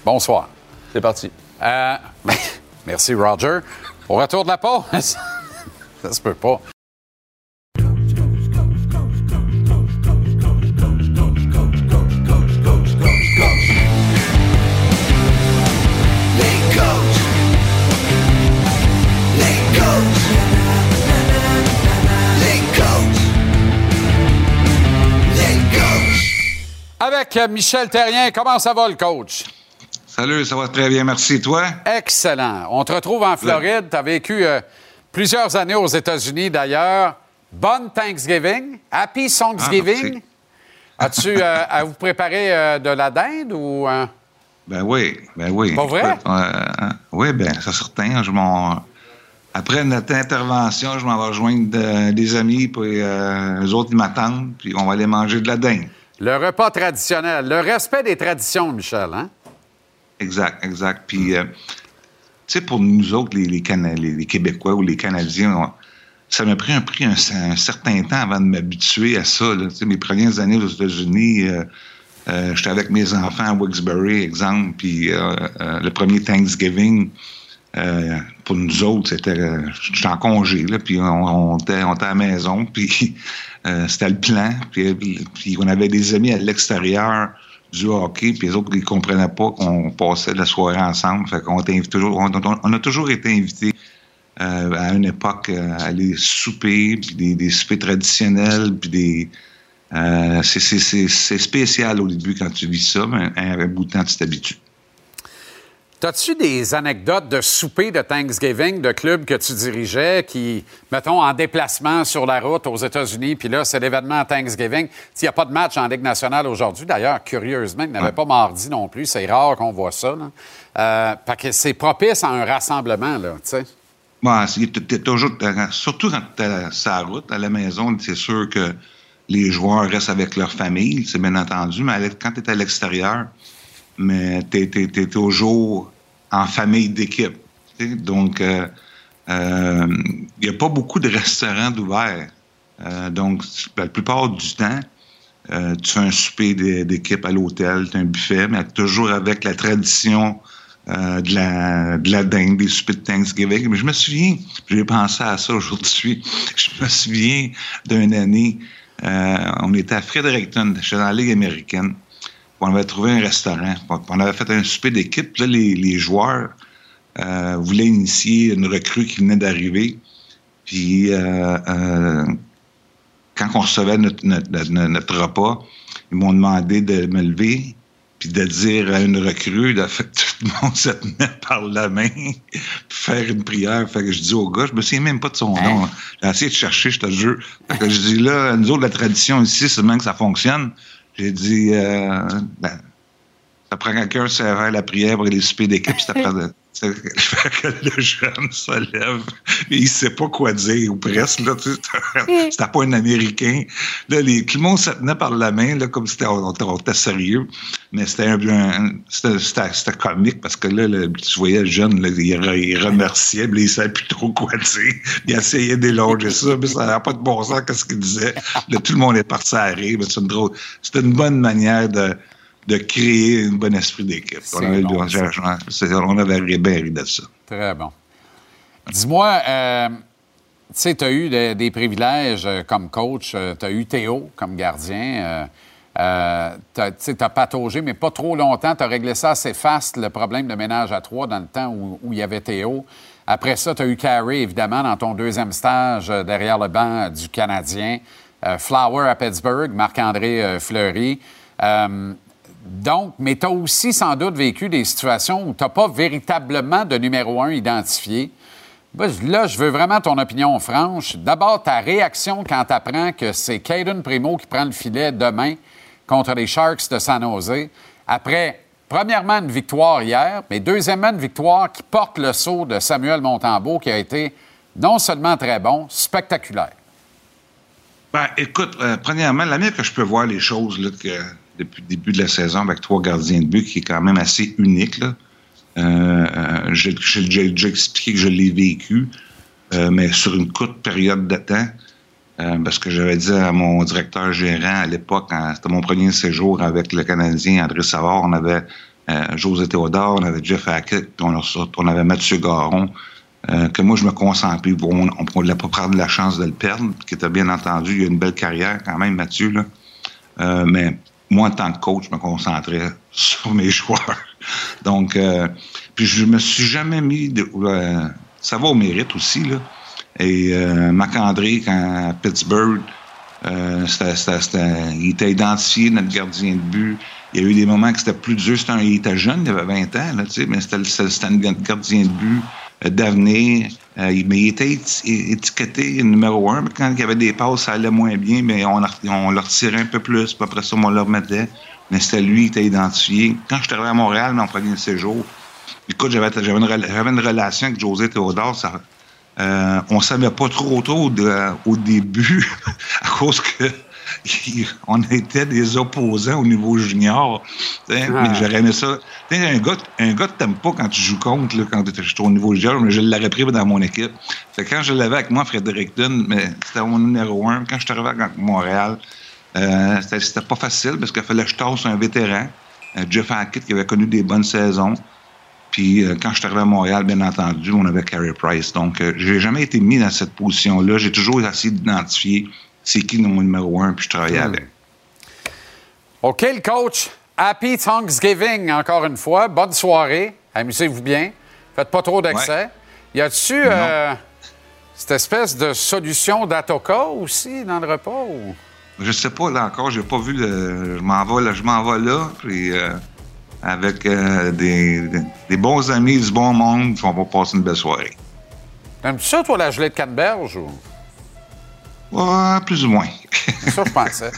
Bonsoir. C'est parti. Euh, merci, Roger. Au retour de la pause. ça se peut pas. Avec Michel Terrien, comment ça va, le coach? Salut, ça va très bien, merci. Toi? Excellent. On te retrouve en Floride. Tu as vécu euh, plusieurs années aux États-Unis, d'ailleurs. Bonne Thanksgiving. Happy Thanksgiving. As-tu euh, à vous préparer euh, de la dinde ou. Ben oui, ben oui. Pas vrai? Oui, ben c'est certain. Je m'en... Après notre intervention, je m'en vais rejoindre des amis, puis eux autres, ils m'attendent, puis on va aller manger de la dinde. Le repas traditionnel, le respect des traditions, Michel, hein? Exact, exact. Puis, euh, tu sais, pour nous autres, les, les, Québécois ou les Canadiens, ça m'a pris un, pris un, certain temps avant de m'habituer à ça. mes premières années aux États-Unis, euh, euh, j'étais avec mes enfants à Wilkes-Barre, exemple, puis le premier Thanksgiving, euh, pour nous autres, c'était, euh, j'étais en congé, là, puis on, était, à la maison, puis euh, c'était le plan, puis, on avait des amis à l'extérieur du hockey, puis les autres, ils comprenaient pas qu'on passait la soirée ensemble, fait qu'on toujours, on, a toujours été invités euh, à une époque à aller souper, puis des, des soupers traditionnels, puis des... c'est spécial au début quand tu vis ça, mais un, un bout de temps, tu t'habitues. T'as-tu des anecdotes de souper de Thanksgiving de clubs que tu dirigeais qui, mettons, en déplacement sur la route aux États-Unis, puis là, c'est l'événement Thanksgiving? Il n'y a pas de match en Ligue nationale aujourd'hui. D'ailleurs, curieusement, il n'y avait pas mardi non plus. C'est rare qu'on voit ça. Là. Euh, que c'est propice à un rassemblement, là, tu sais. T'es- t'es toujours, surtout quand tu la route, à la maison, c'est sûr que les joueurs restent avec leur famille, c'est bien entendu, mais quand tu es à l'extérieur, mais tu es, toujours en famille d'équipe. Donc, il n'y a pas beaucoup de restaurants d'ouverts. Euh, donc, la plupart du temps, euh, tu fais un souper d'é- d'équipe à l'hôtel, tu as un buffet, mais toujours avec la tradition euh, de, la, de la dinde, des soupers de Thanksgiving. Mais je me souviens, j'ai pensé à ça aujourd'hui, je me souviens d'une année, euh, on était à Fredericton, j'étais dans la Ligue américaine, on avait trouvé un restaurant, on avait fait un souper d'équipe, là, les, les joueurs euh, voulaient initier une recrue qui venait d'arriver, puis euh, euh, quand on recevait notre, notre, notre- notre repas, ils m'ont demandé de me lever puis de dire à une recrue, de fait, tout le monde se tenait par la main, puis faire une prière. Fait que je dis au gars, je me souviens même pas de son nom. J'ai essayé de chercher, je te jure. Fait que je dis là, nous autres, la tradition ici, c'est même que ça fonctionne. J'ai dit, euh, ben, ça prend quelqu'un faire la prière pour les souper d'équipe, ça prend de- que le jeune se lève, mais il sait pas quoi dire, ou presque, c'était pas un Américain. Là, les, tout le monde se tenait par la main, là, comme si c'était- on, on était sérieux, mais c'était un, un- c'était, c'était- c'était comique, parce que là, le- tu voyais le jeune, là, il, re- il remerciait, puis il savait plus trop quoi dire, il essayait d'élonger ça, mais ça n'a pas de bon sens, qu'est-ce qu'il disait. Là, tout le monde est parti à rire, mais c'est une drôle, c'était une bonne manière de de créer un bon esprit d'équipe. On bon, on, avait ri- bien ri de ça. Très bon. Dis-moi, euh, tu sais, tu as eu de- des privilèges euh, comme coach. tu as eu Théo comme gardien. Euh, euh, tu as pataugé, mais pas trop longtemps. Tu as réglé ça assez fast, le problème de ménage à trois, dans le temps où, il y avait Théo. Après ça, tu as eu Carey, évidemment, dans ton deuxième stage euh, derrière le banc du Canadien. Euh, Flower à Pittsburgh, Marc-André euh, Fleury. Euh, donc, mais tu as aussi sans doute vécu des situations où tu n'as pas véritablement de numéro un identifié. Là, je veux vraiment ton opinion franche. D'abord, ta réaction quand tu apprends que c'est Caden Primo qui prend le filet demain contre les Sharks de San Jose. Après, premièrement, une victoire hier, mais deuxièmement, une victoire qui porte le sceau de Samuel Montembeau, qui a été non seulement très bon, spectaculaire. Ben, écoute, euh, premièrement, la manière que je peux voir les choses là, que, depuis le début de la saison avec trois gardiens de but, qui est quand même assez unique. Euh, euh, j'ai déjà expliqué que je l'ai vécu, mais sur une courte période de temps, euh, parce que j'avais dit à mon directeur gérant à l'époque, quand c'était mon premier séjour avec le Canadien André Savard, on avait euh, José Théodore, on avait Jeff Hackett, puis on, on avait Mathieu Garon, euh, que moi je me concentrais, on ne pas prendre la chance de le perdre, qui était bien entendu, il a une belle carrière quand même, Mathieu, là. Euh, mais moi, en tant que coach, je me concentrais sur mes joueurs. Donc, euh, puis je me suis jamais mis de. ça va au mérite aussi, là. Et euh, Marc-André, quand à Pittsburgh, euh, il était identifié, notre gardien de but. Il y a eu des moments que c'était plus dur. Un- il était jeune, il avait 20 ans, là, mais c'était un gardien de but euh, d'avenir. Euh, il- mais il était éti- étiqueté numéro un. Mais quand il y avait des passes, ça allait moins bien, mais on, leur- on le retirait un peu plus. Puis après ça, on le remettait. Mais c'était lui qui était identifié. Quand je suis arrivé à Montréal, mon premier séjour, écoute, j'avais une, une relation avec José Théodore. Ça, euh, on savait pas trop trop de- au début à cause que on était des opposants au niveau junior. tu sais, Ah. Mais j'aurais aimé ça. Tu sais, un gars, un gars que t'aimes pas quand tu joues contre, là, quand tu es au niveau junior, mais je l'aurais pris dans mon équipe. Fait que quand je l'avais avec moi, Fredericton, mais c'était mon numéro un. Quand je suis arrivé avec Montréal, euh, c'était c'était pas facile parce qu'il fallait que je tasse un vétéran, euh, Jeff Hackett, qui avait connu des bonnes saisons. Puis euh, quand je suis arrivé à Montréal, bien entendu, on avait Carey Price. Donc, euh, j'ai jamais été mis dans cette position-là. J'ai toujours essayé d'identifier c'est qui mon numéro un, puis je travaillais Hmm. avec. OK, le coach. Happy Thanksgiving, encore une fois. Bonne soirée. Amusez-vous bien. Faites pas trop d'excès. Y a-tu euh, cette espèce de solution d'Atoka aussi dans le repas? Ou... Je sais pas, là encore, j'ai pas vu le. Je m'en vais là, je m'en vais là, puis euh, avec euh, des, bons amis, du bon monde, puis on va passer une belle soirée. T'aimes-tu ça, toi, la gelée de canneberge? Ou... Ouais, plus ou moins. Ça, je pensais.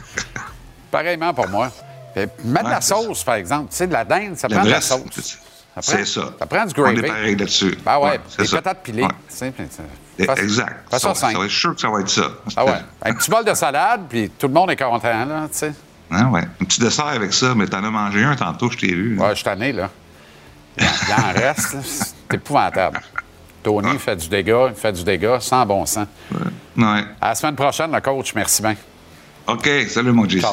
Pareillement pour moi. Mettre de la Ouais, c'est sauce, par exemple. Tu sais, de la dinde, ça Le prend de la sauce. c'est- Ça ça. Prend du On gravy. est pareil là-dessus. Ben ouais, des ça. patates pilées. Ouais. Eh, Exact. Simple. ça va être sûr que ça va être ça. Ah ouais. Un petit bol de salade, puis tout le monde est content, là, tu sais. Hein, ouais. Un petit dessert avec ça, mais t'en as mangé un tantôt, je t'ai vu. Ouais, je t'en ai, là. Il en reste, c'est épouvantable. Tony fait du dégât, il fait du dégât, sans bon sens. Ouais. À la semaine prochaine, le coach, merci bien. OK, salut mon JC.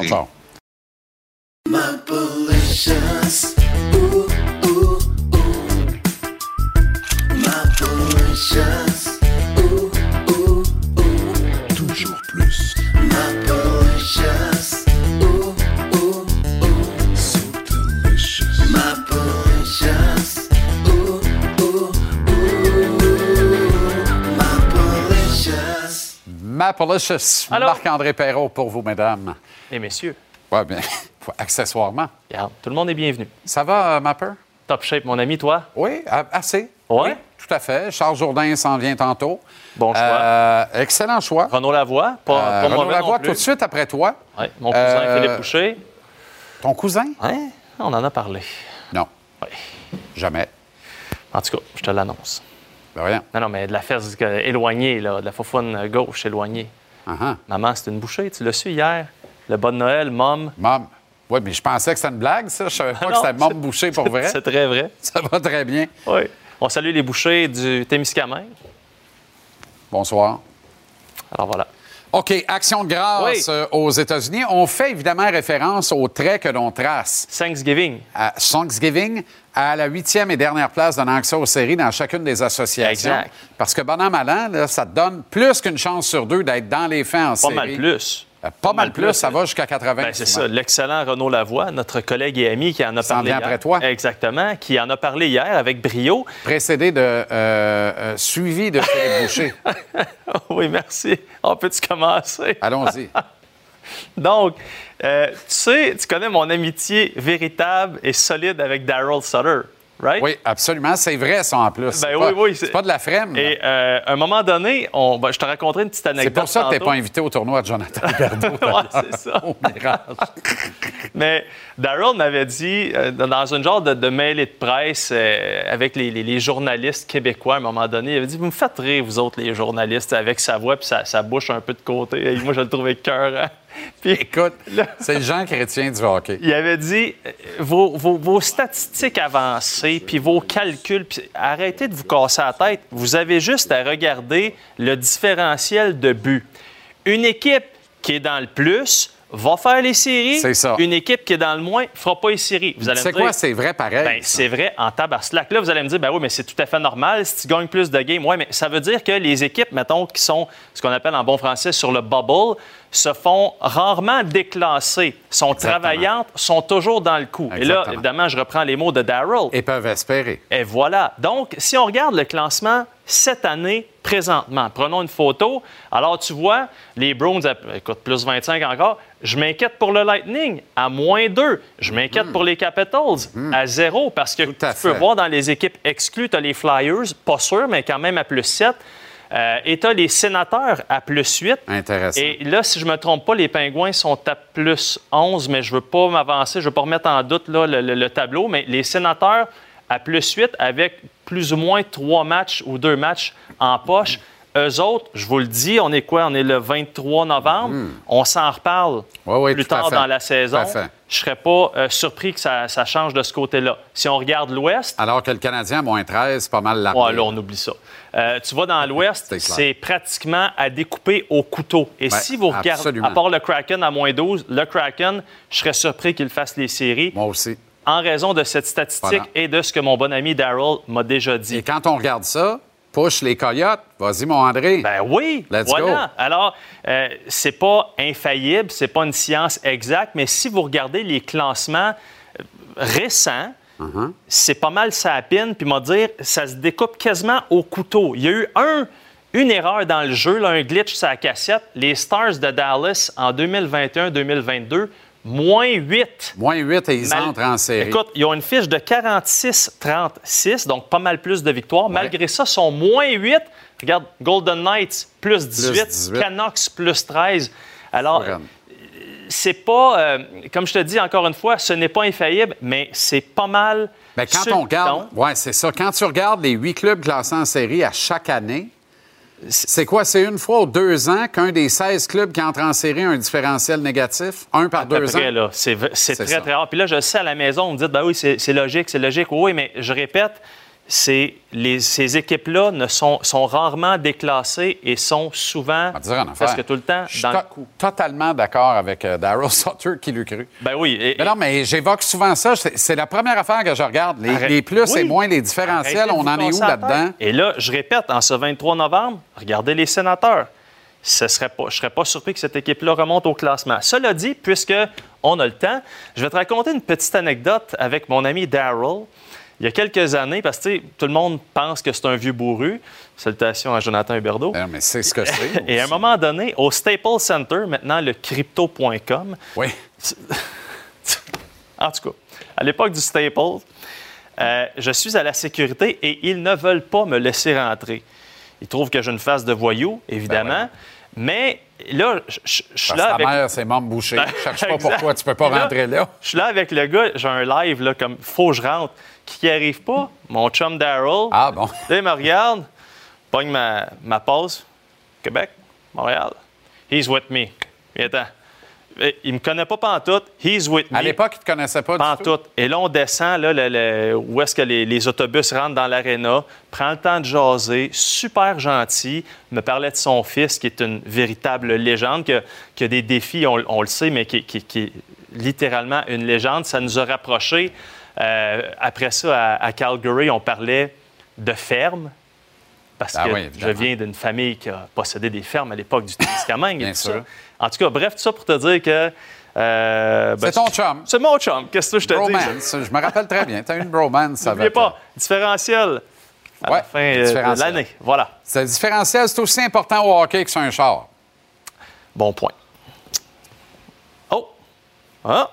Mapalicious. Marc-André Perrault pour vous, mesdames. Et messieurs. Oui, bien, accessoirement. Regarde, tout le monde est bienvenu. Ça va, euh, Mapper? Top shape, mon ami, toi? Oui, assez. Ouais? Oui, tout à fait. Charles Jourdain s'en vient tantôt. Bon choix. Euh, excellent choix. Renaud Lavoie, pas, Euh, pas Renaud mauvais Lavoie, non plus. tout de suite après toi. Ouais, mon cousin Euh, Philippe Boucher. Ton cousin? Ouais, on en a parlé. Non. Ouais. Jamais. En tout cas, je te l'annonce. Ben rien. Non, non, mais de la fesse éloignée, là, de la faufoune gauche éloignée. Uh-huh. Maman, c'est une bouchée, tu l'as su hier. Le bon Noël, mom. Mom. Oui, mais je pensais que c'était une blague, ça. Je savais pas que c'était Mom Boucher pour vrai. C'est très vrai. Ça va très bien. Oui. On salue les bouchers du Témiscamingue. Bonsoir. Alors voilà. OK, action de grâce Oui. euh, aux États-Unis. On fait évidemment référence au trait que l'on trace. Thanksgiving. À Thanksgiving, à la huitième et dernière place donnant accès aux séries dans chacune des associations. Exact. Parce que, bon an, mal an, là, ça te donne plus qu'une chance sur deux d'être dans les faits en Pas série. mal plus. Euh, Pas, mal plus, ça va jusqu'à 80. Ben, c'est ça. L'excellent Renaud Lavoie, notre collègue et ami qui en a parlé vient hier. après toi. Exactement. Qui en a parlé hier avec brio. Précédé de euh, euh, suivi de Philippe Boucher. oui, merci. On peut-tu commencer? Allons-y. Donc, euh, tu sais, tu connais mon amitié véritable et solide avec Daryl Sutter, right? Oui, absolument. C'est vrai, ça, en plus. C'est Ben pas- oui, oui. C'est pas de la frème. Et euh, à un moment donné, on, ben, je te raconterai une petite C'est anecdote. pour ça que tu n'es pas invité au tournoi de Jonathan Berdo. Ouais, c'est ça. Au. Mais Daryl m'avait dit, euh, dans un genre de, de mêlée de presse euh, avec les, les- les journalistes québécois, à un moment donné, il avait dit Vous me faites rire, vous autres, les journalistes, avec sa voix puis sa, sa bouche un peu de côté. Et moi, je le trouvais cœur. Puis Écoute, c'est le Jean Chrétien du hockey. il avait dit euh, vos, vos- vos statistiques avancées, puis vos calculs, puis arrêtez de vous casser la tête. Vous avez juste à regarder le différentiel de but. Une équipe qui est dans le plus va faire les séries. C'est ça. Une équipe qui est dans le moins ne fera pas les séries. Vous allez C'est me dire, quoi, c'est vrai pareil? ben, c'est vrai en tabarnak. Là, vous allez me dire, ben oui, mais c'est tout à fait normal si tu gagnes plus de games. Oui, mais ça veut dire que les équipes, mettons, qui sont ce qu'on appelle en bon français sur le bubble, se font rarement déclasser, sont travaillantes, sont toujours dans le coup. Et là, évidemment, je reprends les mots de Daryl. Et peuvent espérer. Et voilà. Donc, si on regarde le classement cette année, présentement, prenons une photo. Alors, tu vois, les Browns, écoute, plus 25 encore. Je m'inquiète pour le Lightning à moins 2. Je m'inquiète pour les Capitals à 0 parce que tu peux fait. voir dans les équipes exclues, tu as les Flyers, pas sûr, mais quand même à plus 7. Euh, et tu as les sénateurs à plus 8. Intéressant. Et là, si je ne me trompe pas, les Pingouins sont à plus 11, mais je ne veux pas m'avancer, je ne veux pas remettre en doute là, le, le- le tableau, mais les sénateurs à plus 8 avec plus ou moins trois matchs ou deux matchs en poche. Eux autres, je vous le dis, on est quoi? On est le 23 novembre. On s'en reparle Oui, oui, plus tard dans la saison. Je ne serais pas euh, surpris que ça, ça change de ce côté-là. Si on regarde l'Ouest, Alors que le Canadien, à moins 13, c'est pas mal largué. Ouais, là, on oublie ça. Euh, tu vas dans l'Ouest, C'est pratiquement à découper au couteau. Et Ben, si vous regardez, absolument. à part le Kraken à moins 12, le Kraken, je serais surpris qu'il fasse les séries Moi aussi. En raison de cette statistique Voilà. et de ce que mon bon ami Daryl m'a déjà dit. Et quand on regarde ça, push les coyotes. Vas-y, mon André. Ben oui, Let's voilà. go. Alors, euh, c'est pas infaillible, c'est pas une science exacte, mais si vous regardez les classements euh, récents, Uh-huh. c'est pas mal ça à pine, puis m'a dire, ça se découpe quasiment au couteau. Il y a eu un, une erreur dans le jeu, là, un glitch sur la cassette. Les Stars de Dallas en 2021-2022, moins 8. Moins 8 et ils Mal- entrent en série. Écoute, ils ont une fiche de 46-36, donc pas mal plus de victoires. Malgré ça, ils sont moins 8. Regarde, Golden Knights, plus 18. 18. Canucks, plus 13. Alors, Fourette. c'est pas, euh, comme je te dis encore une fois, ce n'est pas infaillible, mais c'est pas mal. Ben, quand on regarde, ouais, c'est ça. Quand tu regardes les huit clubs classés en série à chaque année, c'est quoi? C'est une fois ou deux ans qu'un des 16 clubs qui entre en série a un différentiel négatif? Un par À deux près, ans? C'est très, ça. très rare. Puis là, je sais, à la maison, on me dit, ben oui, c'est logique, c'est logique. Oui, mais je répète, les, ces équipes-là ne sont, sont rarement déclassées et sont souvent, presque tout le temps, Je suis dans le to- totalement d'accord avec euh, Daryl Sutter qui l'eût cru. Ben oui. et- Mais non, mais j'évoque souvent ça. C'est la première affaire que je regarde. Les, Arrête- les plus Oui. et moins, les différentiels, on en est où là-dedans? Et là, je répète, en ce 23 novembre, regardez les sénateurs. Ce serait pas, je ne serais pas surpris que cette équipe-là remonte au classement. Cela dit, puisque on a le temps, je vais te raconter une petite anecdote avec mon ami Daryl. Il y a quelques années, parce que tout le monde pense que c'est un vieux bourru. Salutations à Jonathan Huberdeau. mais c'est ce que c'est. Et à un moment donné, au Staples Center, maintenant le crypto.com. Oui. En tout cas, à l'époque du Staples, euh, je suis à la sécurité et ils ne veulent pas me laisser rentrer. Ils trouvent que j'ai une face de voyou, évidemment. Mais là, je, je- je suis là ta avec... mère, c'est membre bouché. Ben, Je cherche pas pourquoi tu peux pas rentrer là. Je suis là avec le gars, j'ai un live, là, comme faut que je rentre. Qui arrive pas? Mon chum Daryl. Ah bon? Là, il me regarde, pogne ma, ma pause. Québec, Montréal. He's with me. Viens-t'en. Euh, Il me connaît pas pantoute. He's with me. À l'époque, il te connaissait pas du tout? Pantoute. Et là, on descend, là, le- le- où est-ce que les, les autobus rentrent dans l'aréna, prend le temps de jaser, super gentil, me parlait de son fils, qui est une véritable légende, qui a, qui a des défis, on, on le sait, mais qui, qui- qui est littéralement une légende. Ça nous a rapprochés. Euh, après ça, à, à Calgary, on parlait de ferme. Parce Ah que oui, je viens d'une famille qui a possédé des fermes à l'époque du Témiscamingue. et tout sûr. ça. En tout cas, bref, tout ça pour te dire que. euh, ben, C'est ton chum. C'est mon chum. Qu'est-ce que je te dis? Bromance. Je me rappelle très bien. Tu as une bromance N'oubliez avec. pas, différentiel à Ouais, la fin euh, de l'année. Voilà. C'est différentiel, c'est aussi important au hockey que sur un char. Bon point. Oh! Ah!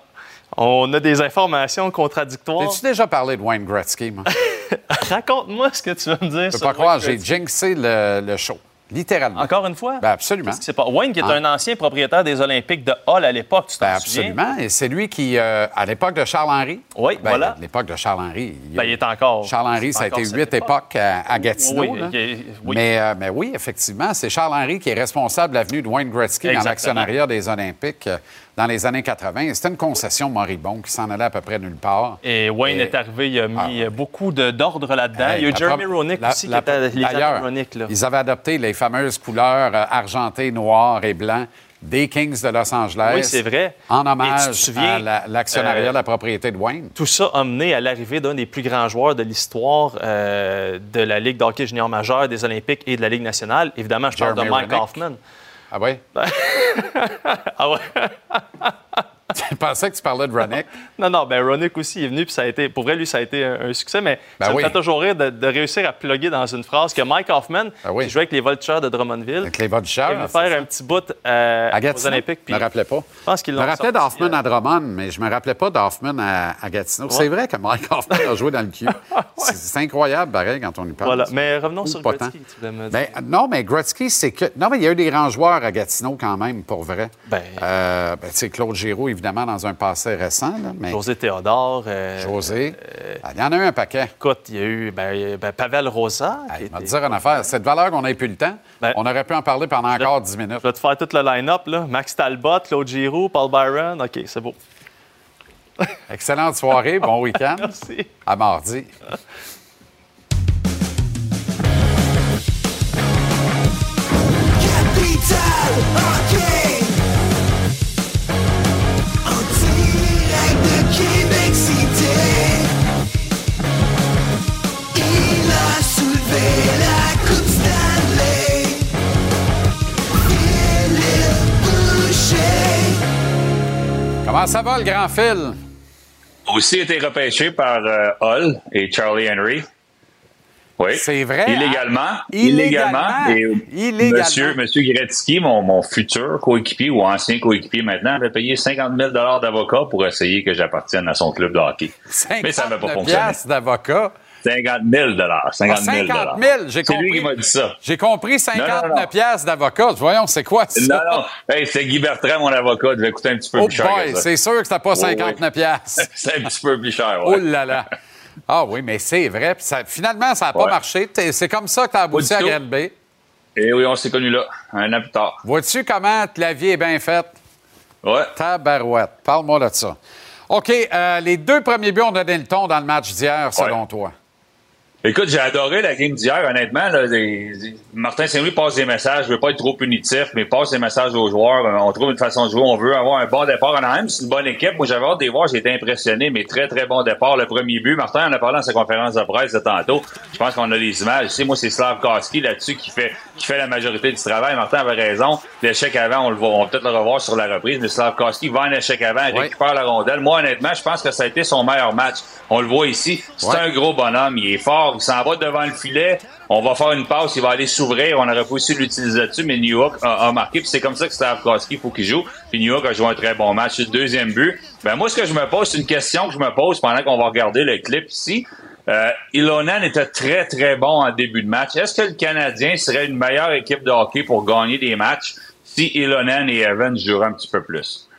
On a des informations contradictoires. T'as-tu déjà parlé de Wayne Gretzky, moi? Raconte-moi ce que tu vas me dire. Je peux pas croire, j'ai jinxé le, le show. Littéralement. Encore une fois? Ben absolument. S'est pas- Wayne, qui est Ah. un ancien propriétaire des Olympiques de Hall à l'époque, tu t'en Ben, souviens? absolument. Et c'est lui qui, euh, à l'époque de Charles-Henri. Oui, ben, voilà. À l'époque de Charles-Henri. Ben, il est encore. Charles-Henri, ça a été huit époque. époques à, à Gatineau. Oui, là. il est- oui. Mais, euh, mais oui, effectivement, c'est Charles-Henri qui est responsable de l'avenue de Wayne Gretzky dans l'actionnariat des Olympiques euh, dans les années 80. C'était une concession moribond qui s'en allait à peu près nulle part. Et Wayne Et- est arrivé, il a mis euh, beaucoup d'ordre là-dedans. Hey, il y a eu Jeremy pro- Roenick la- aussi la- qui était Roenick, là. ils avaient adopté les fameuses couleurs euh, argentées, noires et blancs des Kings de Los Angeles. Oui, c'est vrai. En hommage tu te souviens, à la- l'actionnariat euh, de la propriété de Wayne. Tout ça a mené à l'arrivée d'un des plus grands joueurs de l'histoire euh, de la Ligue d'hockey junior majeur, des Olympiques et de la Ligue nationale. Évidemment, je parle de Mike. Hoffman. Ah oui? ah ouais? Je pensais que tu parlais de Ronick. Non, non, ben Ronick aussi est venu, puis ça a été, pour vrai, lui, ça a été un, un succès, mais Ben ça oui. me fait toujours rire de, de réussir à plugger dans une phrase que Mike Hoffman, oui. qui jouait avec les Voltigeurs de Drummondville, Avec les venu c'est faire un petit bout euh, À aux? Olympiques. Je me rappelais pas. Je pense qu'ils Je me rappelais d'Hoffman euh, à Drummond, mais je me rappelais pas d'Hoffman à, à Gatineau. C'est vrai que Mike Hoffman a joué dans le cul. C'est- C'est incroyable, pareil, quand on y parle. Voilà, mais revenons Ou sur. Gretzky, tu voulais me dire. Ben, non, mais Gretzky, c'est que. Non, mais il y a eu des grands joueurs à Gatineau quand même, pour vrai. Ben- Euh, ben, tu sais, Claude Giroux, évidemment, dans un passé récent. Là, mais José Théodore. euh, José. Ah, Il y en a eu un paquet. Écoute, il y a eu ben, ben, Pavel Rosa. qui Je vais te dire une affaire. Cette valeur qu'on n'a plus le temps, on aurait pu en parler pendant encore 10 minutes. Je vais te faire tout le line-up. là. Max Talbot, Claude Giroux, Paul Byron. OK, c'est beau. Excellente soirée, bon week-end. Merci. À mardi. Capital Comment ça va, le grand fil? Aussi été repêché par euh, Hull et Charlie Henry. Oui. C'est vrai, Illégalement. hein? Illégalement. Et Illégalement. Monsieur, monsieur Gretzky, mon, mon futur coéquipier ou ancien coéquipier maintenant, avait payé 50 000 d'avocat pour essayer que j'appartienne à son club de hockey. Mais ça n'avait pas 59 fonctionné. d'avocat. 50 000 50 000 Ah, 50 000, j'ai C'est compris. lui qui m'a dit ça. J'ai compris Non, non, 59 non. piastres d'avocat. Voyons, c'est quoi ça? Non, non. Hey, c'est Guy Bertrand, mon avocat. Il devait coûter un petit peu Oh plus cher boy, c'est sûr que c'était pas Oh, oui. 59 piastres. C'est un petit peu plus cher, Oh ouais. là là. Ah oui, mais c'est vrai. Ça- finalement, ça n'a pas marché. C'est comme ça que tu as abouti à. Granby. Et oui, on s'est connus là, un an plus tard. Vois-tu comment la vie est bien faite? Ouais. Tabarouette. Parle-moi de ça. OK, euh, les deux premiers buts ont donné le ton dans le match d'hier, selon toi. Écoute, j'ai adoré la game d'hier, honnêtement. Là, des- des- Martin Saint-Louis passe des messages. Je veux pas être trop punitif, mais passe des messages aux joueurs. Euh, On trouve une façon de jouer. On veut avoir un bon départ. En même, c'est une bonne équipe. Moi, j'avais hâte de les voir. J'ai été impressionné, mais très, très bon départ. Le premier but, Martin en a parlé dans sa conférence de presse de tantôt. Je pense qu'on a les images. Tu sais, moi, c'est Slavkowski là-dessus qui fait, qui fait la majorité du travail. Martin avait raison. L'échec avant, on le voit. On va peut-être le revoir sur la reprise, mais Slavkowski va en échec avant, récupère la rondelle. Moi, honnêtement, je pense que ça a été son meilleur match. On le voit ici. C'est Ouais. un gros bonhomme. Il est fort. Il s'en va devant le filet. On va faire une passe. Il va aller s'ouvrir. On aurait pas aussi l'utiliser là-dessus, mais New York a, marqué. Puis c'est comme ça que Stavkowski, il faut qu'il joue. Puis New York a joué un très bon match. Le deuxième but. Ben, moi, ce que je me pose, c'est une question que je me pose pendant qu'on va regarder le clip ici. Euh, Ilonen était très, très bon en début de match. Est-ce que le Canadien serait une meilleure équipe de hockey pour gagner des matchs si Ilonen et Evans joueraient un petit peu plus?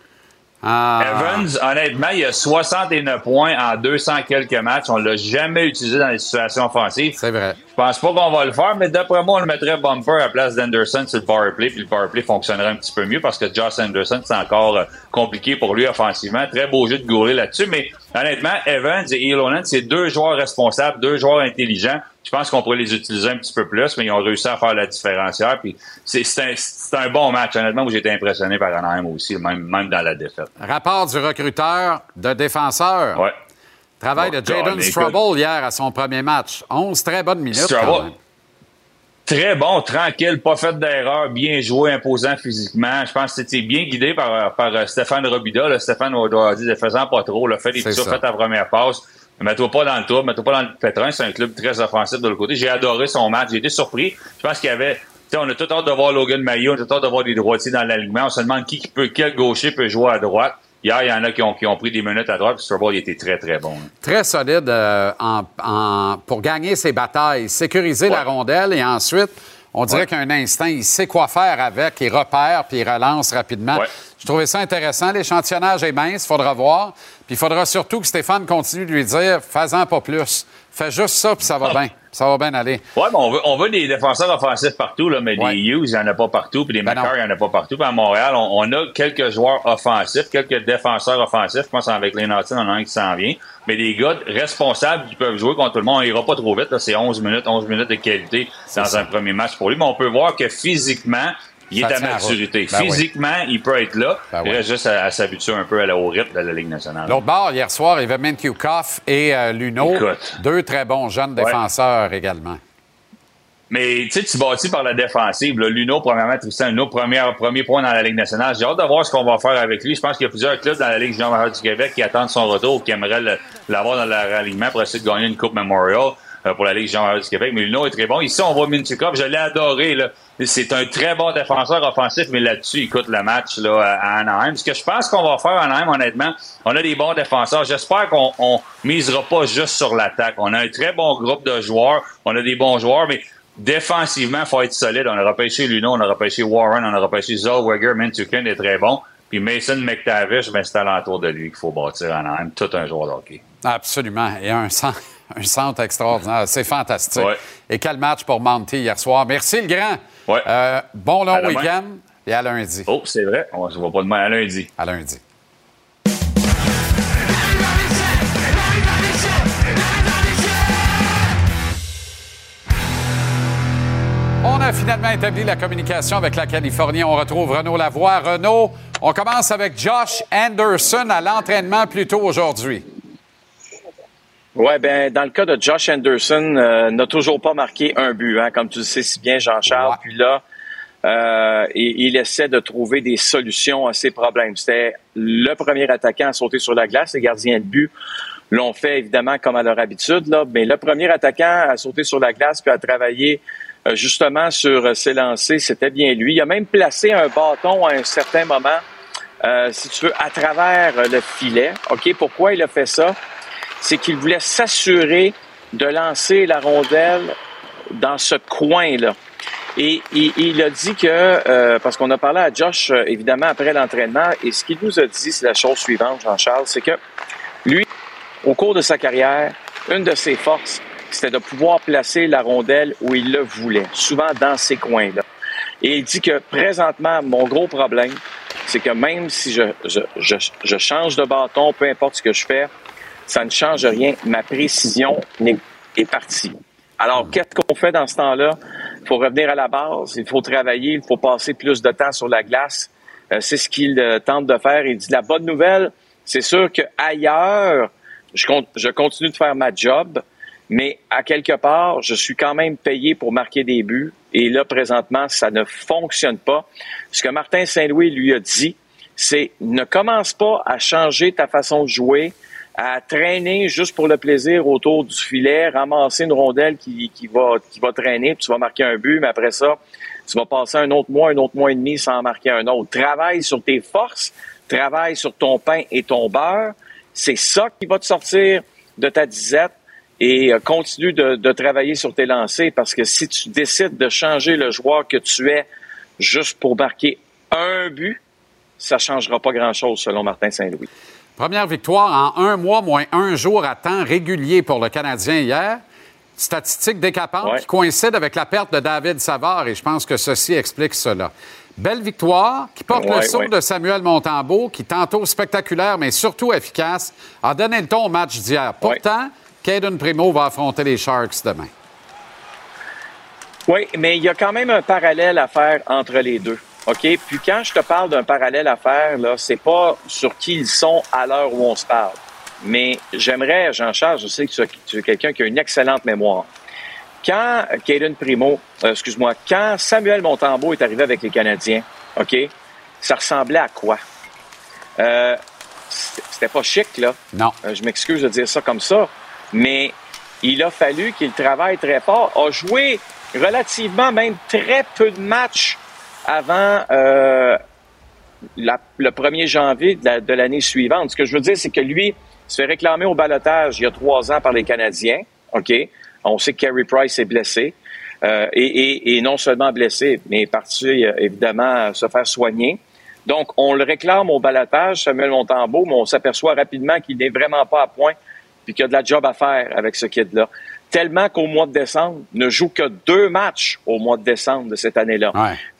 Ah. Evans, honnêtement, il a 61 points en 200 quelques matchs. On l'a jamais utilisé dans les situations offensives. C'est vrai. Je pense pas qu'on va le faire, mais d'après moi, on le mettrait bumper à la place d'Anderson sur le powerplay, puis le powerplay fonctionnerait un petit peu mieux parce que Josh Anderson, c'est encore euh, compliqué pour lui offensivement. Très beau jeu de Goulet là-dessus, mais honnêtement, Evans et Ilonen, c'est deux joueurs responsables, deux joueurs intelligents. Je pense qu'on pourrait les utiliser un petit peu plus, mais ils ont réussi à faire la différencière. Puis c'est c'est un, c'est un bon match. Honnêtement, j'ai été impressionné par Anaheim aussi, même, même dans la défaite. Rapport du recruteur de défenseur. Ouais. Travail de Jaden. Strubble hier à son premier match. 11 très bonnes minutes. Strubble. quand même. Très bon, tranquille, pas fait d'erreur, bien joué, imposant physiquement. Je pense que c'était bien guidé par, par euh, Stéphane Robida. Là. Stéphane doit dire, faisant pas trop, là, fait des petits ça. fait ta première passe. Mets-toi pas dans le tour, mets-toi pas dans le pétrin. C'est un club très offensif de l'autre côté. J'ai adoré son match. J'ai été surpris. Je pense qu'il y avait. on a tout hâte de voir Logan Mayo, on a tout hâte de voir des droitiers dans l'alignement. On se demande qui, qui peut, quel gaucher peut jouer à droite. Hier, il y en a qui ont, qui ont pris des minutes à droite, puis Strubble, il était très, très bon. Très solide euh, en, en- pour gagner ses batailles, sécuriser la rondelle et ensuite, on dirait qu'un instinct, il sait quoi faire avec, il repère puis il relance rapidement. Je trouvais ça intéressant. L'échantillonnage est mince, il faudra voir. Puis il faudra surtout que Stéphane continue de lui dire fais-en pas plus. Fais juste ça, puis ça va bien. Ça va bien aller. Ouais, mais on veut, on veut des défenseurs offensifs partout, là, mais des Hughes, il n'y en a pas partout, puis des Ben McCarr, il n'y en a pas partout. Puis à Montréal, on, on a quelques joueurs offensifs, quelques défenseurs offensifs. Je pense avec les Nautilus, on en a un qui s'en vient. Mais des gars responsables qui peuvent jouer contre tout le monde. On ira pas trop vite. là. C'est 11 minutes, 11 minutes de qualité dans un premier match pour lui. Mais on peut voir que physiquement, il Ça est à maturité. Ben oui. Physiquement, il peut être là. Ben il oui. reste juste à, à s'habituer un peu à la, au rythme de la Ligue nationale. L'autre bord, hier soir, il y avait Minkukov et euh, Luno. Écoute. Deux très bons jeunes Ouais. défenseurs également. Mais tu sais, tu bâtis par la défensive. Là, Luno, premièrement, Tristan Luno, premier, premier point dans la Ligue nationale. J'ai hâte de voir ce qu'on va faire avec lui. Je pense qu'il y a plusieurs clubs dans la Ligue junior du Québec qui attendent son retour, qui aimeraient le- l'avoir dans leur alignement pour essayer de gagner une Coupe Memorial pour la Ligue junior du Québec. Mais Luno est très bon. Ici, on voit Minchikov. Je l'ai adoré. Là. C'est un très bon défenseur offensif, mais là-dessus, il coûte le match là, à Anaheim. Ce que je pense qu'on va faire à Anaheim, honnêtement, on a des bons défenseurs. J'espère qu'on on misera pas juste sur l'attaque. On a un très bon groupe de joueurs. On a des bons joueurs, mais défensivement, il faut être solide. On a repêché Luno, on a repêché Warren, on a repêché Zellweger, Mintukin est très bon. Puis Mason McTavish, ben, c'est alentour de lui qu'il faut bâtir Anaheim. Tout un joueur de hockey. Absolument. Et un centre, un centre extraordinaire. C'est fantastique. Ouais. Et quel match pour Monty hier soir. Merci, le grand. Euh, bon long week-end et à lundi. Oh, c'est vrai. On se voit pas demain à lundi. À lundi. On a finalement établi la communication avec la Californie. On retrouve Renaud Lavoie. Renaud, on commence avec Josh Anderson à l'entraînement plus tôt aujourd'hui. Ouais, ben dans le cas de Josh Anderson, euh, n'a toujours pas marqué un but, hein, comme tu le sais si bien, Jean-Charles. Puis là, euh, il, il essaie de trouver des solutions à ses problèmes. C'était le premier attaquant à sauter sur la glace. Les gardiens de but l'ont fait évidemment comme à leur habitude, là. Mais le premier attaquant à sauter sur la glace puis à travailler euh, justement sur euh, ses lancers, c'était bien lui. Il a même placé un bâton à un certain moment, euh, si tu veux, à travers euh, le filet. OK, pourquoi il a fait ça? C'est qu'il voulait s'assurer de lancer la rondelle dans ce coin-là. Et il, a dit que, euh, parce qu'on a parlé à Josh, euh, évidemment, après l'entraînement, et ce qu'il nous a dit, c'est la chose suivante, Jean-Charles, c'est que lui, au cours de sa carrière, une de ses forces, c'était de pouvoir placer la rondelle où il le voulait, souvent dans ces coins-là. Et il dit que présentement, mon gros problème, c'est que même si je, je, je, je change de bâton, peu importe ce que je fais, ça ne change rien. Ma précision est partie. Alors, qu'est-ce qu'on fait dans ce temps-là? Il faut revenir à la base, il faut travailler, il faut passer plus de temps sur la glace. Euh, c'est ce qu'il euh, tente de faire. Il dit la bonne nouvelle, c'est sûr que ailleurs, je, je continue de faire ma job, mais à quelque part, je suis quand même payé pour marquer des buts. Et là, présentement, ça ne fonctionne pas. Ce que Martin Saint-Louis lui a dit, c'est ne commence pas à changer ta façon de jouer, à traîner juste pour le plaisir autour du filet, ramasser une rondelle qui, qui va, qui va traîner, puis tu vas marquer un but, mais après ça, tu vas passer un autre mois, un autre mois et demi sans marquer un autre. Travaille sur tes forces, travaille sur ton pain et ton beurre. C'est ça qui va te sortir de ta disette et euh, continue de, de travailler sur tes lancers parce que si tu décides de changer le joueur que tu es juste pour marquer un but, ça changera pas grand-chose selon Martin Saint-Louis. Première victoire en un mois moins un jour à temps régulier pour le Canadien hier. Statistique décapante qui coïncide avec la perte de David Savard et je pense que ceci explique cela. Belle victoire qui porte le ouais. de Samuel Montembeau qui, tantôt spectaculaire mais surtout efficace, a donné le ton au match d'hier. Pourtant, Caden Primo va affronter les Sharks demain. Oui, mais il y a quand même un parallèle à faire entre les deux. OK? Puis quand je te parle d'un parallèle à faire, là, c'est pas sur qui ils sont à l'heure où on se parle. Mais j'aimerais, Jean-Charles, je sais que tu es- quelqu'un qui a une excellente mémoire. Quand Caden Primo, euh, excuse-moi, quand Samuel Montembeau est arrivé avec les Canadiens, OK? Ça ressemblait à quoi? Euh, c'était c'était pas chic, là. Non. Euh, je m'excuse de dire ça comme ça, mais il a fallu qu'il travaille très fort, a joué relativement même très peu de matchs avant euh, le 1er janvier de la- de l'année suivante. Ce que je veux dire, c'est que lui se fait réclamer au balotage il y a trois ans par les Canadiens. OK? On sait que Carey Price est blessé. euh, et, et- et non seulement blessé, mais parti, euh, évidemment, se faire soigner. Donc, on le réclame au balotage, Samuel Montembeau, mais on s'aperçoit rapidement qu'il n'est vraiment pas à point puis qu'il y a de la job à faire avec ce kid-là. Tellement qu'au mois de décembre, ne joue que deux matchs au mois de décembre de cette année-là.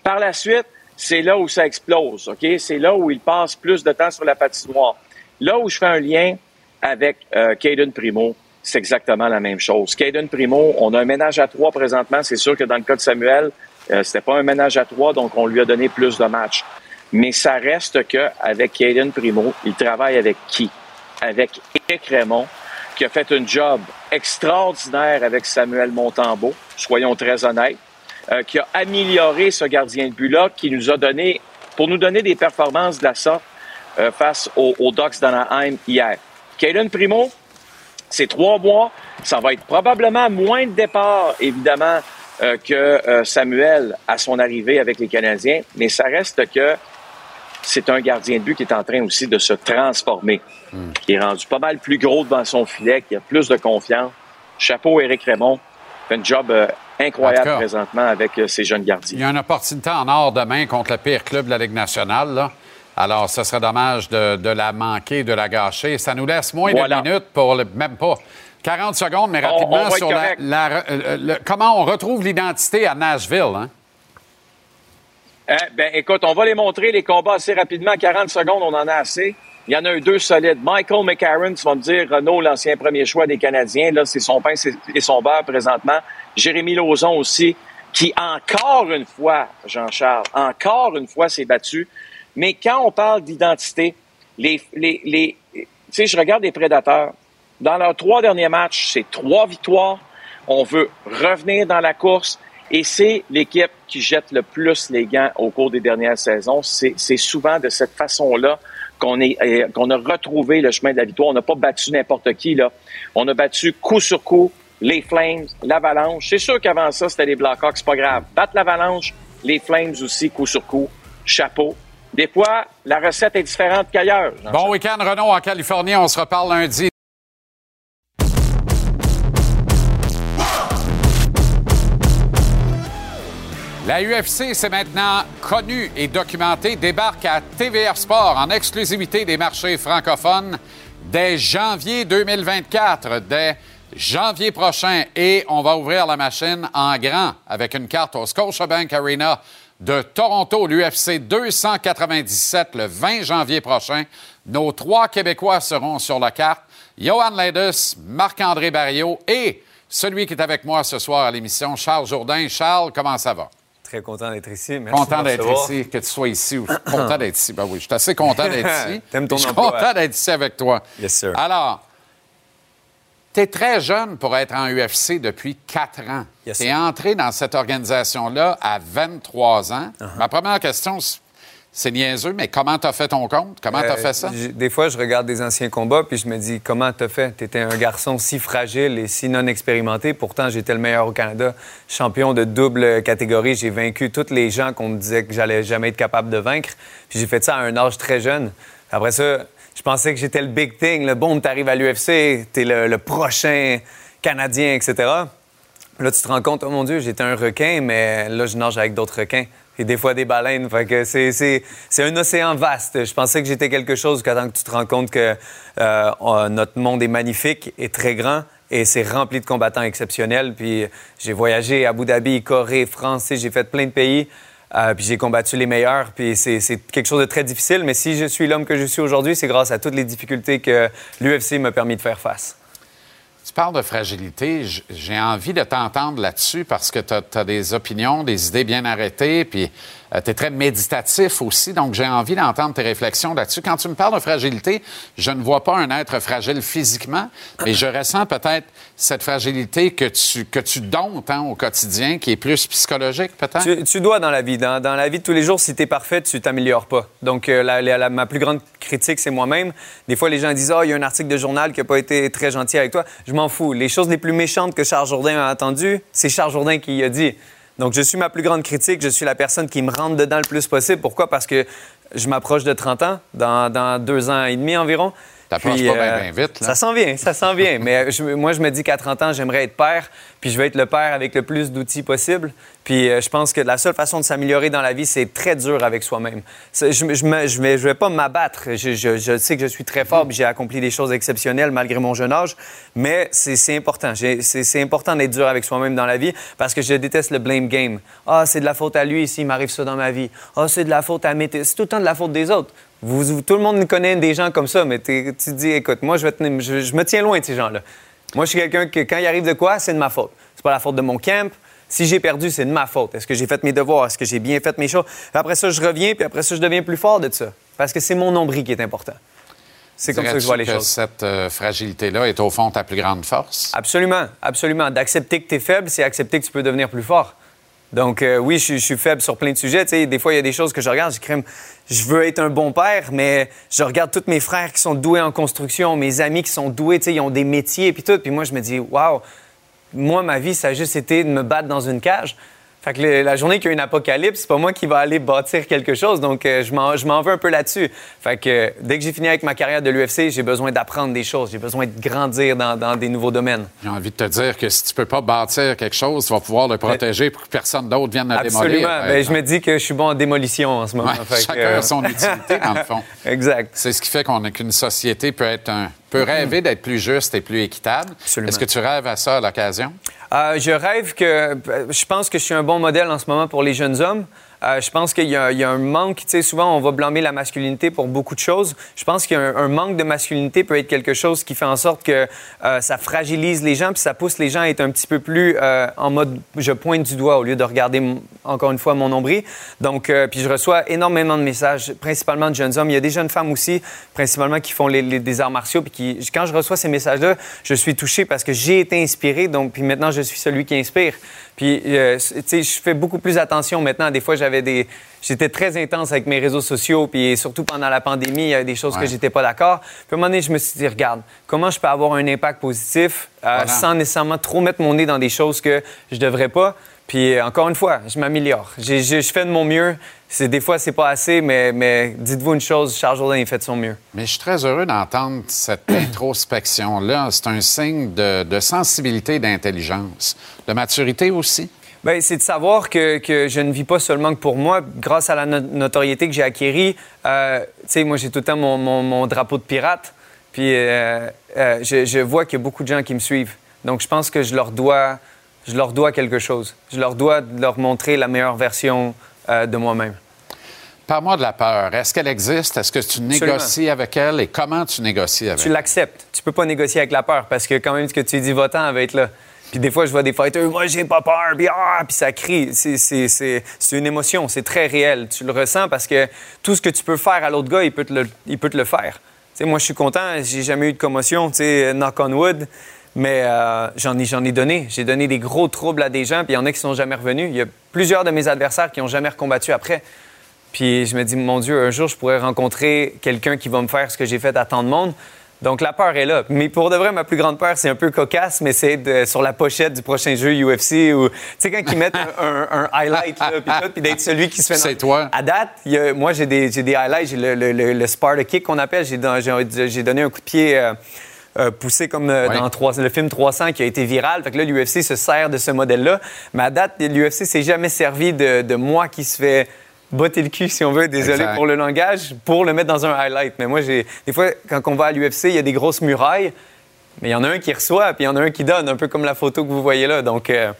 Par la suite, c'est là où ça explose, OK? C'est là où il passe plus de temps sur la patinoire. Là où je fais un lien avec euh, Caden Primo, c'est exactement la même chose. Caden Primo, on a un ménage à trois présentement. C'est sûr que dans le cas de Samuel, euh, c'était pas un ménage à trois, donc on lui a donné plus de matchs. Mais ça reste que avec Caden Primo, il travaille avec qui? Avec Eric Raymond, qui a fait un job extraordinaire avec Samuel Montembeau, soyons très honnêtes, euh, qui a amélioré ce gardien de but-là, qui nous a donné, pour nous donner des performances de la sorte euh, face aux, aux Ducks d'Anaheim hier. Caden Primo, c'est trois mois. Ça va être probablement moins de départ, évidemment, euh, que Samuel à son arrivée avec les Canadiens, mais ça reste que c'est un gardien de but qui est en train aussi de se transformer, qui est rendu pas mal plus gros devant son filet, qui a plus de confiance. Chapeau Éric Raymond, fait un job euh, incroyable cas. présentement avec euh, ces jeunes gardiens. Il y a une opportunité en or demain contre le pire club de la Ligue nationale. là. Alors, ce serait dommage de, de la manquer, de la gâcher. Ça nous laisse moins Voilà. de minutes pour le, même pas 40 secondes, mais rapidement on sur la, euh, le- comment on retrouve l'identité à Nashville. Hein? Hein, ben, écoute, on va les montrer, les combats assez rapidement. 40 secondes, on en a assez. Il y en a eu deux solides. Michael McCarron, tu vas me dire, Renault, l'ancien premier choix des Canadiens, là, c'est son pain et son beurre présentement. Jérémy Lauzon aussi, qui encore une fois, Jean-Charles, encore une fois s'est battu. Mais quand on parle d'identité, les, les, les, tu sais, je regarde les prédateurs. Dans leurs trois derniers matchs, c'est trois victoires. On veut revenir dans la course. Et c'est l'équipe qui jette le plus les gants au cours des dernières saisons. C'est souvent de cette façon-là qu'on est euh, qu'on a retrouvé le chemin de la victoire. On n'a pas battu n'importe qui là. On a battu coup sur coup les Flames, l'Avalanche. C'est sûr qu'avant ça c'était les Blackhawks, c'est pas grave. Battre l'Avalanche, les Flames aussi coup sur coup. Chapeau. Des fois, la recette est différente qu'ailleurs. Bon week-end, Renaud, en Californie. On se reparle lundi. La UFC, c'est maintenant connu et documenté, débarque à TVR Sport en exclusivité des marchés francophones dès janvier 2024, dès janvier prochain. Et on va ouvrir la machine en grand avec une carte au Scotiabank Arena de Toronto, l'UFC 297 le 20 janvier prochain. Nos trois Québécois seront sur la carte. Johan Ledus, Marc-André Barriot et celui qui est avec moi ce soir à l'émission, Charles Jourdain. Charles, comment ça va? Très content d'être ici. Merci Content d'être ici, que tu sois ici. ou- content d'être ici. Ben oui, je suis assez content d'être ici. T'aimes ton Je suis emploi. content d'être ici avec toi. Yes, sir. Alors, tu es très jeune pour être en UFC depuis quatre ans. Yes, tu es entré dans cette organisation-là à 23 ans. Uh-huh. Ma première question, c'est- niaiseux, mais comment tu as fait ton compte? Comment tu as Euh, fait ça? Des fois, je regarde des anciens combats, puis je me dis, comment t'as fait? T'étais un garçon si fragile et si non expérimenté. Pourtant, j'étais le meilleur au Canada. Champion de double catégorie. J'ai vaincu tous les gens qu'on me disait que j'allais jamais être capable de vaincre. Puis j'ai fait ça à un âge très jeune. Après ça, je pensais que j'étais le big thing. Le bon, t'arrives à l'UFC, t'es le, le prochain Canadien, etc. Là, tu te rends compte, oh mon Dieu, j'étais un requin, mais là, je nage avec d'autres requins. Et des fois, des baleines. Fait que c'est, c'est, c'est un océan vaste. Je pensais que j'étais quelque chose jusqu'à temps que tu te rends compte que euh, notre monde est magnifique et très grand. Et c'est rempli de combattants exceptionnels. Puis j'ai voyagé à Abu Dhabi, Corée, France. J'ai fait plein de pays. Euh, puis j'ai combattu les meilleurs. Puis c'est, c'est quelque chose de très difficile. Mais si je suis l'homme que je suis aujourd'hui, c'est grâce à toutes les difficultés que l'UFC m'a permis de faire face. Parles de fragilité. J'ai envie de t'entendre là-dessus parce que tu as, des opinions, des idées bien arrêtées, puis tu es très méditatif aussi. Donc, j'ai envie d'entendre tes réflexions là-dessus. Quand tu me parles de fragilité, je ne vois pas un être fragile physiquement, mais je ressens peut-être cette fragilité que tu, que tu domptes hein, au quotidien, qui est plus psychologique, peut-être? Tu, dois dans la vie. Dans, dans la vie de tous les jours, si tu es parfait, tu t'améliores pas. Donc, euh, ma plus grande critique, c'est moi-même. Des fois, les gens disent Ah, il y a un article de journal qui n'a pas été très gentil avec toi. Je m'en fous. Les choses les plus méchantes que Charles Jourdain a entendues, c'est Charles Jourdain qui y a dit. Donc, je suis ma plus grande critique. Je suis la personne qui me rentre dedans le plus possible. Pourquoi? Parce que je m'approche de 30 ans, dans, dans deux ans et demi environ. Puis, pas bien, euh, bien vite, là. Ça s'en vient, ça s'en vient. Mais je- moi, je me dis qu'à 30 ans, j'aimerais être père, puis je veux être le père avec le plus d'outils possible. Puis euh, je pense que la seule façon de s'améliorer dans la vie, c'est très dur avec soi-même. Je je, vais, pas m'abattre. Je, sais que je suis très fort, j'ai accompli des choses exceptionnelles malgré mon jeune âge. Mais c'est important. C'est important d'être dur avec soi-même dans la vie parce que je déteste le blame game. Ah, c'est de la faute à lui s'il m'arrive ça dans ma vie. Ah, c'est de la faute à mes... C'est tout le temps de la faute des autres. Tout le monde connaît des gens comme ça, mais tu te dis, écoute, moi, je me tiens loin de ces gens-là. Moi, je suis quelqu'un que quand il arrive de quoi, c'est de ma faute. C'est pas la faute de mon camp. Si j'ai perdu, c'est de ma faute. Est-ce que j'ai fait mes devoirs? Est-ce que j'ai bien fait mes choses? Après ça, je reviens, puis après ça, je deviens plus fort de ça. Parce que c'est mon nombril qui est important. C'est comme ça que je vois les Dirais-tu choses. cette euh, fragilité-là est au fond ta plus grande force? Absolument, absolument. D'accepter que tu es faible, c'est accepter que tu peux devenir plus fort. Donc, euh, oui, je, suis- je suis faible sur plein de sujets. Tu sais, des fois, il y a des choses que je regarde, je crème, je veux être un bon père, mais je regarde tous mes frères qui sont doués en construction, mes amis qui sont doués, ils ont des métiers, puis tout. Puis moi, je me dis, waouh, moi, ma vie, ça a juste été de me battre dans une cage. Fait que le- la journée qu'il y a une apocalypse, c'est pas moi qui va aller bâtir quelque chose. Donc, euh, je m'en veux un peu là-dessus. Fait que euh, dès que j'ai fini avec ma carrière de l'UFC, j'ai besoin d'apprendre des choses. J'ai besoin de grandir dans, dans des nouveaux domaines. J'ai envie de te dire que si tu peux pas bâtir quelque chose, tu vas pouvoir le protéger pour que personne d'autre vienne le Absolument. démolir. par Ben, je me dis que je suis bon en démolition en ce moment. Ouais, Fait que, chacun euh, a son utilité, dans le fond. exact. C'est ce qui fait qu'on a qu'une société peut être un, peut rêver d'être plus juste et plus équitable. Est-ce que tu rêves à ça à l'occasion? Euh, je rêve que. Je pense que je suis un bon modèle en ce moment pour les jeunes hommes. Euh, je pense qu'il y, a un manque. Tu sais, souvent, on va blâmer la masculinité pour beaucoup de choses. Je pense qu'il y a un, un manque de masculinité peut être quelque chose qui fait en sorte que euh, ça fragilise les gens puis ça pousse les gens à être un petit peu plus euh, en mode je pointe du doigt au lieu de regarder, encore une fois, mon nombril. Donc, puis je reçois énormément de messages, principalement de jeunes hommes. Il y a des jeunes femmes aussi, principalement, qui font des arts martiaux. Puis qui, quand je reçois ces messages-là, je suis touché parce que j'ai été inspiré. Donc, puis maintenant, je suis celui qui inspire. Puis, euh, tu sais, je fais beaucoup plus attention maintenant. Des fois, j'avais des... J'étais très intense avec mes réseaux sociaux, puis surtout pendant la pandémie, il y avait des choses Ouais. que j'étais pas d'accord. Puis à un moment donné, je me suis dit, regarde, comment je peux avoir un impact positif euh, Voilà. sans nécessairement trop mettre mon nez dans des choses que je devrais pas? Puis euh, encore une fois, je m'améliore. Je fais de mon mieux. C'est des fois, c'est pas assez, mais, mais dites-vous une chose, Charles Jourdain, il fait de son mieux. Mais je suis très heureux d'entendre cette introspection-là. C'est un signe de, de sensibilité d'intelligence. De maturité aussi. Ben, c'est de savoir que, que je ne vis pas seulement que pour moi. Grâce à la no- notoriété que j'ai acquérie, euh, tu sais, moi, j'ai tout le temps mon, mon- mon drapeau de pirate. Puis euh, euh, je, je vois qu'il y a beaucoup de gens qui me suivent. Donc, je pense que je leur dois, je leur dois quelque chose. Je leur dois de leur montrer la meilleure version euh, de moi-même. Parle-moi de la peur. Est-ce qu'elle existe? Est-ce que tu négocies Absolument. avec elle? Et comment tu négocies avec Tu l'acceptes. Tu peux pas négocier avec la peur parce que quand même ce que tu dis votant, elle va être là. Puis des fois, je vois des fighters, moi, j'ai pas peur, puis, ah, puis ça crie. C'est- une émotion, c'est très réel. Tu le ressens parce que tout ce que tu peux faire à l'autre gars, il peut te le, il peut te le faire. Tu sais, moi, je suis content, j'ai jamais eu de commotion, tu sais, knock on wood, mais euh, j'en ai, ai donné. J'ai donné des gros troubles à des gens, puis il y en a qui sont jamais revenus. Il y a plusieurs de mes adversaires qui ont jamais recombattu après. Puis je me dis, mon Dieu, un jour, je pourrais rencontrer quelqu'un qui va me faire ce que j'ai fait à tant de monde. Donc la peur est là. Mais pour de vrai, ma plus grande peur, c'est un peu cocasse, mais c'est sur la pochette du prochain jeu UFC ou, tu sais, quand ils mettent un, un- un highlight, là, puis d'être celui qui se fait... C'est toi. À date, il y a- moi, j'ai des, highlights. J'ai le, le, le, le Sparta kick qu'on appelle. J'ai donné un coup de pied... euh, euh, poussé comme euh, dans le film 300 qui a été viral. Fait que là, l'UFC se sert de ce modèle-là. Mais à date, l'UFC s'est jamais servi de, de moi qui se fait botter le cul, si on veut, désolé Exact. pour le langage, pour le mettre dans un highlight. Mais moi, j'ai des fois, quand on va à l'UFC, il y a des grosses murailles, mais il y en a un qui reçoit, puis il y en a un qui donne, un peu comme la photo que vous voyez là. Donc, euh,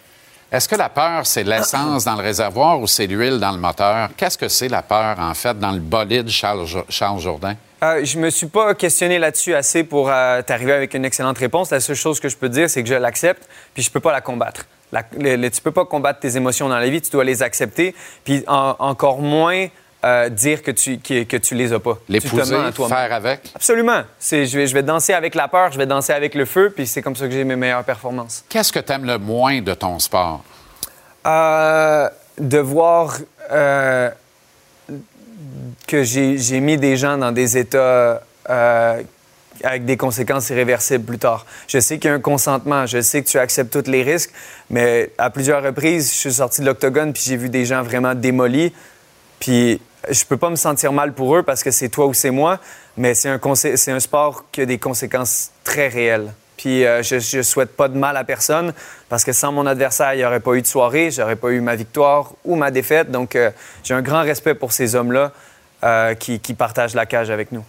Est-ce que la peur, c'est l'essence dans le réservoir ou c'est l'huile dans le moteur? Qu'est-ce que c'est la peur, en fait, dans le bolide Charles, Charles Jourdain? Euh, je me suis pas questionné là-dessus assez pour euh, t'arriver avec une excellente réponse. La seule chose que je peux te dire, c'est que je l'accepte, puis je peux pas la combattre. La, le- le- tu peux pas combattre tes émotions dans la vie, tu dois les accepter, puis en- encore moins euh, dire que tu, que, que tu les as pas. À toi-même. faire avec? Absolument. C'est, je, vais, je vais danser avec la peur, je vais danser avec le feu, puis c'est comme ça que j'ai mes meilleures performances. Qu'est-ce que tu aimes le moins de ton sport? Euh, de voir euh, que j'ai mis des gens dans des états euh, avec des conséquences irréversibles plus tard. Je sais qu'il y a un consentement, je sais que tu acceptes tous les risques, mais à plusieurs reprises, je suis sorti de l'octogone puis j'ai vu des gens vraiment démolis. Puis je peux pas me sentir mal pour eux parce que c'est toi ou c'est moi, mais c'est un, consé- c'est un sport qui a des conséquences très réelles. Puis euh, je, je souhaite pas de mal à personne parce que sans mon adversaire, il n'y aurait pas eu de soirée, j'aurais pas eu ma victoire ou ma défaite. Donc euh, j'ai un grand respect pour ces hommes-là euh, qui, qui partagent la cage avec nous.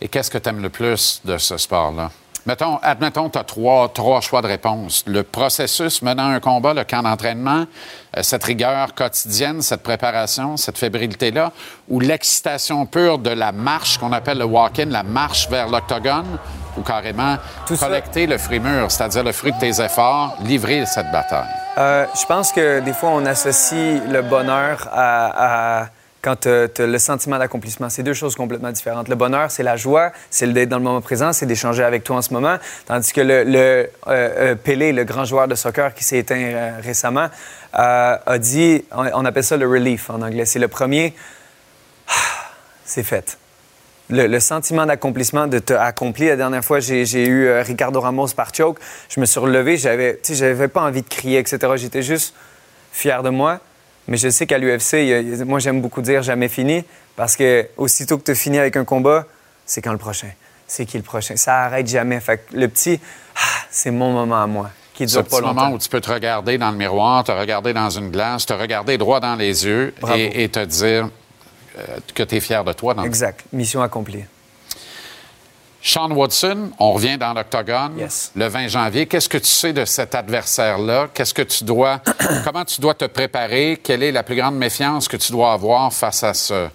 Et qu'est-ce que tu aimes le plus de ce sport-là? Mettons, admettons, tu as trois, trois choix de réponse. Le processus menant un combat, le camp d'entraînement, euh, cette rigueur quotidienne, cette préparation, cette fébrilité-là, ou l'excitation pure de la marche qu'on appelle le walk-in, la marche vers l'octogone, ou carrément collecter le fruit mûr, c'est-à-dire le fruit de tes efforts, livrer cette bataille? Euh, je pense que des fois, on associe le bonheur à, à- quand le sentiment d'accomplissement. C'est deux choses complètement différentes. Le bonheur, c'est la joie, c'est d'être dans le moment présent, c'est d'échanger avec toi en ce moment. Tandis que le, le, euh, euh, Pelé, le grand joueur de soccer qui s'est éteint euh, récemment, a dit, on, on appelle ça le relief en anglais. C'est le premier, c'est fait. Le, sentiment d'accomplissement, de te accomplir. La dernière fois, j'ai eu Ricardo Ramos par choke. Je me suis relevé, j'avais, j'avais pas envie de crier, etc. J'étais juste fier de moi. Mais je sais qu'à l'UFC, moi, j'aime beaucoup dire jamais fini parce que aussitôt que tu finis avec un combat, c'est quand le prochain. C'est qui le prochain? Ça arrête jamais. Fait que le petit, ah, c'est mon moment à moi, qui Ce dure petit pas longtemps. moment où tu peux te regarder dans le miroir, te regarder dans une glace, te regarder droit dans les yeux et te dire euh, que tu es fier de toi. Dans Exact. Mission accomplie. Sean Watson, on revient dans l'octogone Yes. le 20 janvier. Qu'est-ce que tu sais de cet adversaire-là? Qu'est-ce que tu dois, comment tu dois te préparer? Quelle est la plus grande méfiance que tu dois avoir face à ce,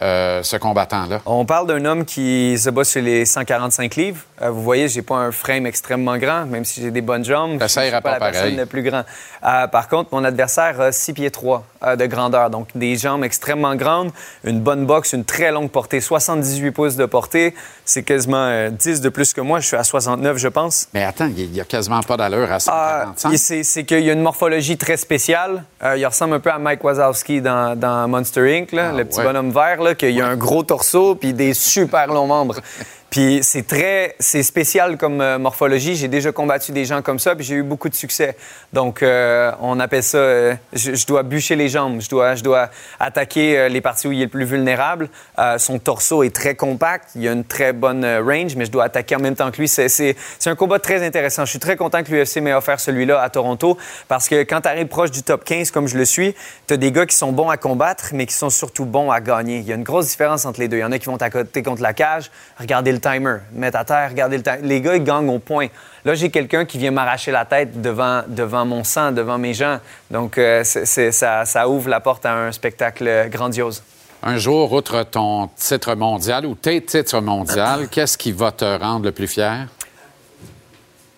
euh, ce combattant-là? On parle d'un homme qui se bat sur les 145 livres. Euh, vous voyez, j'ai pas un frame extrêmement grand, même si j'ai des bonnes jambes. Ça ira pas pas la personne plus grand. Euh, par contre, mon adversaire a 6 pieds 3 euh, de grandeur, donc des jambes extrêmement grandes, une bonne boxe, une très longue portée, 78 pouces de portée. C'est quasiment euh, 10 de plus que moi. Je suis à 69, je pense. Mais attends, il n'y a quasiment pas d'allure à Ah, 145. et c'est qu'il y a une morphologie très spéciale. Il ressemble un peu à Mike Wazowski dans, dans Monster Inc., là, le petit ouais. bonhomme vert, qu'il a un gros torseau puis des super longs membres. Puis c'est très, c'est spécial comme euh, morphologie. J'ai déjà combattu des gens comme ça, puis j'ai eu beaucoup de succès. Donc euh, on appelle ça, euh, je, je dois bûcher les jambes, je dois, je dois attaquer euh, les parties où il est le plus vulnérable. Euh, son torseau est très compact, il a une très bonne range, mais je dois attaquer en même temps que lui. C'est un combat très intéressant. Je suis très content que l'UFC m'ait offert celui-là à Toronto, parce que quand tu arrives proche du top 15 comme je le suis, tu as des gars qui sont bons à combattre, mais qui sont surtout bons à gagner. Il y a une grosse différence entre les deux. Il y en a qui vont t'accoter contre la cage, regarder le timer, mettre à terre, regarder le timer. Les gars, ils gagnent au point. Là, j'ai quelqu'un qui vient m'arracher la tête devant, devant mon sang, devant mes gens. Donc, euh, ça, ça ouvre la porte à un spectacle grandiose. Un jour, outre ton titre mondial ou tes titres mondiaux, qu'est-ce qui va te rendre le plus fier?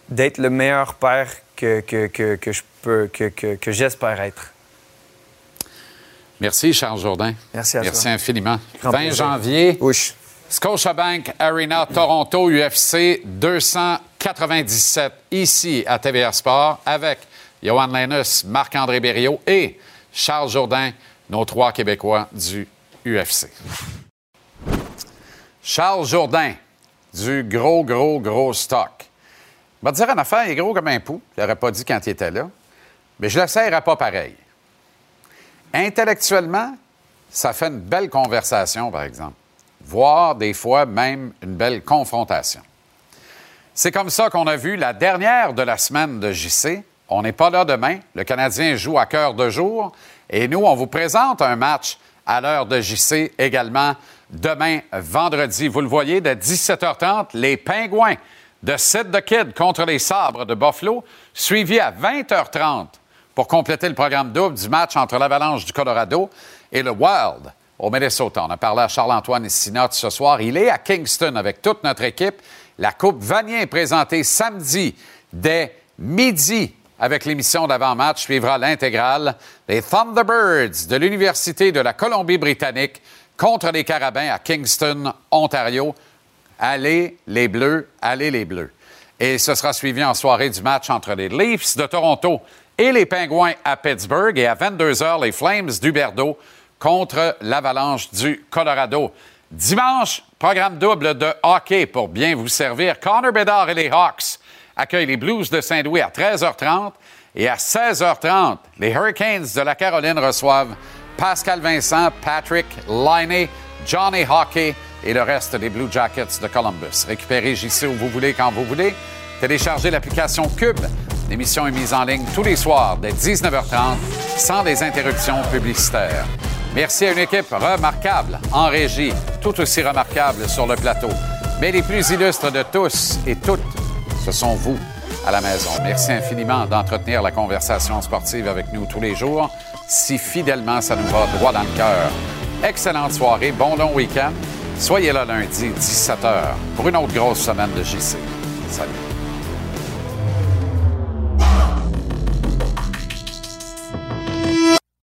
D'être le meilleur père que, que, que, que je peux, que, que, que j'espère être. Merci, Charles Jourdain. Merci à Merci toi. infiniment. Grand 20 plaisir. janvier. Scotiabank Arena Toronto UFC 297 ici à TVA Sport avec Johan Lenus, Marc-André Berriot et Charles Jourdain, nos trois Québécois du UFC. Charles Jourdain, du gros, gros, gros stock. Je vais te dire une affaire, il est gros comme un pou. Je l'aurais pas dit quand il était là. Mais je ne l'essayerai pas pareil. Intellectuellement, ça fait une belle conversation, par exemple. Voire des fois même une belle confrontation. C'est comme ça qu'on a vu la dernière de la semaine de JC. On n'est pas là demain. Le Canadien joue à cœur de jour. Et nous, on vous présente un match à l'heure de JC également demain, vendredi. Vous le voyez, de 17h30, les Pingouins de Sid the Kid contre les Sabres de Buffalo, suivi à 20h30 pour compléter le programme double du match entre l'Avalanche du Colorado et le Wild au. On a parlé à Charles-Antoine Sinotte ce soir. Il est à Kingston avec toute notre équipe. La Coupe Vanier est présentée samedi dès midi avec l'émission d'avant-match. Suivra l'intégrale. Les Thunderbirds de l'Université de la Colombie-Britannique contre les Carabins à Kingston, Ontario. Allez les Bleus, allez les Bleus. Et ce sera suivi en soirée du match entre les Leafs de Toronto et les Pingouins à Pittsburgh. Et à 22h, les Flames d'Huberdeau contre l'Avalanche du Colorado. Dimanche, programme double de hockey pour bien vous servir. Connor Bedard et les Hawks accueillent les Blues de Saint-Louis à 13h30. Et à 16h30, les Hurricanes de la Caroline reçoivent Pascal Vincent, Patrick Liney, Johnny Hockey et le reste des Blue Jackets de Columbus. Récupérez JC où vous voulez, quand vous voulez. Téléchargez l'application Cube. L'émission est mise en ligne tous les soirs dès 19h30 sans des interruptions publicitaires. Merci à une équipe remarquable en régie, tout aussi remarquable sur le plateau. Mais les plus illustres de tous et toutes, ce sont vous à la maison. Merci infiniment d'entretenir la conversation sportive avec nous tous les jours. Si fidèlement, ça nous va droit dans le cœur. Excellente soirée, bon long week-end. Soyez là lundi, 17h, pour une autre grosse semaine de JC. Salut.